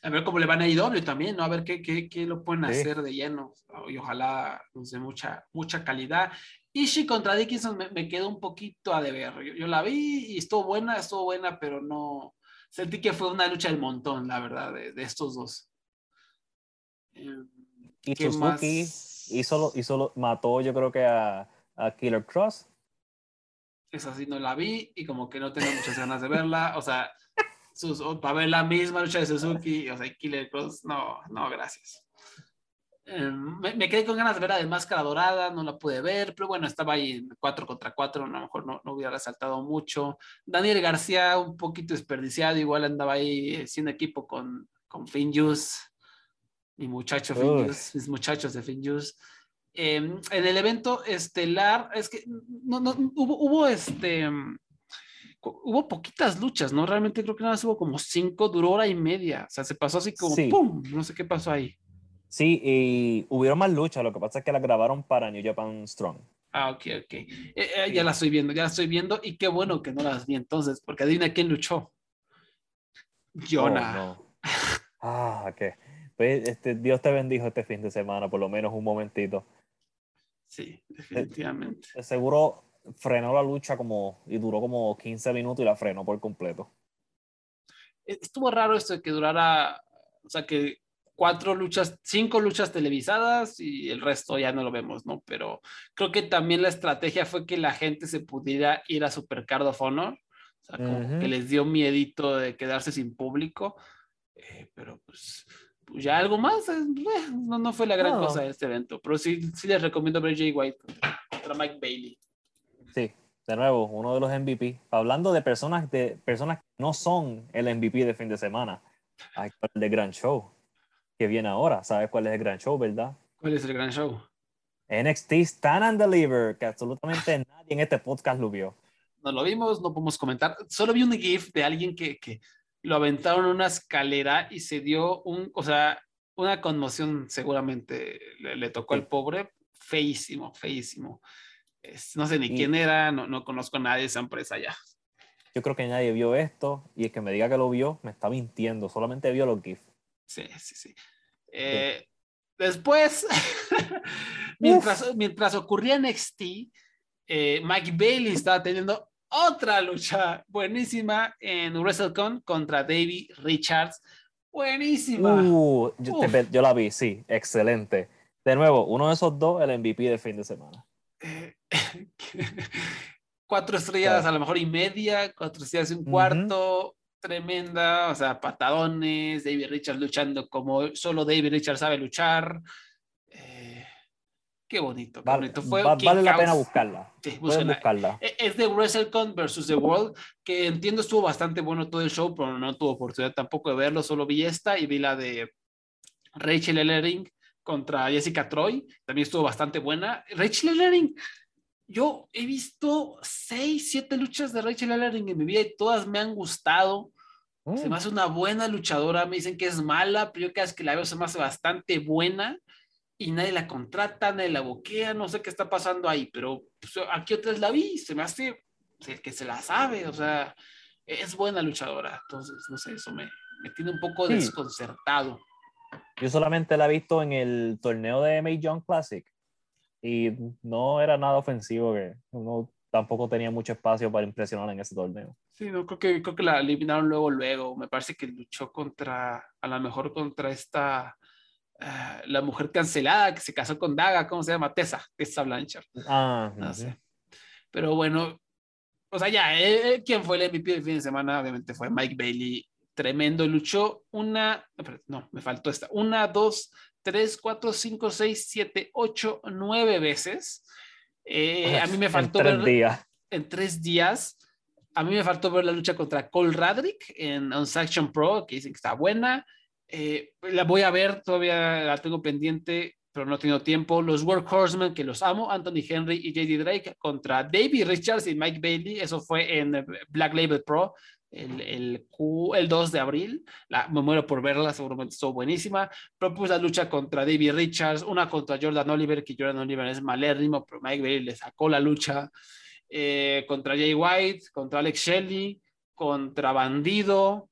A ver cómo le van a IW también, ¿no? A ver qué, qué, qué lo pueden Sí. hacer de lleno. Y ojalá nos dé mucha, mucha calidad. Ishii contra Dickinson me, me quedó un poquito a deber. Yo, yo la vi y estuvo buena, estuvo buena, pero no. Sentí que fue una lucha del montón, la verdad, de, de estos dos. Eh, Y ¿Qué Suzuki más? hizo, hizo mató, yo creo que a, a Killer Cross. Esa sí no la vi y como que no tengo muchas ganas de verla. O sea, sus, para ver la misma lucha de Suzuki, o sea, Killer Cross, no, no, gracias. Eh, me, me quedé con ganas de ver a de Máscara Dorada, no la pude ver, pero bueno, estaba ahí en 4 contra 4, a lo mejor no, no hubiera resaltado mucho. Daniel García, un poquito desperdiciado, igual andaba ahí eh, siendo equipo con, con Finjuice, mi muchacho Uy. Finjuice, mis muchachos de Finjuice. Eh, en el evento estelar, es que no, no, hubo, hubo este, hubo poquitas luchas, ¿no? Realmente creo que nada más hubo como cinco, duró hora y media, o sea, se pasó así como Sí. ¡pum! No sé qué pasó ahí. Sí, y hubieron más luchas, lo que pasa es que las grabaron para New Japan Strong. Ah, ok, ok. Eh, eh, ya la estoy viendo, ya la estoy viendo y qué bueno que no las vi entonces, porque adivina quién luchó. Jonah. Oh, no. Ah, qué. Pues, este, Dios te bendijo este fin de semana, por lo menos un momentito. Sí, definitivamente. De seguro frenó la lucha como y duró como 15 minutos y la frenó por completo. E, estuvo raro esto de que durara, o sea, que cuatro luchas, cinco luchas televisadas y el resto ya no lo vemos, ¿no? Pero creo que también la estrategia fue que la gente se pudiera ir a Supercard of Honor, o sea, como que les dio miedito de quedarse sin público, eh, pero pues, pues, ya algo más, eh, no, no, fue la gran cosa de este evento, pero sí, sí les recomiendo ver Jay White contra Mike Bailey. Sí, de nuevo, uno de los MVP. Hablando de personas, de personas que no son el MVP de fin de semana, hay el de Gran Show que viene ahora. ¿Sabes cuál es el gran show, verdad? ¿Cuál es el gran show? NXT Stand and Deliver, que absolutamente nadie en este podcast lo vio. No lo vimos, no podemos comentar. Solo vi un GIF de alguien que, que lo aventaron en una escalera y se dio un, o sea, una conmoción seguramente le, tocó al pobre, feísimo, feísimo. no sé ni quién era, no, no conozco a nadie de esa empresa ya. Yo creo que nadie vio esto y el que me diga que lo vio me está mintiendo, solamente vio los GIFs. Sí, sí, sí. Eh, después, mientras, mientras ocurría NXT, eh, Mike Bailey estaba teniendo otra lucha buenísima en WrestleCon contra Davey Richards. Buenísima. Uh, yo, la vi, sí, excelente. De nuevo, uno de esos dos, el MVP de fin de semana. Eh, cuatro estrellas a lo mejor y media, cuatro estrellas y un cuarto tremenda, o sea, patadones, David Richards luchando como solo David Richards sabe luchar. Qué bonito, qué bonito. Fue vale la pena buscarla. Sí, buscarla. E, es de WrestleCon versus The World, que entiendo estuvo bastante bueno todo el show, pero no tuve oportunidad tampoco de verlo, solo vi esta y vi la de Rachel Ellering contra Jessica Troy, también estuvo bastante buena. Rachel Ellering yo he visto seis, siete luchas de Rachel Ellering en mi vida y todas me han gustado. Se me mm. hace una buena luchadora. Me dicen que es mala, pero yo cada vez que la veo se me hace bastante buena y nadie la contrata, nadie la boquea. No sé qué está pasando ahí, pero pues, aquí otras la vi. Se me hace el que se la sabe. O sea, es buena luchadora. Entonces, no sé, eso me, me tiene un poco desconcertado. Yo solamente la he visto en el torneo de May Young Classic y no era nada ofensivo que uno tampoco tenía mucho espacio para impresionar en ese torneo. Sí, no, creo que, creo que la eliminaron luego, luego. Me parece que luchó contra, a lo mejor contra esta, uh, la mujer cancelada que se casó con Daga, ¿cómo se llama? Tessa, Tessa Blanchard. Ah, no sé. Pero bueno, o sea, ya, eh, eh, ¿quién fue el MVP del fin de semana? Obviamente fue Mike Bailey. Tremendo, luchó una, no, me faltó esta, una, dos, 3, 4, 5, 6, 7, 8, 9 veces. Eh, a mí me faltó en tres ver días. en tres días. A mí me faltó ver la lucha contra Cole Radrick en Unsaction Pro, que dicen que está buena. Eh, la voy a ver, todavía la tengo pendiente, pero no tengo tiempo. Los Workhorsemen, que los amo, Anthony Henry y JD Drake contra David Richards y Mike Bailey. Eso fue en Black Label Pro el, el, el 2 de abril. Me muero por verla, seguramente estuvo buenísima. Propuso la lucha contra David Richards, una contra Jordan Oliver, que Jordan Oliver es malérrimo, pero Mike Bailey le sacó la lucha. Eh, contra Jay White, contra Alex Shelley, contra Bandido.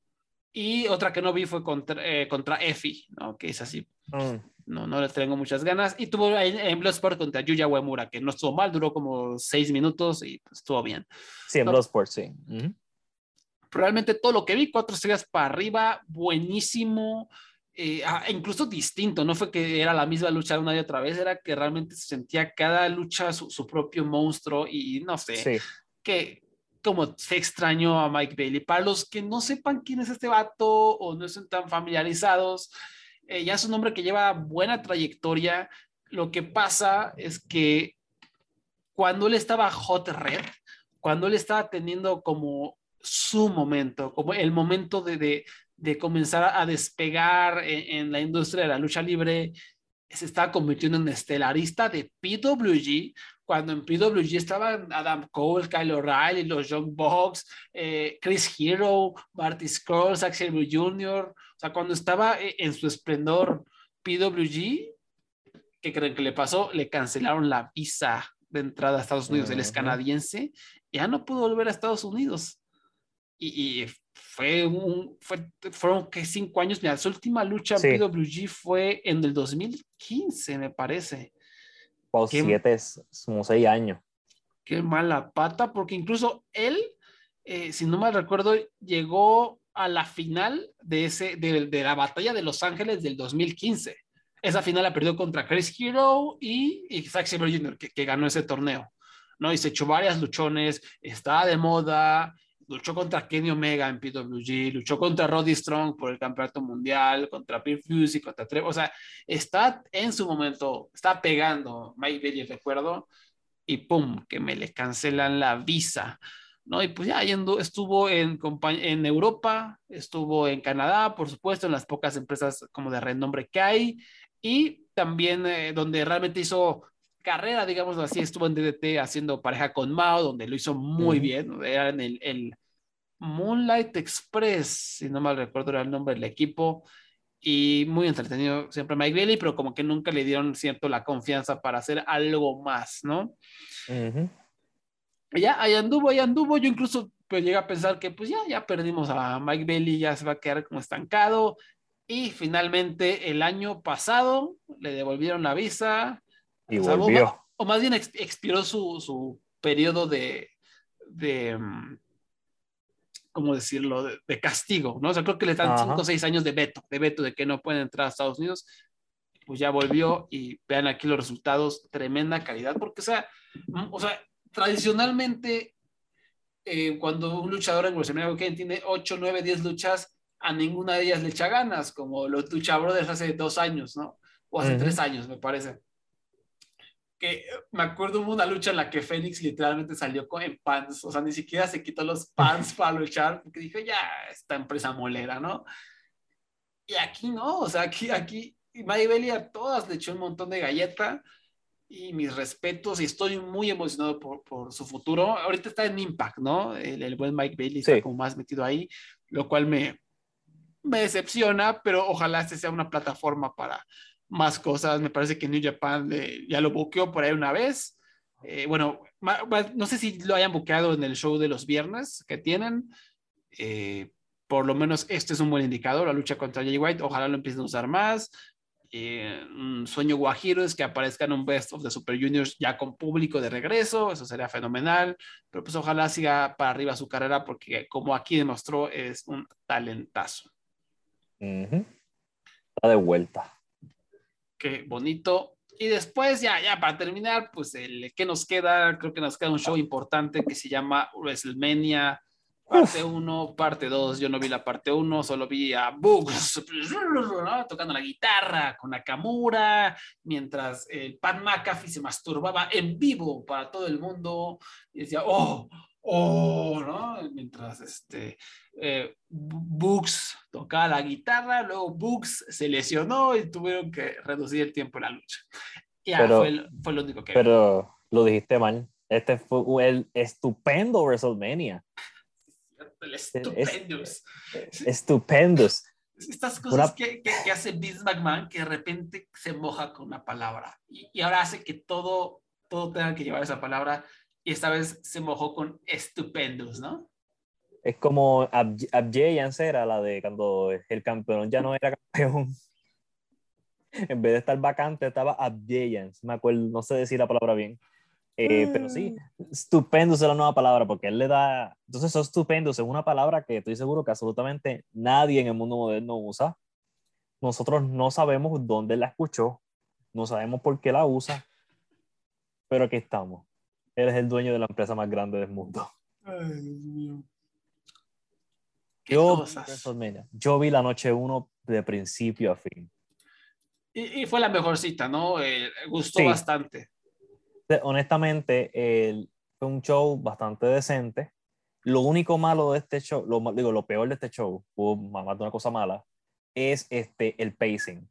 Y otra que no vi fue contra, eh, contra Effie, ¿no? que es así. Mm. No, no le tengo muchas ganas. Y tuvo en, en Bloodsport contra Yuya Uemura, que no estuvo mal, duró como seis minutos y pues, estuvo bien. Sí, en Bloodsport, sí realmente todo lo que vi, cuatro estrellas para arriba, buenísimo, eh, ah, incluso distinto, no fue que era la misma lucha una y otra vez, era que realmente se sentía cada lucha su, propio monstruo y no sé, que como se extrañó a Mike Bailey. Para los que no sepan quién es este vato o no estén tan familiarizados, eh, ya es un hombre que lleva buena trayectoria. Lo que pasa es que cuando él estaba hot red, cuando él estaba teniendo como su momento, como el momento de, de, comenzar a despegar en, la industria de la lucha libre, se está convirtiendo en estelarista de PWG, cuando en PWG estaban Adam Cole, Kyle O'Reilly, los Young Bucks, eh, Chris Hero, Marty Scrolls, Axel Jr., o sea, cuando estaba e, en su esplendor PWG, ¿qué creen que le pasó? Le cancelaron la visa de entrada a Estados Unidos, él es canadiense, ya no pudo volver a Estados Unidos y, fue un, fue, fueron que cinco años, su última lucha en PWG fue en el 2015, me parece. Por ¿Qué? siete, como seis años. Qué mala pata, porque incluso él, eh, si no mal recuerdo, llegó a la final de, ese, de, de la batalla de Los Ángeles del 2015. Esa final la perdió contra Chris Hero y, y Zack Sabre Jr., que, que ganó ese torneo. ¿no? Y se echó varias luchones, estaba de moda, luchó contra Kenny Omega en PWG, luchó contra Roddy Strong por el campeonato mundial, contra Pierre Fuse y contra Trevor. O sea, está en su momento, está pegando Mike Bailey, recuerdo, y pum, que me le cancelan la visa. ¿no? Y pues ya yendo, estuvo en, en Europa, estuvo en Canadá, por supuesto, en las pocas empresas como de renombre que hay, y también eh, donde realmente hizo carrera, digamos así, estuvo en DDT haciendo pareja con Mao, donde lo hizo muy bien, era en el, el Moonlight Express, si no mal recuerdo era el nombre del equipo, y muy entretenido siempre Mike Bailey, pero como que nunca le dieron cierto la confianza para hacer algo más, ¿no? Ujú. Y ya, ahí anduvo, ahí anduvo. Yo incluso pues, llegué a pensar que pues ya, ya perdimos a Mike Bailey, ya se va a quedar como estancado. Y finalmente el año pasado le devolvieron la visa. Y O sea, o volvió. O, más bien ex- expiró su, su periodo de, de, mm, ¿cómo decirlo?, de, de castigo, ¿no? O sea, creo que le dan Ajá. 5 o 6 años de veto, de veto de que no pueden entrar a Estados Unidos. Pues ya volvió y vean aquí los resultados, tremenda calidad, porque, o sea, mm, o sea tradicionalmente, eh, cuando un luchador en WrestleMania Weekend tiene 8, 9, 10 luchas, a ninguna de ellas le echa ganas, como los Lucha Brothers hace dos años, ¿no? O hace Ujú. tres años, me parece. Que eh, me acuerdo hubo una lucha en la que Fénix literalmente salió con, en pants, o sea, ni siquiera se quitó los pants para luchar, porque dijo, ya, esta empresa molera, ¿no? Y aquí no, o sea, aquí, aquí, Mike Bailey a todas le echó un montón de galleta y mis respetos y estoy muy emocionado por, por su futuro. Ahorita está en Impact, ¿no? El, el buen Mike Bailey está Sí. como más metido ahí, lo cual me, me decepciona, pero ojalá este sea una plataforma para más cosas. Me parece que New Japan eh, ya lo buqueó por ahí una vez. Eh, bueno, no sé si lo hayan buqueado en el show de los viernes que tienen. Eh, por lo menos este es un buen indicador, la lucha contra Jay White. Ojalá lo empiecen a usar más. Eh, un sueño guajiro es que aparezca en un Best of the Super Juniors ya con público de regreso, eso sería fenomenal, pero pues ojalá siga para arriba su carrera porque como aquí demostró es un talentazo. Está de vuelta. Qué bonito. Y después ya, ya para terminar, pues el que nos queda, creo que nos queda un show importante que se llama WrestleMania parte 1, parte 2. Yo no vi la parte 1, solo vi a Bugs ¿no? tocando la guitarra con Nakamura, mientras el Pat McAfee se masturbaba en vivo para todo el mundo y decía, oh, oh, ¿no? Mientras este, eh, Bugs tocaba la guitarra, luego Bugs se lesionó y tuvieron que reducir el tiempo de la lucha. Ya, Pero- fue, el- fue lo único que. Pero lo dijiste mal. Este fue el estupendo WrestleMania. El es- estupendous. Estupendous. Estas cosas Una- que, que, que hace Vince McMahon que de repente se moja con una palabra y, y ahora hace que todo, todo tenga que llevar esa palabra y esta vez se mojó con estupendous, ¿no? Es como Ab- Abjayance era la de cuando el campeón ya no era campeón. En vez de estar vacante, estaba Abjayance. Me acuerdo, no sé decir la palabra bien. Eh, pero sí, estupendo es la nueva palabra porque él le da. Entonces, eso estupendo es una palabra que estoy seguro que absolutamente nadie en el mundo moderno usa. Nosotros no sabemos dónde la escuchó, no sabemos por qué la usa, pero aquí estamos. Él es el dueño de la empresa más grande del mundo. Ay, Dios mío. Qué Yo cosas. Yo vi la noche 1 de principio a fin. Y, y fue la mejor cita, ¿no? Eh, gustó Sí. bastante. Honestamente, el- fue un show bastante decente. Lo único malo de este show, lo, digo, lo peor de este show, hubo más de una cosa mala, es este, el pacing.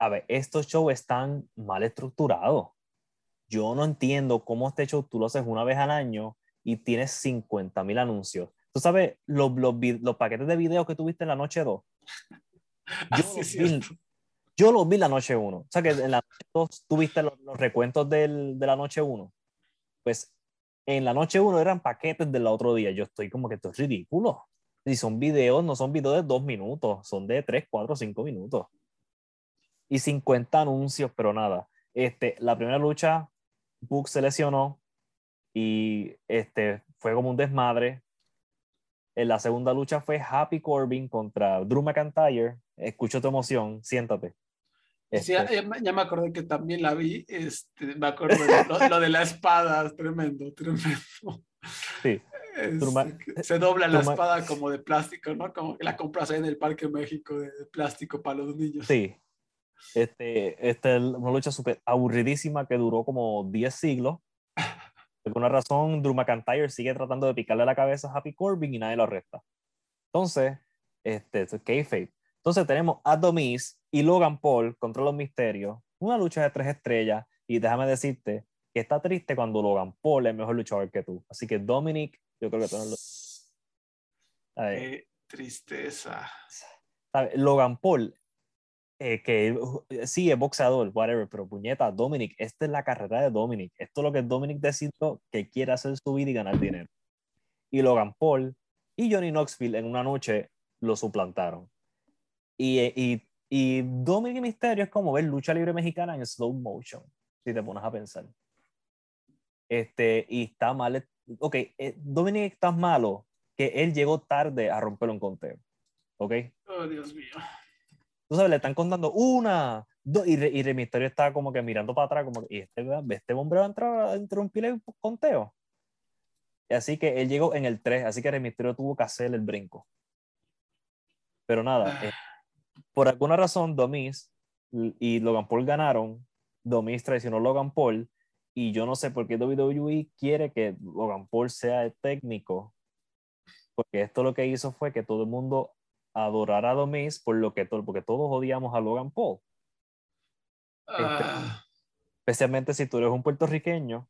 A ver, estos shows están mal estructurados. Yo no entiendo cómo este show tú lo haces una vez al año y tienes 50 mil anuncios. Tú sabes, los, los, los paquetes de videos que tuviste en la noche 2, Ah, yo, los vi, yo los vi la noche 1. O sea que en la noche 2 tuviste los, los recuentos del, de la noche 1. Pues en la noche 1 eran paquetes del otro día. Yo estoy como que esto es ridículo. Y son videos, no son videos de dos minutos, son de 3, 4, 5 minutos. Y 50 anuncios, pero nada. Este, la primera lucha, Book se lesionó y este, fue como un desmadre. En la segunda lucha fue Happy Corbin contra Drew McIntyre. Escucho tu emoción, siéntate. Este, ya, me- ya me acordé que también la vi. Este, me acuerdo de lo, lo de la espada, tremendo, tremendo. Sí. Este, Truma- que se dobla la espada como de plástico, ¿no? Como que la compras ahí en el Parque México de, de plástico para los niños. Sí. Este, este, una lucha súper aburridísima que duró como 10 siglos. Por alguna razón, Drew McIntyre sigue tratando de picarle la cabeza a Happy Corbin y nadie lo arresta. Entonces, este, es kayfabe. Entonces tenemos a Domis y Logan Paul contra los misterios. Una lucha de tres estrellas. Y déjame decirte que está triste cuando Logan Paul es mejor luchador que tú. Así que Dominic, yo creo que tú no lo... Qué tristeza. Logan Paul, eh, que uh, sí es boxeador, whatever, pero puñeta, Dominic, esta es la carrera de Dominic. Esto es lo que Dominic decidió que quiere hacer su vida y ganar dinero. Y Logan Paul y Johnny Knoxville en una noche lo suplantaron. Y, eh, y, y Dominic Mysterio es como ver lucha libre mexicana en slow motion, si te pones a pensar. Este, y está mal. Ok, eh, Dominic está malo que él llegó tarde a romperlo en conteo. ¿Ok? Oh, Dios mío. Tú sabes, le están contando una, dos, y, Re- y está como que mirando para atrás, como que, ¿y este, este hombre va a entrar a interrumpir el conteo? Y así que él llegó en el 3, así que Rey Mysterio tuvo que hacer el brinco. Pero nada, eh, por alguna razón, Domis y Logan Paul ganaron, Domis traicionó a Logan Paul, y yo no sé por qué WWE quiere que Logan Paul sea el técnico, porque esto lo que hizo fue que todo el mundo adorara a Domis por lo que todo, porque todos odiamos a Logan Paul, Ah, especialmente si tú eres un puertorriqueño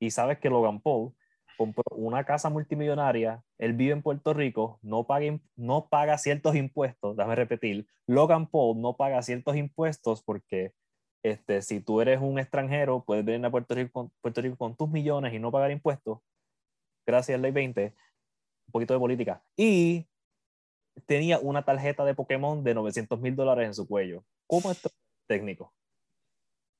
y sabes que Logan Paul compró una casa multimillonaria, él vive en Puerto Rico, no paga, no paga ciertos impuestos, déjame repetir, Logan Paul no paga ciertos impuestos porque este, si tú eres un extranjero, puedes venir a Puerto Rico, con, Puerto Rico con tus millones y no pagar impuestos, gracias a Ley 20, un poquito de política. Y tenía una tarjeta de Pokémon de 900 mil dólares en su cuello. ¿Cómo esto es técnico?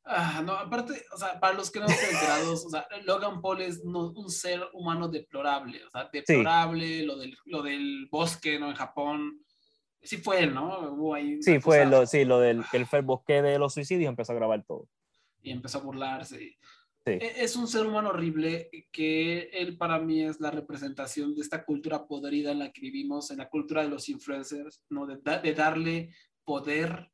ah, no, aparte, o sea, para los que no estén enterados, o sea, Logan Paul es no- un ser humano deplorable, o sea, deplorable, lo, del, lo del bosque, ¿no? En Japón, sí fue él, ¿no? Hubo ahí Sí, fue cosa- lo, sí, lo del fue el bosque de los suicidios empezó a grabar todo. y empezó a burlarse. Sí. E- Es un ser humano horrible que él para mí es la representación de esta cultura podrida en la que vivimos, en la cultura de los influencers, ¿no? de, de darle poder,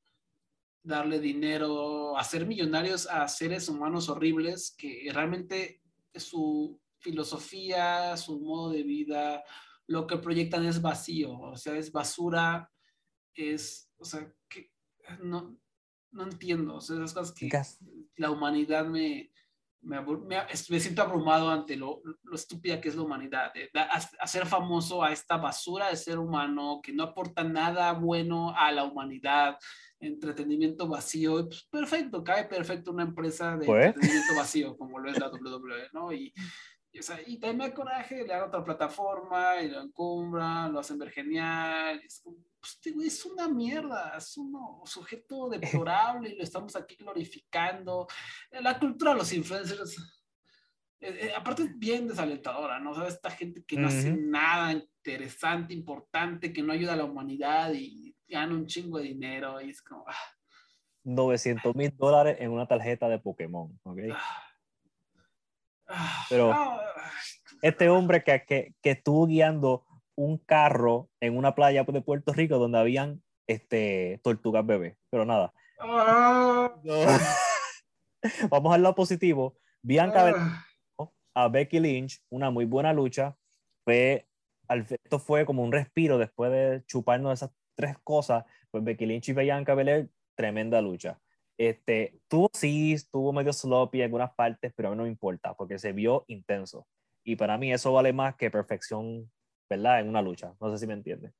darle dinero, hacer millonarios a seres humanos horribles que realmente su filosofía, su modo de vida, lo que proyectan es vacío, o sea, es basura, es, o sea, que no, no entiendo, o sea, esas cosas que Gas- la humanidad me, me, me- me siento abrumado ante lo, lo estúpida que es la humanidad, hacer famoso a esta basura de ser humano que no aporta nada bueno a la humanidad, entretenimiento vacío, pues, perfecto, cae perfecto una empresa de Pues. entretenimiento vacío como lo es la WWE, ¿no? Y, y, o sea, y también me da coraje, le dan otra plataforma y lo encumbran, lo hacen ver genial, es como, este güey es una mierda, es un sujeto deplorable y lo estamos aquí glorificando. La cultura de los influencers, eh, eh, aparte es bien desalentadora, ¿no? O sea, esta gente que no hace Ujú. nada interesante, importante, que no ayuda a la humanidad y gana un chingo de dinero y es como... ah, 900 mil dólares en una tarjeta de Pokémon. ¿ok? ah, ah, Pero- Este hombre que, que, que estuvo guiando un carro en una playa de Puerto Rico donde habían este, tortugas bebés. Pero nada. ah, Vamos al lado positivo. Bianca ah. A Becky Lynch, una muy buena lucha. Fue, esto fue como un respiro después de chuparnos esas tres cosas. Pues Becky Lynch y Bianca Belair, tremenda lucha. Este, tuvo sí, estuvo medio sloppy en algunas partes, pero a mí no me importa porque se vio intenso. Y para mí eso vale más que perfección, ¿verdad? En una lucha. No sé si me entiendes.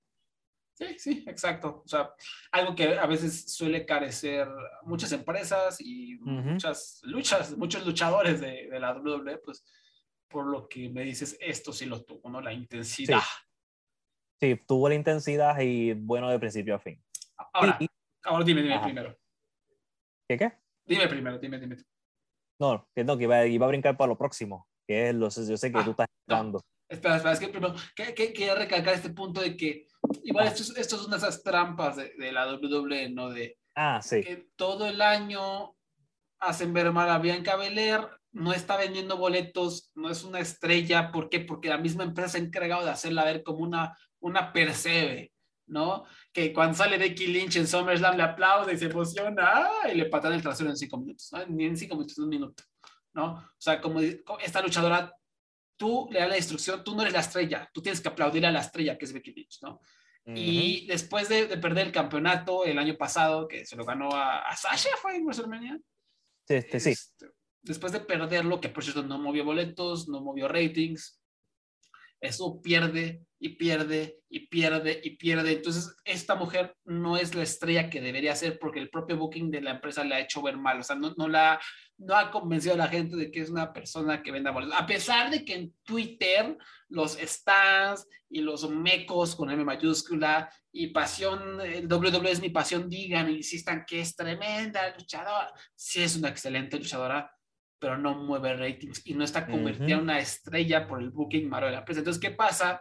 Sí, sí, exacto. O sea, algo que a veces suele carecer muchas empresas y Ujú. muchas luchas, muchos luchadores de, de la WWE, pues por lo que me dices, esto sí lo tuvo, ¿no? La intensidad. Sí, tuvo la intensidad y bueno de principio a fin. Ahora, Y- ahora dime, dime Ajá. primero. ¿Qué qué? Dime primero, dime, dime. No, que no, que iba, iba a brincar para lo próximo, que es lo, yo sé que Ah, tú estás no. Espera, espera, es que primero, que, que, quería recalcar este punto de que, igual, Ah. esto, es, esto es una de esas trampas de, de la WWE, ¿no? De Ah, sí. que todo el año hacen ver mal a Bianca Belair, no está vendiendo boletos, no es una estrella, ¿por qué? Porque la misma empresa se ha encargado de hacerla ver como una, una percebe, ¿no? Que cuando sale Becky Lynch en SummerSlam le aplaude y se emociona ¡ah! y le patan el trasero en cinco minutos, ¿no? Ni en cinco minutos, en un minuto, ¿no? O sea, como esta luchadora, tú le das la instrucción, tú no eres la estrella, tú tienes que aplaudir a la estrella que es Becky Lynch, ¿no? Y después de, de perder el campeonato el año pasado, que se lo ganó a, a Sasha, fue en WrestleMania. Sí, este, sí. Este, después de perderlo, que por cierto no movió boletos, no movió ratings, eso pierde y pierde y pierde y pierde. Entonces, esta mujer no es la estrella que debería ser porque el propio booking de la empresa la ha hecho ver mal. O sea, no, no, la, no ha convencido a la gente de que es una persona que venda boletos. A pesar de que en Twitter los stands y los mecos con M mayúscula y pasión, el WWE es mi pasión, digan y insistan que es tremenda luchadora. Sí es una excelente luchadora, pero no mueve ratings y no está convertida en una estrella por el booking malo de la empresa. Entonces, ¿qué pasa?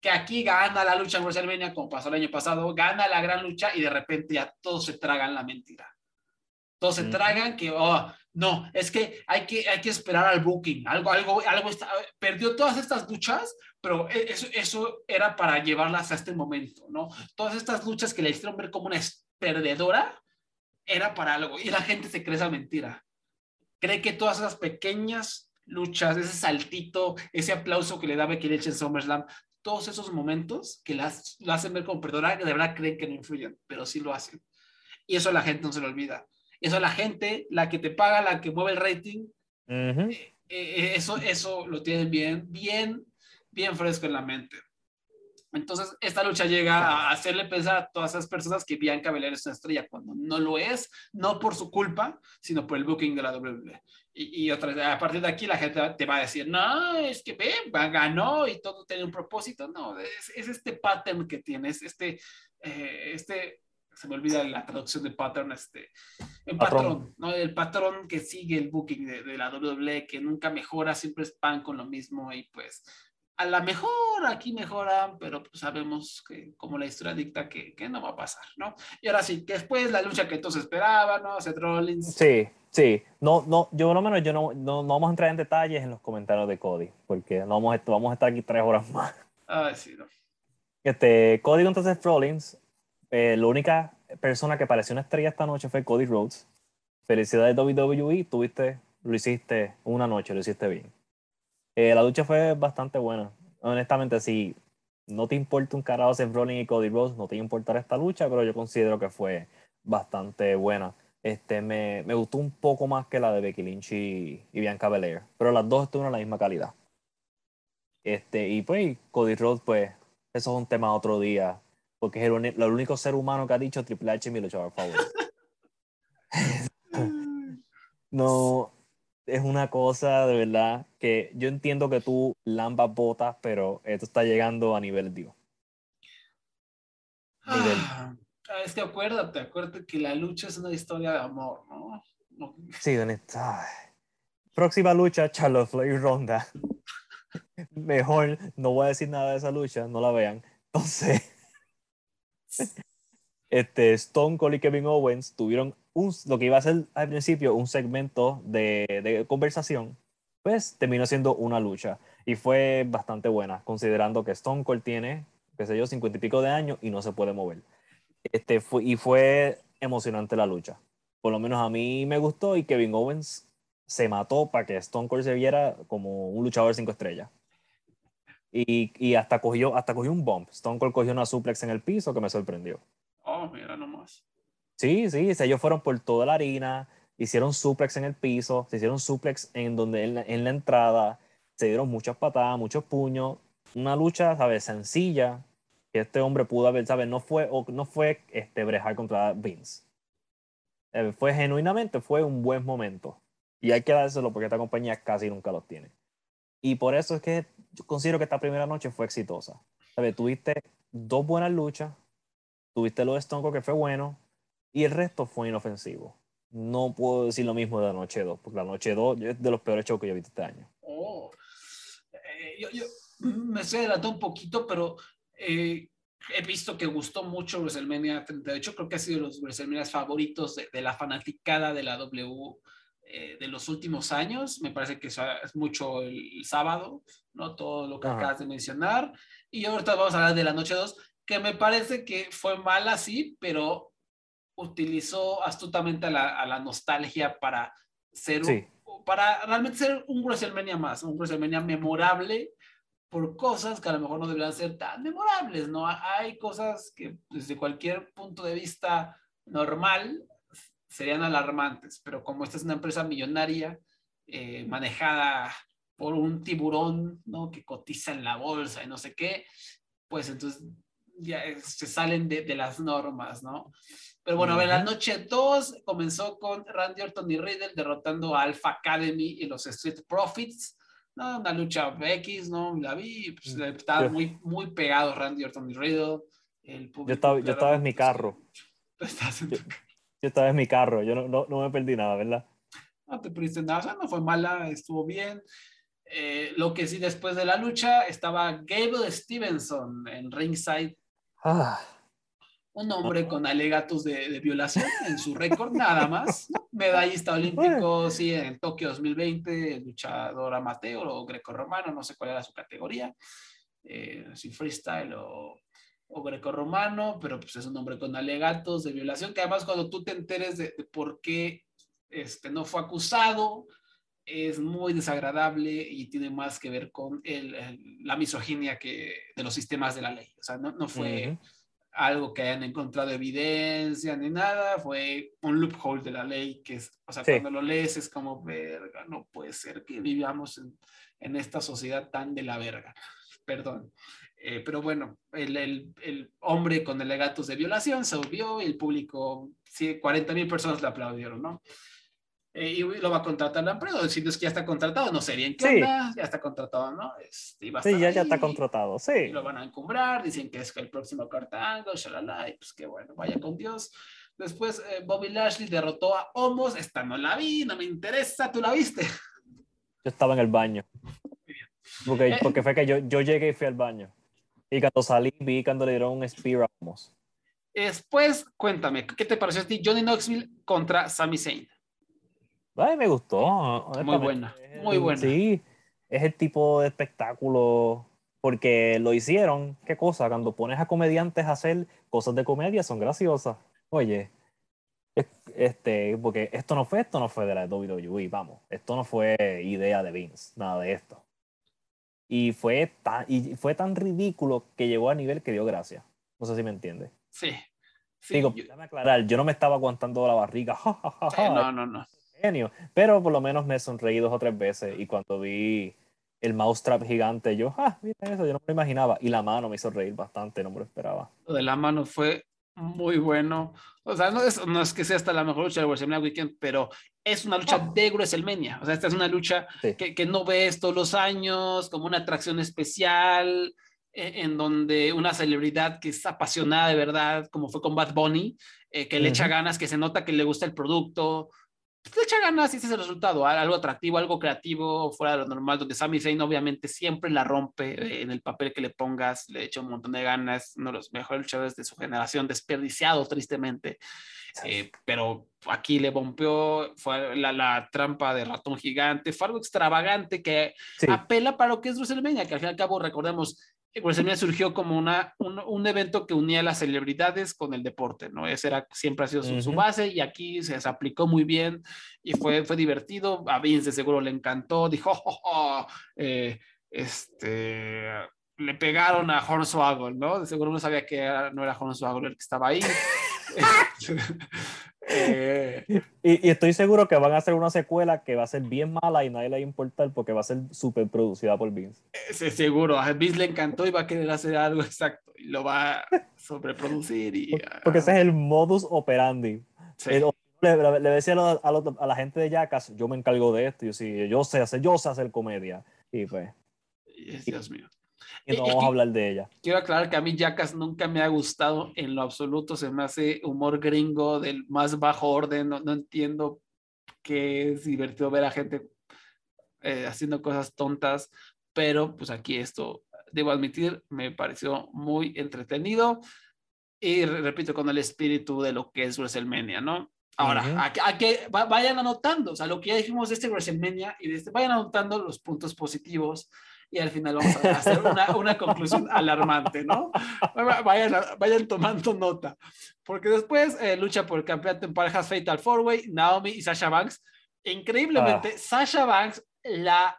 Que aquí gana la lucha en WrestleMania, como pasó el año pasado, gana la gran lucha y de repente ya todos se tragan la mentira. Todos se tragan que, oh, no, es que hay que, hay que esperar al booking. Algo, algo, algo está, perdió todas estas luchas, pero e- eso, eso era para llevarlas a este momento, ¿no? Todas estas luchas que le hicieron ver como una perdedora, era para algo. Y la gente se cree esa mentira. Cree que todas esas pequeñas luchas, ese saltito, ese aplauso que le da Becky Lynch en SummerSlam, todos esos momentos que las, la hacen ver como perdedora, de verdad creen que no influyen, pero sí lo hacen. Y eso a la gente no se le olvida. Eso a la gente, la que te paga, la que mueve el rating, Ujú. eh, eh, eso, eso lo tienen bien, bien, bien fresco en la mente. Entonces, esta lucha llega a hacerle pensar a todas esas personas que Bianca Belair es una estrella cuando no lo es, no por su culpa, sino por el booking de la WWE. Y, y otra a partir de aquí la gente te va a decir, no, es que ve, ganó y todo tiene un propósito. No, es, es este pattern que tiene, es este, eh, este, se me olvida la traducción de pattern, este, un Patrón. patrón, ¿no? El patrón que sigue el booking de, de la WWE, que nunca mejora, siempre es pan con lo mismo y pues a la mejor aquí mejoran, pero pues sabemos que como la historia dicta que, que no va a pasar, ¿no? Y ahora sí, que después la lucha que todos esperaban, ¿no? Seth Rollins. Sí, sí. No, no, yo por lo menos yo no, no, no vamos a entrar en detalles en los comentarios de Cody, porque no vamos a, vamos a estar aquí tres horas más. Ay, sí, no. Este, Cody contra Seth Rollins, eh, la única persona que pareció una estrella esta noche fue Cody Rhodes. Felicidades WWE, tuviste, lo hiciste una noche, lo hiciste bien. Eh, la lucha fue bastante buena. Honestamente, si no te importa un carajo Seth Rollins y Cody Rhodes, no te importará esta lucha, pero yo considero que fue bastante buena. Este, me, me gustó un poco más que la de Becky Lynch y, y Bianca Belair, pero las dos estuvieron a la misma calidad. Este, y pues Cody Rhodes, pues, eso es un tema otro día, porque es el, único ser humano que ha dicho Triple H mi luchador favorito. No, es una cosa de verdad que yo entiendo que tú lambas botas, pero esto está llegando a nivel Dios. Nivel. Ah, es que acuérdate, acuérdate que la lucha es una historia de amor, ¿no? No- Sí, honesta. Próxima lucha, Charlotte Flair y Ronda. Mejor no voy a decir nada de esa lucha, no la vean. Entonces, este, Stone Cold y Kevin Owens tuvieron un, lo que iba a ser al principio un segmento de, conversación, pues terminó siendo una lucha y fue bastante buena, considerando que Stone Cold tiene, qué sé yo, cincuenta y pico de años y no se puede mover. Este, fue, y fue emocionante la lucha. Por lo menos a mí me gustó y Kevin Owens se mató para que Stone Cold se viera como un luchador cinco estrellas. Y, y hasta, cogió, hasta cogió un bump. Stone Cold cogió una suplex en el piso que me sorprendió. Oh, mira nomás. Sí, sí, ellos fueron por toda la harina, hicieron suplex en el piso, se hicieron suplex en, donde, en, la, en la entrada, se dieron muchas patadas, muchos puños. Una lucha, ¿sabes? Sencilla, que este hombre pudo haber, ¿sabes? No fue, no fue este, brejar contra Vince. Eh, fue genuinamente, fue un buen momento. Y hay que dárselo porque esta compañía casi nunca los tiene. Y por eso es que considero que esta primera noche fue exitosa. ¿Sabes? Tuviste dos buenas luchas, tuviste lo de Stone que fue bueno, y el resto fue inofensivo. no puedo decir lo mismo de la noche 2, porque la noche 2 es de los peores shows que yo he visto este año. Oh. Eh, yo, yo, me estoy adelantando un poquito, pero eh, he visto que gustó mucho WrestleMania 38. Creo que ha sido de los WrestleMania favoritos de, de, la fanaticada de la W eh, de los últimos años. Me parece que es mucho el, el sábado, ¿no? Todo lo que Ajá. acabas de mencionar. Y ahorita vamos a hablar de la noche 2, que me parece que fue mala, sí, pero utilizó astutamente a la, a la nostalgia para ser sí. para realmente ser un WrestleMania más, un WrestleMania memorable por cosas que a lo mejor no deberían ser tan memorables, ¿no? Hay cosas que desde cualquier punto de vista normal serían alarmantes, pero como esta es una empresa millonaria eh, manejada por un tiburón, ¿no? Que cotiza en la bolsa y no sé qué, pues entonces ya se salen de, de las normas, ¿no? Pero bueno, a ver, la noche 2 comenzó con Randy Orton y Riddle derrotando a Alpha Academy y los Street Profits. No, una lucha X, ¿no? La vi, pues, estaba yo, muy, muy pegado Randy Orton y Riddle. El yo, estaba, yo estaba en mi carro. En... Yo, yo, estaba en mi carro, yo no, no, no, me perdí nada, ¿verdad? No te perdiste nada, o sea, no fue mala, estuvo bien. Eh, lo que sí, después de la lucha, estaba Gable Stevenson en ringside. Ah un hombre con alegatos de, de violación en su récord, nada más. Medallista olímpico, sí, en Tokio 2020, luchador amateur o greco-romano, no sé cuál era su categoría, eh, si freestyle o, o greco-romano, pero pues es un hombre con alegatos de violación, que además cuando tú te enteres de, de por qué este, no fue acusado, es muy desagradable y tiene más que ver con el, el, la misoginia que, de los sistemas de la ley. O sea, no, no fue... Uh -huh algo que hayan encontrado evidencia ni nada, fue un loophole de la ley que es, o sea, sí. cuando lo lees es como, verga, no puede ser que vivamos en, en esta sociedad tan de la verga, perdón. Eh, pero bueno, el, el, el, hombre con alegatos de violación se obvió y el público, sí, 40 mil personas le aplaudieron, ¿no? Eh, y lo va a contratar la empresa, diciendo es que ya está contratado, no bien qué sí. ya está contratado, ¿no? Este, sí, ya, ya está contratado, sí. lo van a encumbrar, dicen que es el próximo cortango, shalala, y pues que bueno, vaya con Dios. Después eh, Bobby Lashley derrotó a Homos, esta no la vi, no me interesa, ¿tú la viste? Yo estaba en el baño. Porque, eh, porque fue que yo, yo llegué y fui al baño. Y cuando salí, vi cuando le dieron un spear a Homos. Después, cuéntame, ¿qué te pareció a ti Johnny Knoxville contra Sami Zayn? Ay, me gustó. Muy buena, muy buena. Sí, es el tipo de espectáculo, porque lo hicieron, ¿qué cosa? Cuando pones a comediantes a hacer cosas de comedia, son graciosas. Oye, este, porque esto no fue, esto no fue de la WWE, vamos, esto no fue idea de Vince, nada de esto. Y fue tan, y fue tan ridículo que llegó a nivel que dio gracia. No sé si me entiende. Sí. sí Digo, yo... déjame aclarar, yo no me estaba aguantando la barriga. Ja, ja, ja, sí, no, no, no genio. Pero por lo menos me sonreí dos o tres veces y cuando vi el mousetrap gigante, yo, ah, mira eso, yo no me lo imaginaba. Y la mano me hizo reír bastante, no me lo esperaba. Lo de la mano fue muy bueno. O sea, no es, no es que sea hasta la mejor lucha de WrestleMania Weekend, pero es una lucha oh. de WrestleMania. O sea, esta es una lucha sí. que, que, no ves todos los años, como una atracción especial, en, en donde una celebridad que es apasionada de verdad, como fue con Bad Bunny, eh, que le uh -huh. echa ganas, que se nota que le gusta el producto, le echa ganas y ese es el resultado, algo atractivo, algo creativo, fuera de lo normal, donde Sami Zayn obviamente siempre la rompe en el papel que le pongas, le echa un montón de ganas, uno de los mejores luchadores de su generación, desperdiciado tristemente, eh, pero aquí le bombeó, fue la, la, trampa de ratón gigante, fue algo extravagante que sí. apela para lo que es WrestleMania, que al fin y al cabo recordemos, WrestleMania surgió como una, un, un, evento que unía a las celebridades con el deporte, ¿no? Ese era, siempre ha sido su, uh -huh. su base y aquí se, se, aplicó muy bien y fue, fue divertido. A Vince de seguro le encantó, dijo, oh, oh, eh, este, le pegaron a Hornswoggle, ¿no? De seguro no sabía que era, no era Hornswoggle el que estaba ahí. Eh, y, y, estoy seguro que van a hacer una secuela que va a ser bien mala y nadie le va a importar porque va a ser súper producida por Vince. Sí, seguro, a Vince le encantó y va a querer hacer algo exacto y lo va a sobreproducir. Y, porque ese es el modus operandi. Sí. El, le, decía a, a, a, la gente de Jackass, yo me encargo de esto, yo, sí, yo sé hacer, yo sé hacer comedia. Y pues. Dios mío. Y no vamos a hablar de ella. Quiero aclarar que a mí Jackass nunca me ha gustado en lo absoluto. Se me hace humor gringo del más bajo orden. No, no entiendo que es divertido ver a gente eh, haciendo cosas tontas. Pero pues aquí esto, debo admitir, me pareció muy entretenido. Y repito, con el espíritu de lo que es WrestleMania, ¿no? Ahora, a, que vayan anotando, o sea, lo que ya dijimos de este WrestleMania y de este, vayan anotando los puntos positivos y al final vamos a hacer una, una conclusión alarmante, ¿no? Vayan, vayan tomando nota, porque después eh, lucha por el campeonato en parejas Fatal Four Way, Naomi y Sasha Banks. Increíblemente, ah. Sasha Banks, la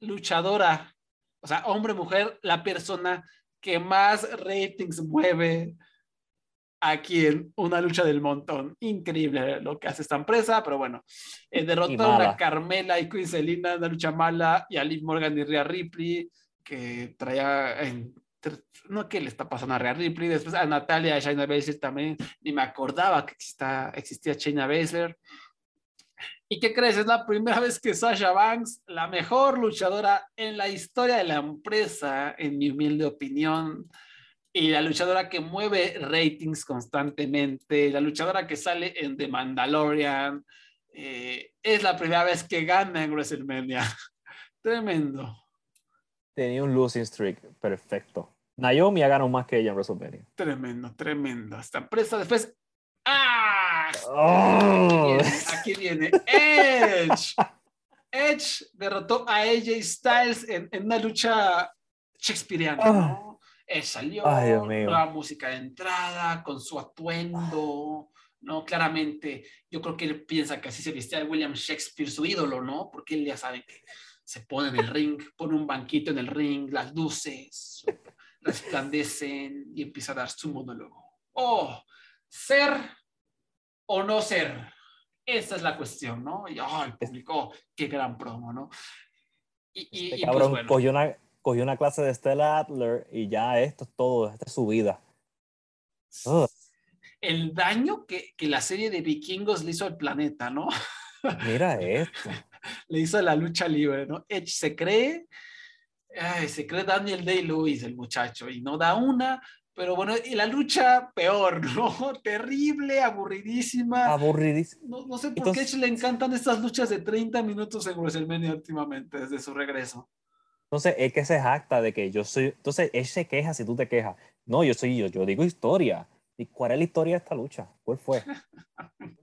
luchadora, o sea, hombre-mujer, la persona que más ratings mueve aquí en una lucha del montón. Increíble lo que hace esta empresa, pero bueno, eh, derrotaron a Carmela y Queen Selina en una lucha mala y a Liv Morgan y Rhea Ripley, que traía en no qué le está pasando a Rhea Ripley, después a Natalia y Shayna Baszler también, ni me acordaba que existía, existía Shayna Baszler. ¿Y qué crees? Es la primera vez que Sasha Banks, la mejor luchadora en la historia de la empresa, en mi humilde opinión, y la luchadora que mueve ratings constantemente, la luchadora que sale en The Mandalorian, eh, es la primera vez que gana en WrestleMania. Tremendo. Tenía un losing streak, perfecto. Naomi ha ganado más que ella en WrestleMania. Tremendo, tremendo. Esta empresa después. ¡Ah! Oh. Aquí, viene, Edge. Edge derrotó a AJ Styles en, una lucha shakespeareana. Ah. Eh, salió la música de entrada con su atuendo, ¿no? Claramente, yo creo que él piensa que así se vestía de William Shakespeare, su ídolo, ¿no? Porque él ya sabe que se pone en el ring, pone un banquito en el ring, las luces resplandecen y empieza a dar su monólogo. Oh, ser o no ser. Esa es la cuestión, ¿no? Y oh, el público, qué gran promo, ¿no? Y, y, este pues, bueno. cogió una, cogió una clase de Stella Adler y ya esto es todo, esta es su vida. El daño que, que, la serie de vikingos le hizo al planeta, ¿no? Mira esto. le hizo la lucha libre, ¿no? Edge se cree, se cree Daniel Day-Lewis, el muchacho, y no da una, pero bueno, y la lucha peor, ¿no? Terrible, aburridísima. Aburridísima. No, no sé por qué Edge le encantan estas luchas de 30 minutos en WrestleMania últimamente, desde su regreso. Entonces, es que se jacta de que yo soy. Entonces, él se queja si tú te quejas. No, yo soy yo, yo digo historia. ¿Y cuál es la historia de esta lucha? ¿Cuál fue?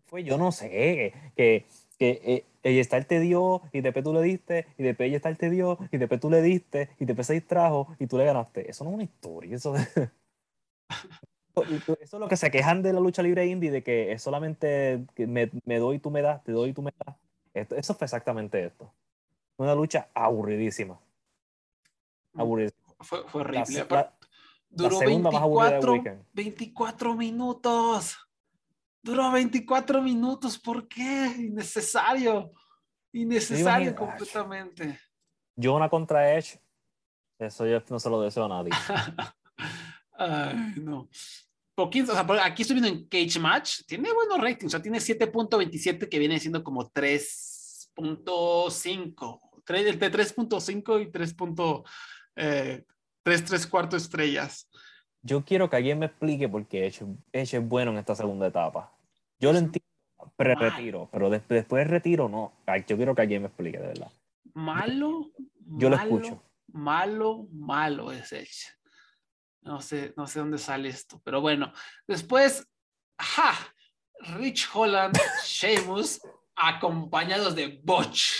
fue? Yo no sé. Que, que eh, está te dio y después tú le diste, y después ella te dio y después tú le diste, y después se distrajo y tú le ganaste. Eso no es una historia. Eso, eso es lo que se quejan de la lucha libre indie, de que es solamente que me, me doy y tú me das, te doy y tú me das. eso fue exactamente esto. Una lucha aburridísima. Aburrido. Fue, horrible. Duró 24, 24 minutos. Duró 24 minutos. ¿Por qué? Innecesario. Innecesario completamente. Yo una contra Edge. Eso yo no se lo deseo a nadie. Ay, no. Poquito, o sea, aquí estoy viendo en Cage Match, tiene buenos ratings, o sea, tiene 7.27 que viene siendo como 3.5, entre 3.5 y 3 eh, tres, tres cuartos estrellas. Yo quiero que alguien me explique por qué Edge, es bueno en esta segunda etapa. Yo lo entiendo, pre-retiro, pero después del retiro no. Yo quiero que alguien me explique, de verdad. Malo. Yo lo escucho. Malo, malo es Edge. No sé, no sé dónde sale esto, pero bueno. Después, ¡ja! Rich Holland, Sheamus, acompañados de Butch.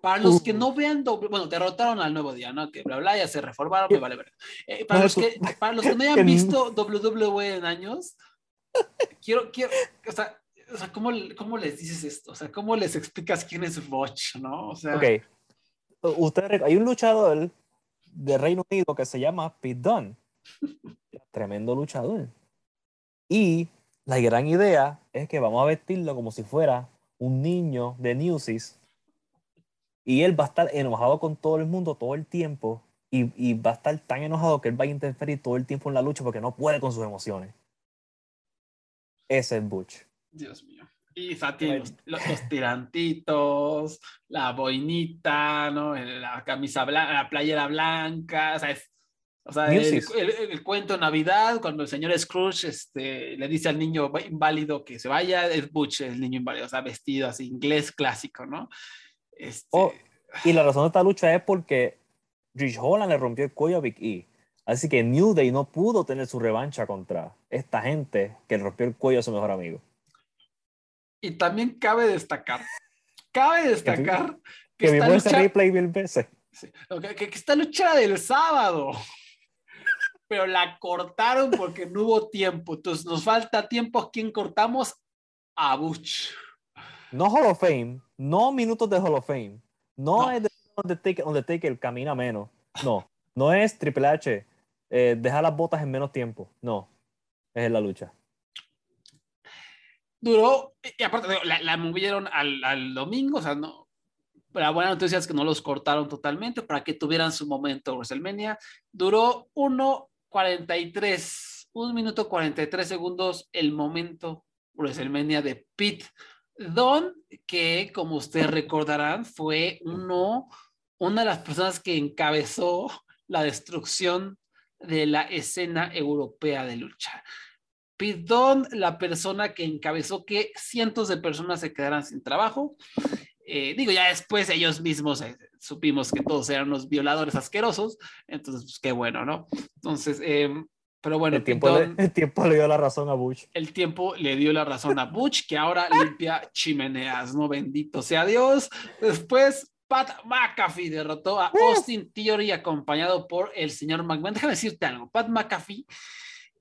Para los que no vean doble, bueno, derrotaron al nuevo día, ¿no? Que bla, bla, ya se reformaron, me vale ver. Eh, para, los que, para los que no hayan visto WWE en años, quiero, quiero, o sea, o sea ¿cómo, ¿cómo, les dices esto? O sea, ¿cómo les explicas quién es Botch, no? O sea... Ok. Usted, hay un luchador de Reino Unido que se llama Pete Dunne. Tremendo luchador. Y la gran idea es que vamos a vestirlo como si fuera un niño de Newsies y él va a estar enojado con todo el mundo todo el tiempo y, y, va a estar tan enojado que él va a interferir todo el tiempo en la lucha porque no puede con sus emociones. Ese es Butch. Dios mío. Y Sati, los, los, tirantitos, la boinita, ¿no? La camisa blanca, la playera blanca, o sea, es, o sea el, cuento de Navidad, cuando el señor Scrooge este, le dice al niño inválido que se vaya, es Butch, el niño inválido, o sea, vestido así, inglés clásico, ¿no? Este... Oh, y la razón de esta lucha es porque Rich Holland le rompió el cuello a Big E. Así que New Day no pudo tener su revancha contra esta gente que rompió el cuello a su mejor amigo. Y también cabe destacar, cabe destacar que, que vimos ese replay mil veces. que, esta lucha del sábado, pero la cortaron porque no hubo tiempo. Entonces nos falta tiempo. ¿A quién cortamos? A Butch. No Hall of Fame, no minutos de Hall of Fame, no, es Undertaker, Undertaker camina menos, no, no es Triple H, eh, deja las botas en menos tiempo, no, es la lucha duró, y aparte la, movieron al, al, domingo, o sea, no. La buena noticia es que no los cortaron totalmente para que tuvieran su momento WrestleMania. Duró 1.43, 1 minuto 43 segundos el momento WrestleMania de Pete Don, que como ustedes recordarán fue uno, una de las personas que encabezó la destrucción de la escena europea de lucha. Pidón, la persona que encabezó que cientos de personas se quedaran sin trabajo. Eh, digo, ya después ellos mismos eh, supimos que todos eran unos violadores asquerosos, entonces, pues qué bueno, ¿no? Entonces, em, pero bueno, el tiempo, le, el tiempo, le, dio la razón a Butch. El tiempo le dio la razón a Butch, que ahora limpia chimeneas, ¿no? Bendito sea Dios. Después, Pat McAfee derrotó a Austin Theory acompañado por el señor McMahon. Déjame decirte algo, Pat McAfee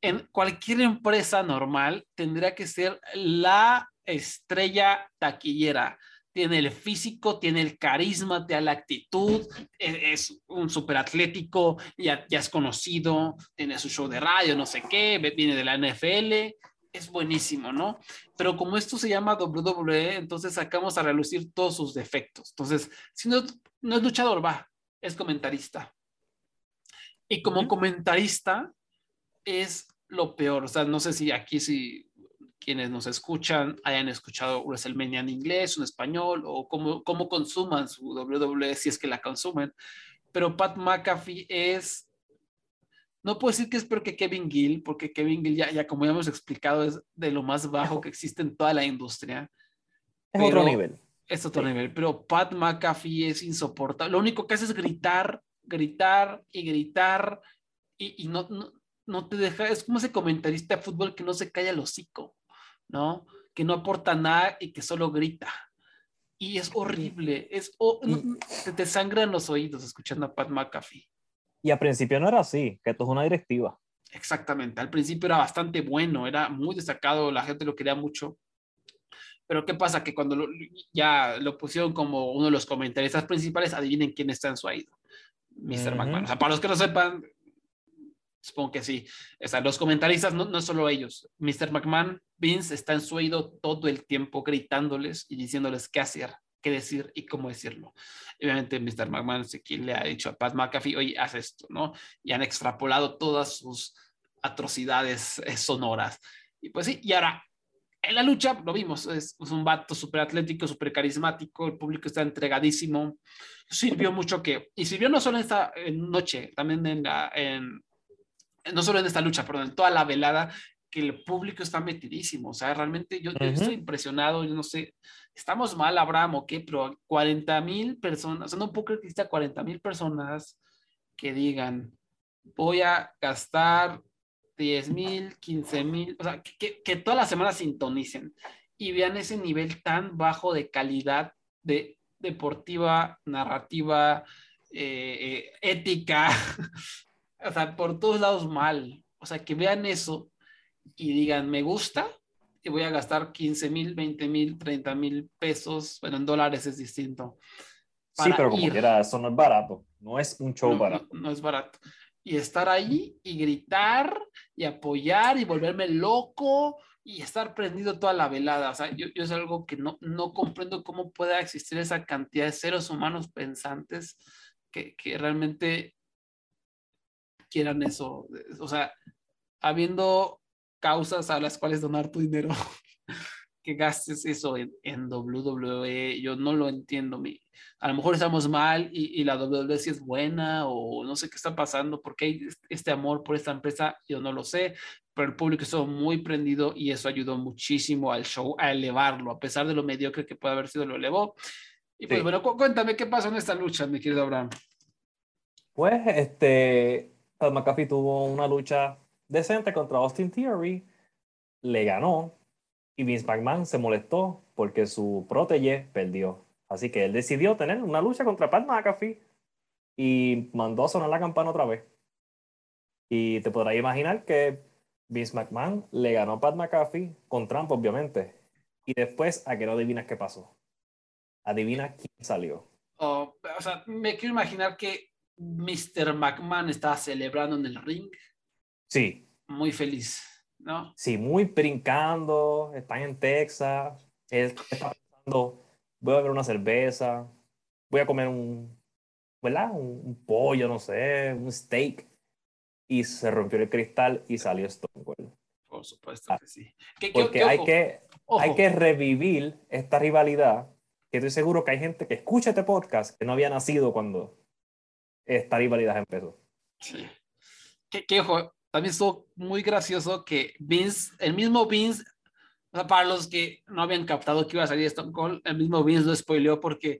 en cualquier empresa normal tendría que ser la estrella taquillera. Tiene el físico, tiene el carisma, tiene la actitud, e-, es, un súper atlético, ya, ya es conocido, tiene su show de radio, no sé qué, viene de la NFL, es buenísimo, ¿no? Pero como esto se llama WWE, entonces sacamos a relucir todos sus defectos. Entonces, si no, no es luchador, va, es comentarista. Y como comentarista, es lo peor. O sea, no sé si aquí si quienes nos escuchan hayan escuchado WrestleMania en inglés, en español, o cómo, cómo consuman su WWE si es que la consumen. Pero Pat McAfee es, no puedo decir que es peor que Kevin Gill, porque Kevin Gill ya, ya como ya hemos explicado, es de lo más bajo que existe en toda la industria. Es otro nivel. Es otro nivel, pero Pat McAfee es insoportable. Lo único que hace es gritar, gritar y gritar y, y no, no, no te deja, es como ese comentarista de fútbol que no se calla el hocico, ¿no? Que no aporta nada y que solo grita. Y es horrible, es, te, sangran los oídos escuchando a Pat McAfee. Y al principio no era así, que esto es una directiva. Exactamente, al principio era bastante bueno, era muy destacado, la gente lo quería mucho. Pero ¿qué pasa? Que cuando ya lo pusieron como uno de los comentaristas principales, adivinen quién está en su oído. Mr. McMahon. O sea, para los que no sepan, Supongo que sí. O sea, los comentaristas, no, no solo ellos. Mr. McMahon, Vince está en su oído todo el tiempo gritándoles y diciéndoles qué hacer, qué decir y cómo decirlo. Obviamente, Mr. McMahon le ha dicho a Pat McAfee, oye, haz esto, ¿no? Y han extrapolado todas sus atrocidades eh, sonoras. Y pues sí, y ahora, en la lucha, lo vimos, es, un vato súper atlético, súper carismático, el público está entregadísimo. Sirvió mucho que, y sirvió no solo en esta noche, también en, la, en, no solo en esta lucha, perdón, en toda la velada, que el público está metidísimo. O sea, realmente yo, estoy impresionado, yo no sé, estamos mal, Abraham, o qué, pero 40 mil personas, o sea, no puedo creer que exista 40 mil personas que digan, voy a gastar 10 mil, 15 mil, o sea, que, que, todas las semanas sintonicen y vean ese nivel tan bajo de calidad de deportiva, narrativa, eh, eh, ética, o sea, por todos lados mal. O sea, que vean eso y digan, me gusta y voy a gastar 15 mil, 20 mil, 30 mil pesos. Bueno, en dólares es distinto. Sí, pero como quiera, eso no es barato. No es un show barato. No, es barato. Y estar ahí y gritar y apoyar y volverme loco y estar prendido toda la velada. O sea, yo, yo es algo que no, no comprendo cómo pueda existir esa cantidad de seres humanos pensantes que, que realmente quieran eso. O sea, habiendo causas a las cuales donar tu dinero, que gastes eso en, en WWE. Yo no lo entiendo. Mi, a lo mejor estamos mal y, y, la WWE sí es buena o no sé qué está pasando, porque hay este amor por esta empresa, yo no lo sé, pero el público estuvo muy prendido y eso ayudó muchísimo al show a elevarlo, a pesar de lo mediocre que puede haber sido, lo elevó. Y pues sí. bueno, cu cuéntame qué pasó en esta lucha, mi querido Abraham. Pues este, McAfee tuvo una lucha decente contra Austin Theory, le ganó y Vince McMahon se molestó porque su protege perdió. Así que él decidió tener una lucha contra Pat McAfee y mandó a sonar la campana otra vez. Y te podrás imaginar que Vince McMahon le ganó a Pat McAfee con trampa, obviamente. Y después, ¿a que no adivinas qué pasó? Adivina quién salió. Oh, o sea, me quiero imaginar que Mr. McMahon estaba celebrando en el ring. Sí. Muy feliz, ¿no? Sí, muy brincando. Están en Texas. Él está pensando, voy a beber una cerveza, voy a comer un, ¿verdad? Un, un, pollo, no sé, un steak. Y se rompió el cristal y salió Stone Cold. Por supuesto que sí. ¿Qué, Porque qué, hay, que, hay que revivir esta rivalidad. Que estoy seguro que hay gente que escucha este podcast que no había nacido cuando esta rivalidad empezó. Sí. Que ojo, también estuvo muy gracioso que Vince, el mismo Vince, o sea, para los que no habían captado que iba a salir Stone Cold, el mismo Vince lo spoileó porque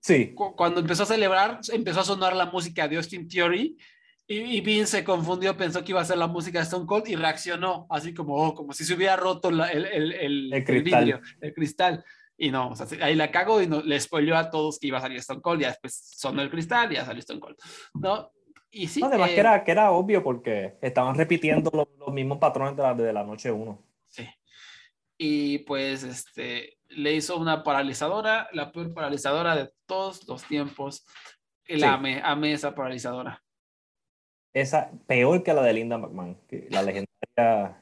sí. cu cuando empezó a celebrar, empezó a sonar la música de Austin Theory y, y, Vince se confundió, pensó que iba a ser la música de Stone Cold y reaccionó, así como, oh, como si se hubiera roto la, el, el, el, el, cristal. vidrio, el cristal. Y no, o sea, ahí la cago y no, le spoileó a todos que iba a salir Stone Cold, ya después sonó el cristal y ya salió Stone Cold, ¿no? Y sí, no, además eh, que, era, que era obvio porque estaban repitiendo los, los mismos patrones de la, de la noche 1. Sí. Y pues este, le hizo una paralizadora, la peor paralizadora de todos los tiempos. El sí. ame esa paralizadora. Esa, peor que la de Linda McMahon, que la legendaria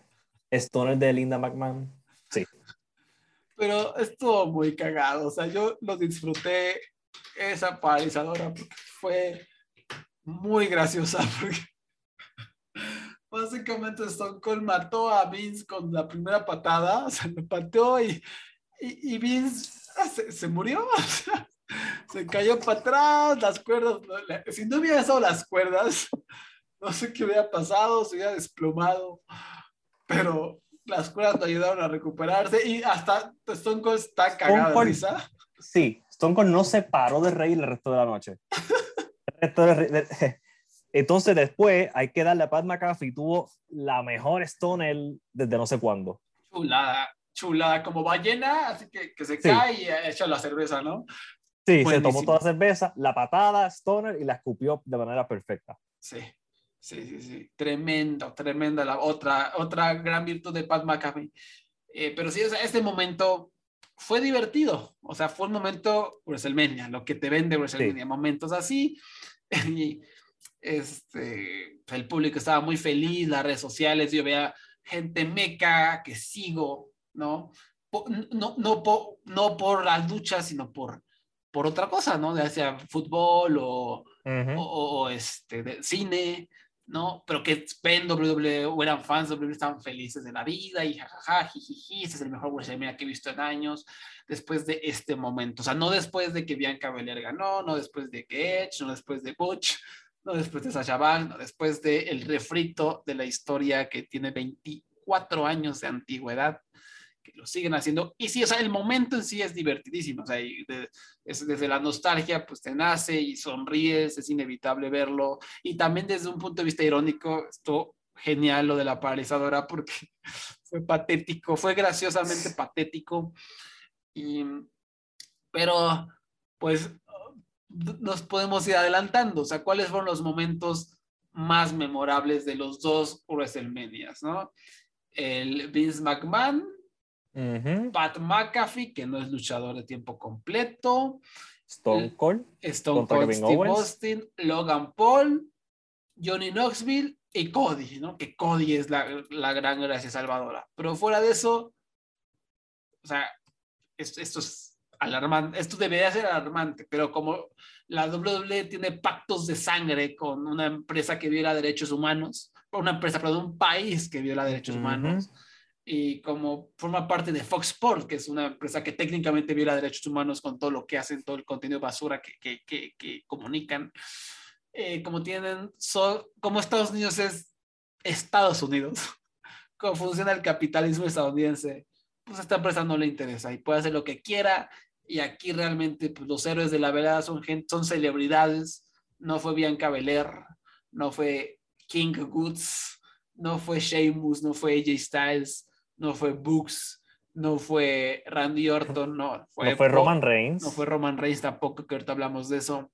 Stoner de Linda McMahon. Sí. Pero estuvo muy cagado, o sea, yo lo disfruté esa paralizadora porque fue muy graciosa porque básicamente Stone Cold mató a Vince con la primera patada, o sea, lo pateó y, y, y Vince se, se murió, o sea, se cayó para atrás, las cuerdas, si no hubiera estado las cuerdas, no sé qué hubiera pasado, se hubiera desplomado, pero las cuerdas lo ayudaron a recuperarse y hasta Stone Cold está cagado de risa. Sí, Stone Cold no se paró de reír el resto de la noche. Entonces después hay que darle a Pat McAfee, tuvo la mejor Stoner desde no sé cuándo. Chulada, chulada, como ballena, así que, que se sí. cae y echa la cerveza, ¿no? Sí, Buenísimo. se tomó toda la cerveza, la patada, Stoner y la escupió de manera perfecta. Sí, sí, sí, sí. Tremendo, tremenda la otra, otra gran virtud de Pat McAfee. Eh, pero sí, o sea, este momento fue divertido, o sea, fue un momento WrestleMania, lo que te vende WrestleMania, sí. momentos así. Y este, el público estaba muy feliz, las redes sociales, yo veía gente meca que sigo, ¿no? No, no, por, no por las luchas, sino por, por otra cosa, ¿no? Ya sea fútbol o, uh -huh. o, o, este, de cine, ¿no? Pero que ven WWE o eran fans de WWE, estaban felices de la vida y jajaja, jijiji, este es el mejor WrestleMania que he visto en años, después de este momento. O sea, no después de que Bianca Belair ganó, no después de que Edge, no después de Butch, no después de Sasha Banks, no después del el refrito de la historia que tiene 24 años de antigüedad, que lo siguen haciendo. Y sí, o sea, el momento en sí es divertidísimo, o sea, de, es, desde la nostalgia, pues te nace y sonríes, es inevitable verlo. Y también desde un punto de vista irónico, esto genial lo de la paralizadora, porque fue patético, fue graciosamente patético. Y, pero, pues, nos podemos ir adelantando, o sea, cuáles fueron los momentos más memorables de los dos WrestleManias, ¿no? El Vince McMahon, uh -huh. Pat McAfee, que no es luchador de tiempo completo, Stone Cold, Stone Cold Steve Owens. Austin, Logan Paul, Johnny Knoxville y Cody, ¿no? Que Cody es la, la gran gracia salvadora. Pero fuera de eso, o sea, esto, esto es alarmante, esto debería ser alarmante, pero como la WWE tiene pactos de sangre con una empresa que viola derechos humanos, una empresa, perdón, un país que viola derechos uh -huh. humanos, y como forma parte de Fox Sports, que es una empresa que técnicamente viola derechos humanos con todo lo que hacen, todo el contenido basura que, que, que, que comunican, eh, como tienen, como Estados Unidos es Estados Unidos, como funciona el capitalismo estadounidense, pues a esta empresa no le interesa y puede hacer lo que quiera. Y aquí realmente pues, los héroes de la velada son, gente, son celebridades, no fue Bianca Belair, no fue King Goods, no fue Sheamus, no fue AJ Styles, no fue Books, no fue Randy Orton, no fue, no fue Roman Reigns. No fue Roman Reigns tampoco, que ahorita hablamos de eso.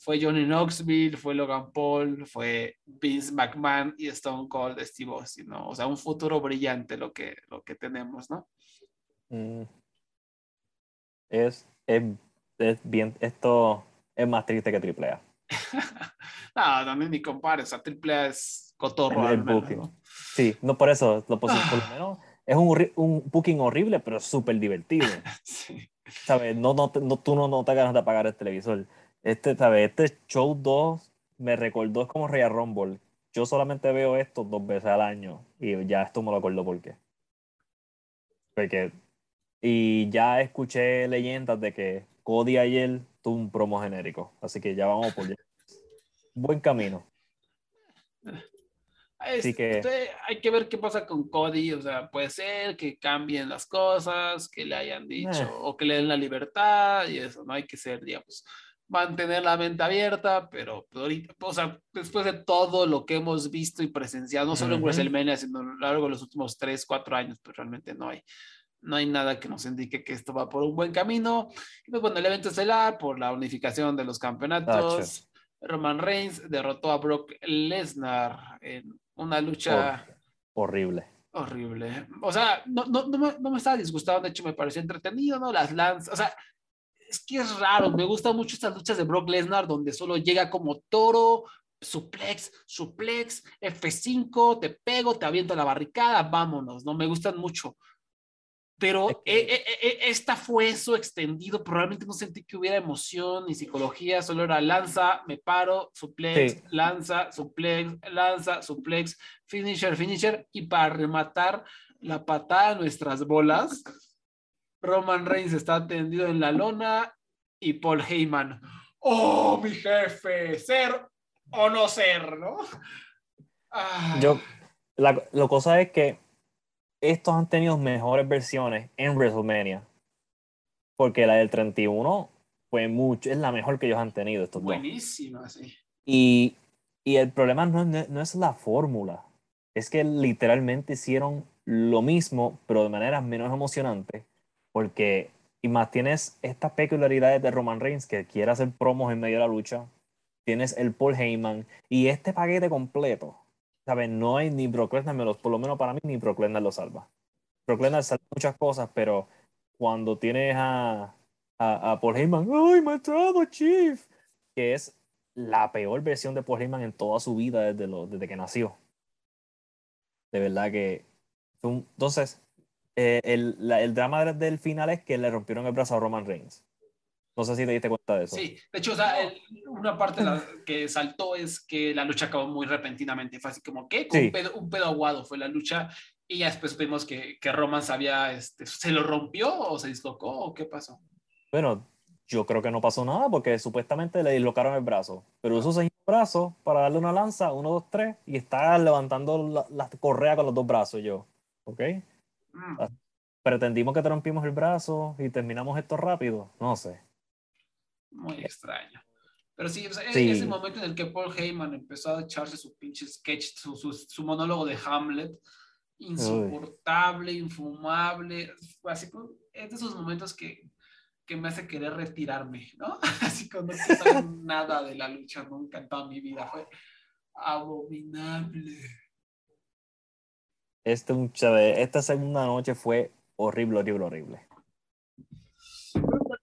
Fue Johnny Knoxville, fue Logan Paul, fue Vince McMahon y Stone Cold Steve Austin, ¿no? O sea, un futuro brillante lo que, lo que tenemos, ¿no? Mm. Es, es, es, bien, esto es más triste que AAA. no, no, ni compares, a AAA es cotorro. El, Sí, no por eso, lo, por, lo ah. menos es un, un booking horrible, pero súper divertido. sí. ¿Sabes? No, no, no, tú no, no te ganas de apagar el televisor. Este, ¿sabes? Este show 2 me recordó, es como Royal Rumble. Yo solamente veo esto dos veces al año y ya esto me lo acuerdo por qué. Porque, y ya escuché leyendas de que Cody ayer tuvo un promo genérico. Así que ya vamos por Buen camino. Así que... Este, hay que ver qué pasa con Cody, o sea, puede ser que cambien las cosas, que le hayan dicho, eh. o que le den la libertad, y eso, no hay que ser, digamos, mantener la mente abierta, pero pues, ahorita, o sea, después de todo lo que hemos visto y presenciado, no solo en WrestleMania, sino a lo largo de los últimos 3, 4 años, pues realmente no hay, no hay nada que nos indique que esto va por un buen camino. Y pues bueno, el evento estelar, por la unificación de los campeonatos, Roman Reigns derrotó a Brock Lesnar en una lucha horrible. Horrible. O sea, no, no, no, me, no me estaba disgustando, de hecho me pareció entretenido, ¿no? Las lanzas, o sea, es que es raro, me gustan mucho estas luchas de Brock Lesnar donde solo llega como toro, suplex, suplex, F5, te pego, te aviento la barricada, vámonos, ¿no? Me gustan mucho. Pero eh, eh, eh, esta fue eso extendido, probablemente no sentí que hubiera emoción ni psicología, solo era lanza, me paro, suplex, lanza, suplex, lanza, suplex, finisher, finisher, y para rematar la patada de nuestras bolas, Roman Reigns está tendido en la lona y Paul Heyman, oh, mi jefe, ser o no ser, ¿no? Yo, la, la cosa es que estos han tenido mejores versiones en WrestleMania. Porque la del 31 fue mucho, es la mejor que ellos han tenido. Estos Buenísima, sí. Y, y, el problema no, no, es la fórmula, es que literalmente hicieron lo mismo, pero de manera menos emocionante. Porque, y más tienes estas peculiaridades de Roman Reigns que quiere hacer promos en medio de la lucha. Tienes el Paul Heyman y este paquete completo ¿sabes? No hay ni Brock Lesnar, por lo menos para mí, ni Brock Lesnar lo salva. Brock Lesnar salva muchas cosas, pero cuando tienes a, a, Paul Heyman, ¡ay, matado, Chief! Que es la peor versión de Paul Heyman en toda su vida desde, lo, desde que nació. De verdad que. Entonces, eh, el, el drama del final es que le rompieron el brazo a Roman Reigns. No sé si te diste cuenta de eso. Sí, de hecho, o sea, una parte que saltó es que la lucha acabó muy repentinamente. Fue así como que un, pedo, un, pedo, aguado fue la lucha. Y ya después vimos que, que Roman sabía, este, ¿se lo rompió o se dislocó o qué pasó? Bueno, yo creo que no pasó nada porque supuestamente le dislocaron el brazo. Pero eso se el brazo para darle una lanza, uno, dos, tres, y está levantando la, correa con los dos brazos yo. ¿Ok? Mm. Pretendimos que te rompimos el brazo y terminamos esto rápido. No sé muy extraño. Pero sí, ese momento en el que Paul Heyman empezó a echarse su pinche sketch, su, su, monólogo de Hamlet, insoportable, infumable, así es de esos momentos que, que, me hace querer retirarme, ¿no? Así como no quiero nada de la lucha nunca en toda mi vida, fue abominable. Este, esta segunda noche fue horrible, horrible, horrible.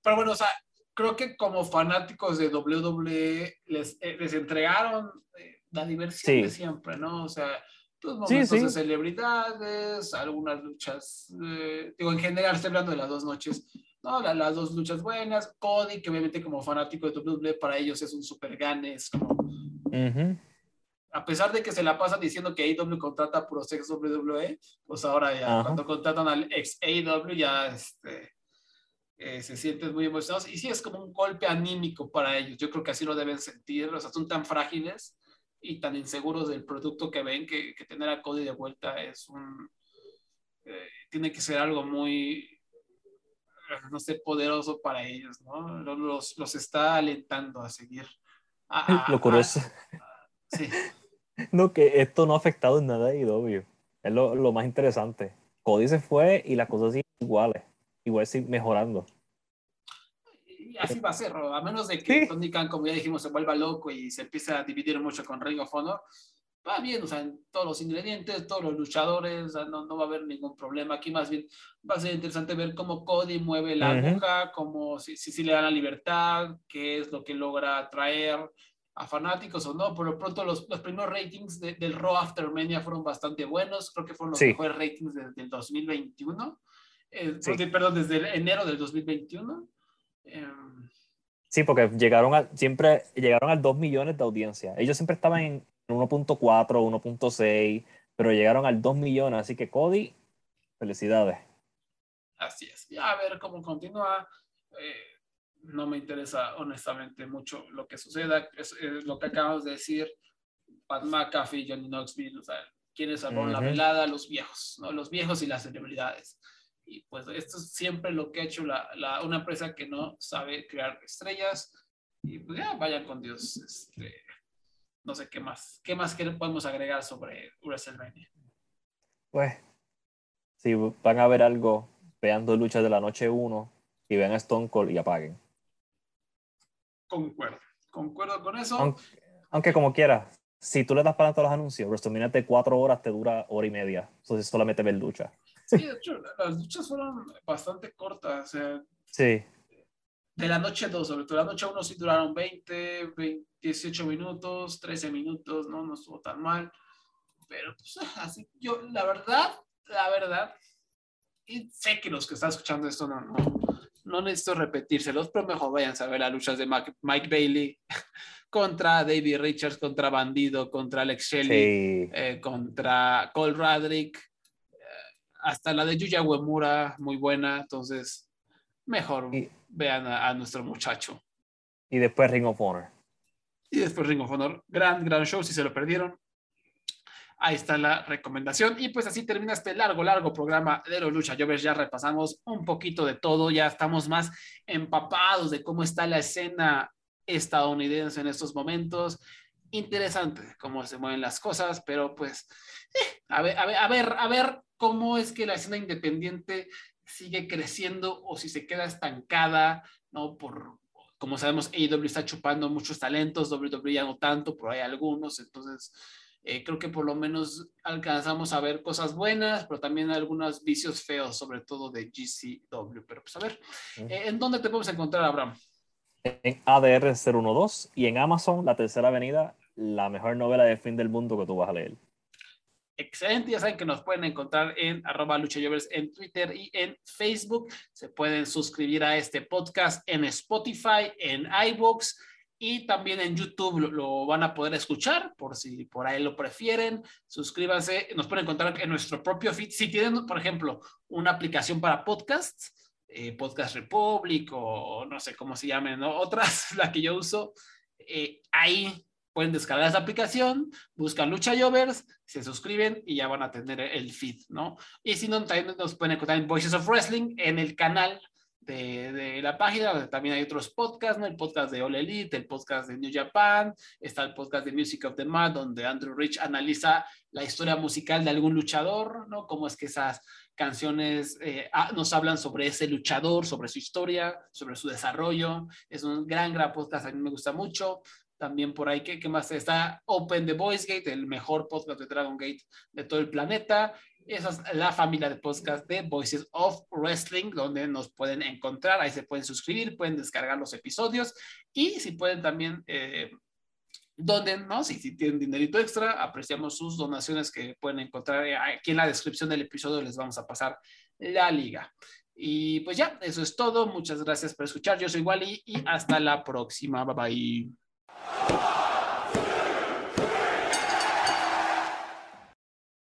Pero bueno, o sea, creo que como fanáticos de WWE les, eh, les entregaron eh, la diversión de siempre, ¿no? O sea, los momentos de celebridades, algunas luchas, eh, digo, en general estoy hablando de las dos noches, ¿no? las dos luchas buenas, Cody, que obviamente como fanático de WWE para ellos es un super gane, como... a pesar de que se la pasan diciendo que AEW contrata puro ex WWE, pues ahora ya cuando contratan al ex AEW ya este, eh, se sienten muy emocionados y sí es como un golpe anímico para ellos. Yo creo que así lo deben sentir, o sea, son tan frágiles y tan inseguros del producto que ven que, tener a Cody de vuelta es un... Eh, tiene que ser algo muy, no sé, poderoso para ellos, ¿no? Los, los está alentando a seguir. lo curioso. sí. No, que esto no ha afectado en nada a IW. Es lo, lo, más interesante. Cody se fue y las cosas siguen iguales. Igual siguen mejorando. Y así va a ser, a menos de que Tony Khan, como ya dijimos, se vuelva loco y se empiece a dividir mucho con Ring of Honor. Va bien, o sea, en todos los ingredientes, todos los luchadores, no, no, va a haber ningún problema. Aquí más bien va a ser interesante ver cómo Cody mueve la aguja, cómo si, si, si, le da la libertad, qué es lo que logra traer a fanáticos o no, pero pronto los, los primeros ratings del Raw After Mania fueron bastante buenos, creo que fueron los mejores ratings desde el 2021, eh, perdón, desde enero del 2021. Em, sí, porque llegaron a, siempre llegaron al 2 millones de audiencia. Ellos siempre estaban en 1.4, 1.6, pero llegaron al 2 millones, así que Cody, felicidades. Así es, ya a ver cómo continúa. Eh, no me interesa honestamente mucho lo que suceda. Es, lo que acabamos de decir, Pat McAfee, Johnny Knoxville, o sea, quienes salvaron la velada, los viejos, ¿no? los viejos y las celebridades. Y pues esto es siempre lo que ha hecho la, la, una empresa que no sabe crear estrellas. Y pues ya, vayan con Dios. Este, no sé qué más. ¿Qué más podemos agregar sobre WrestleMania? Pues, si van a ver algo, vean dos luchas de la noche 1 y vean a Stone Cold y apaguen. Concuerdo, concuerdo con eso. Aunque, como quiera, si tú le das para todos los anuncios, WrestleMania de cuatro horas te dura hora y media. Entonces solamente ver lucha. Sí, de hecho, las luchas fueron bastante cortas. sí. De la noche 2, sobre todo la noche 1 sí duraron 20, 18 minutos, 13 minutos, no, no estuvo tan mal. Pero pues así, yo, la verdad, la verdad, y sé que los que están escuchando esto no, no, no necesito repetírselos, pero mejor vayan a ver las luchas de Mike Bailey contra David Richards, contra Bandido, contra Alex Shelley, eh, contra Cole Radrick, hasta la de Yuya Uemura, muy buena, entonces mejor vean a, nuestro muchacho. Y después Ring of Honor. Y después Ring of Honor, gran, gran show, si se lo perdieron, Ahí está la recomendación. Y pues así termina este largo, largo programa de los Lucha Jovers. Ya repasamos un poquito de todo, ya estamos más empapados de cómo está la escena estadounidense en estos momentos. Interesante cómo se mueven las cosas, pero pues eh, a, ver, a, ver, a ver, a ver cómo es que la escena independiente sigue creciendo o si se queda estancada, ¿no? Por, como sabemos, AEW está chupando muchos talentos, WWE ya no tanto, pero hay algunos, entonces eh, creo que por lo menos alcanzamos a ver cosas buenas, pero también algunos vicios feos, sobre todo de GCW. Pero pues a ver, eh, ¿en dónde te podemos encontrar, Abraham? En ADR 012 y en Amazon, La Tercera Avenida, la mejor novela de fin del mundo que tú vas a leer. Excelente, ya saben que nos pueden encontrar en arroba luchayovers en Twitter y en Facebook. Se pueden suscribir a este podcast en Spotify, en iVoox y también en YouTube lo, van a poder escuchar por si por ahí lo prefieren. Suscríbanse, nos pueden encontrar en nuestro propio feed. Si tienen, por ejemplo, una aplicación para podcasts, eh, Podcast Republic o no sé cómo se llamen, otras, la que yo uso, eh, ahí pueden descargar esa aplicación, buscan Lucha Jovers, se suscriben y ya van a tener el feed, ¿no? Y si no, también nos pueden encontrar en Voices of Wrestling, en el canal de, la página, también hay otros podcasts, ¿no? El podcast de All Elite, el podcast de New Japan, está el podcast de Music of the Mad, donde Andrew Rich analiza la historia musical de algún luchador, ¿no? Cómo es que esas canciones eh, ah, nos hablan sobre ese luchador, sobre su historia, sobre su desarrollo. Es un gran, gran podcast, a mí me gusta mucho. También por ahí, ¿qué, qué más? Está Open the Voice Gate, el mejor podcast de Dragon Gate de todo el planeta. Esa es la familia de podcast de Voices of Wrestling, donde nos pueden encontrar. Ahí se pueden suscribir, pueden descargar los episodios y si pueden también eh, donen, ¿no? Si, tienen dinerito extra, apreciamos sus donaciones que pueden encontrar aquí en la descripción del episodio. Les vamos a pasar la liga. Y pues ya, eso es todo. Muchas gracias por escuchar. Yo soy Wally y hasta la próxima. Bye bye. Come on!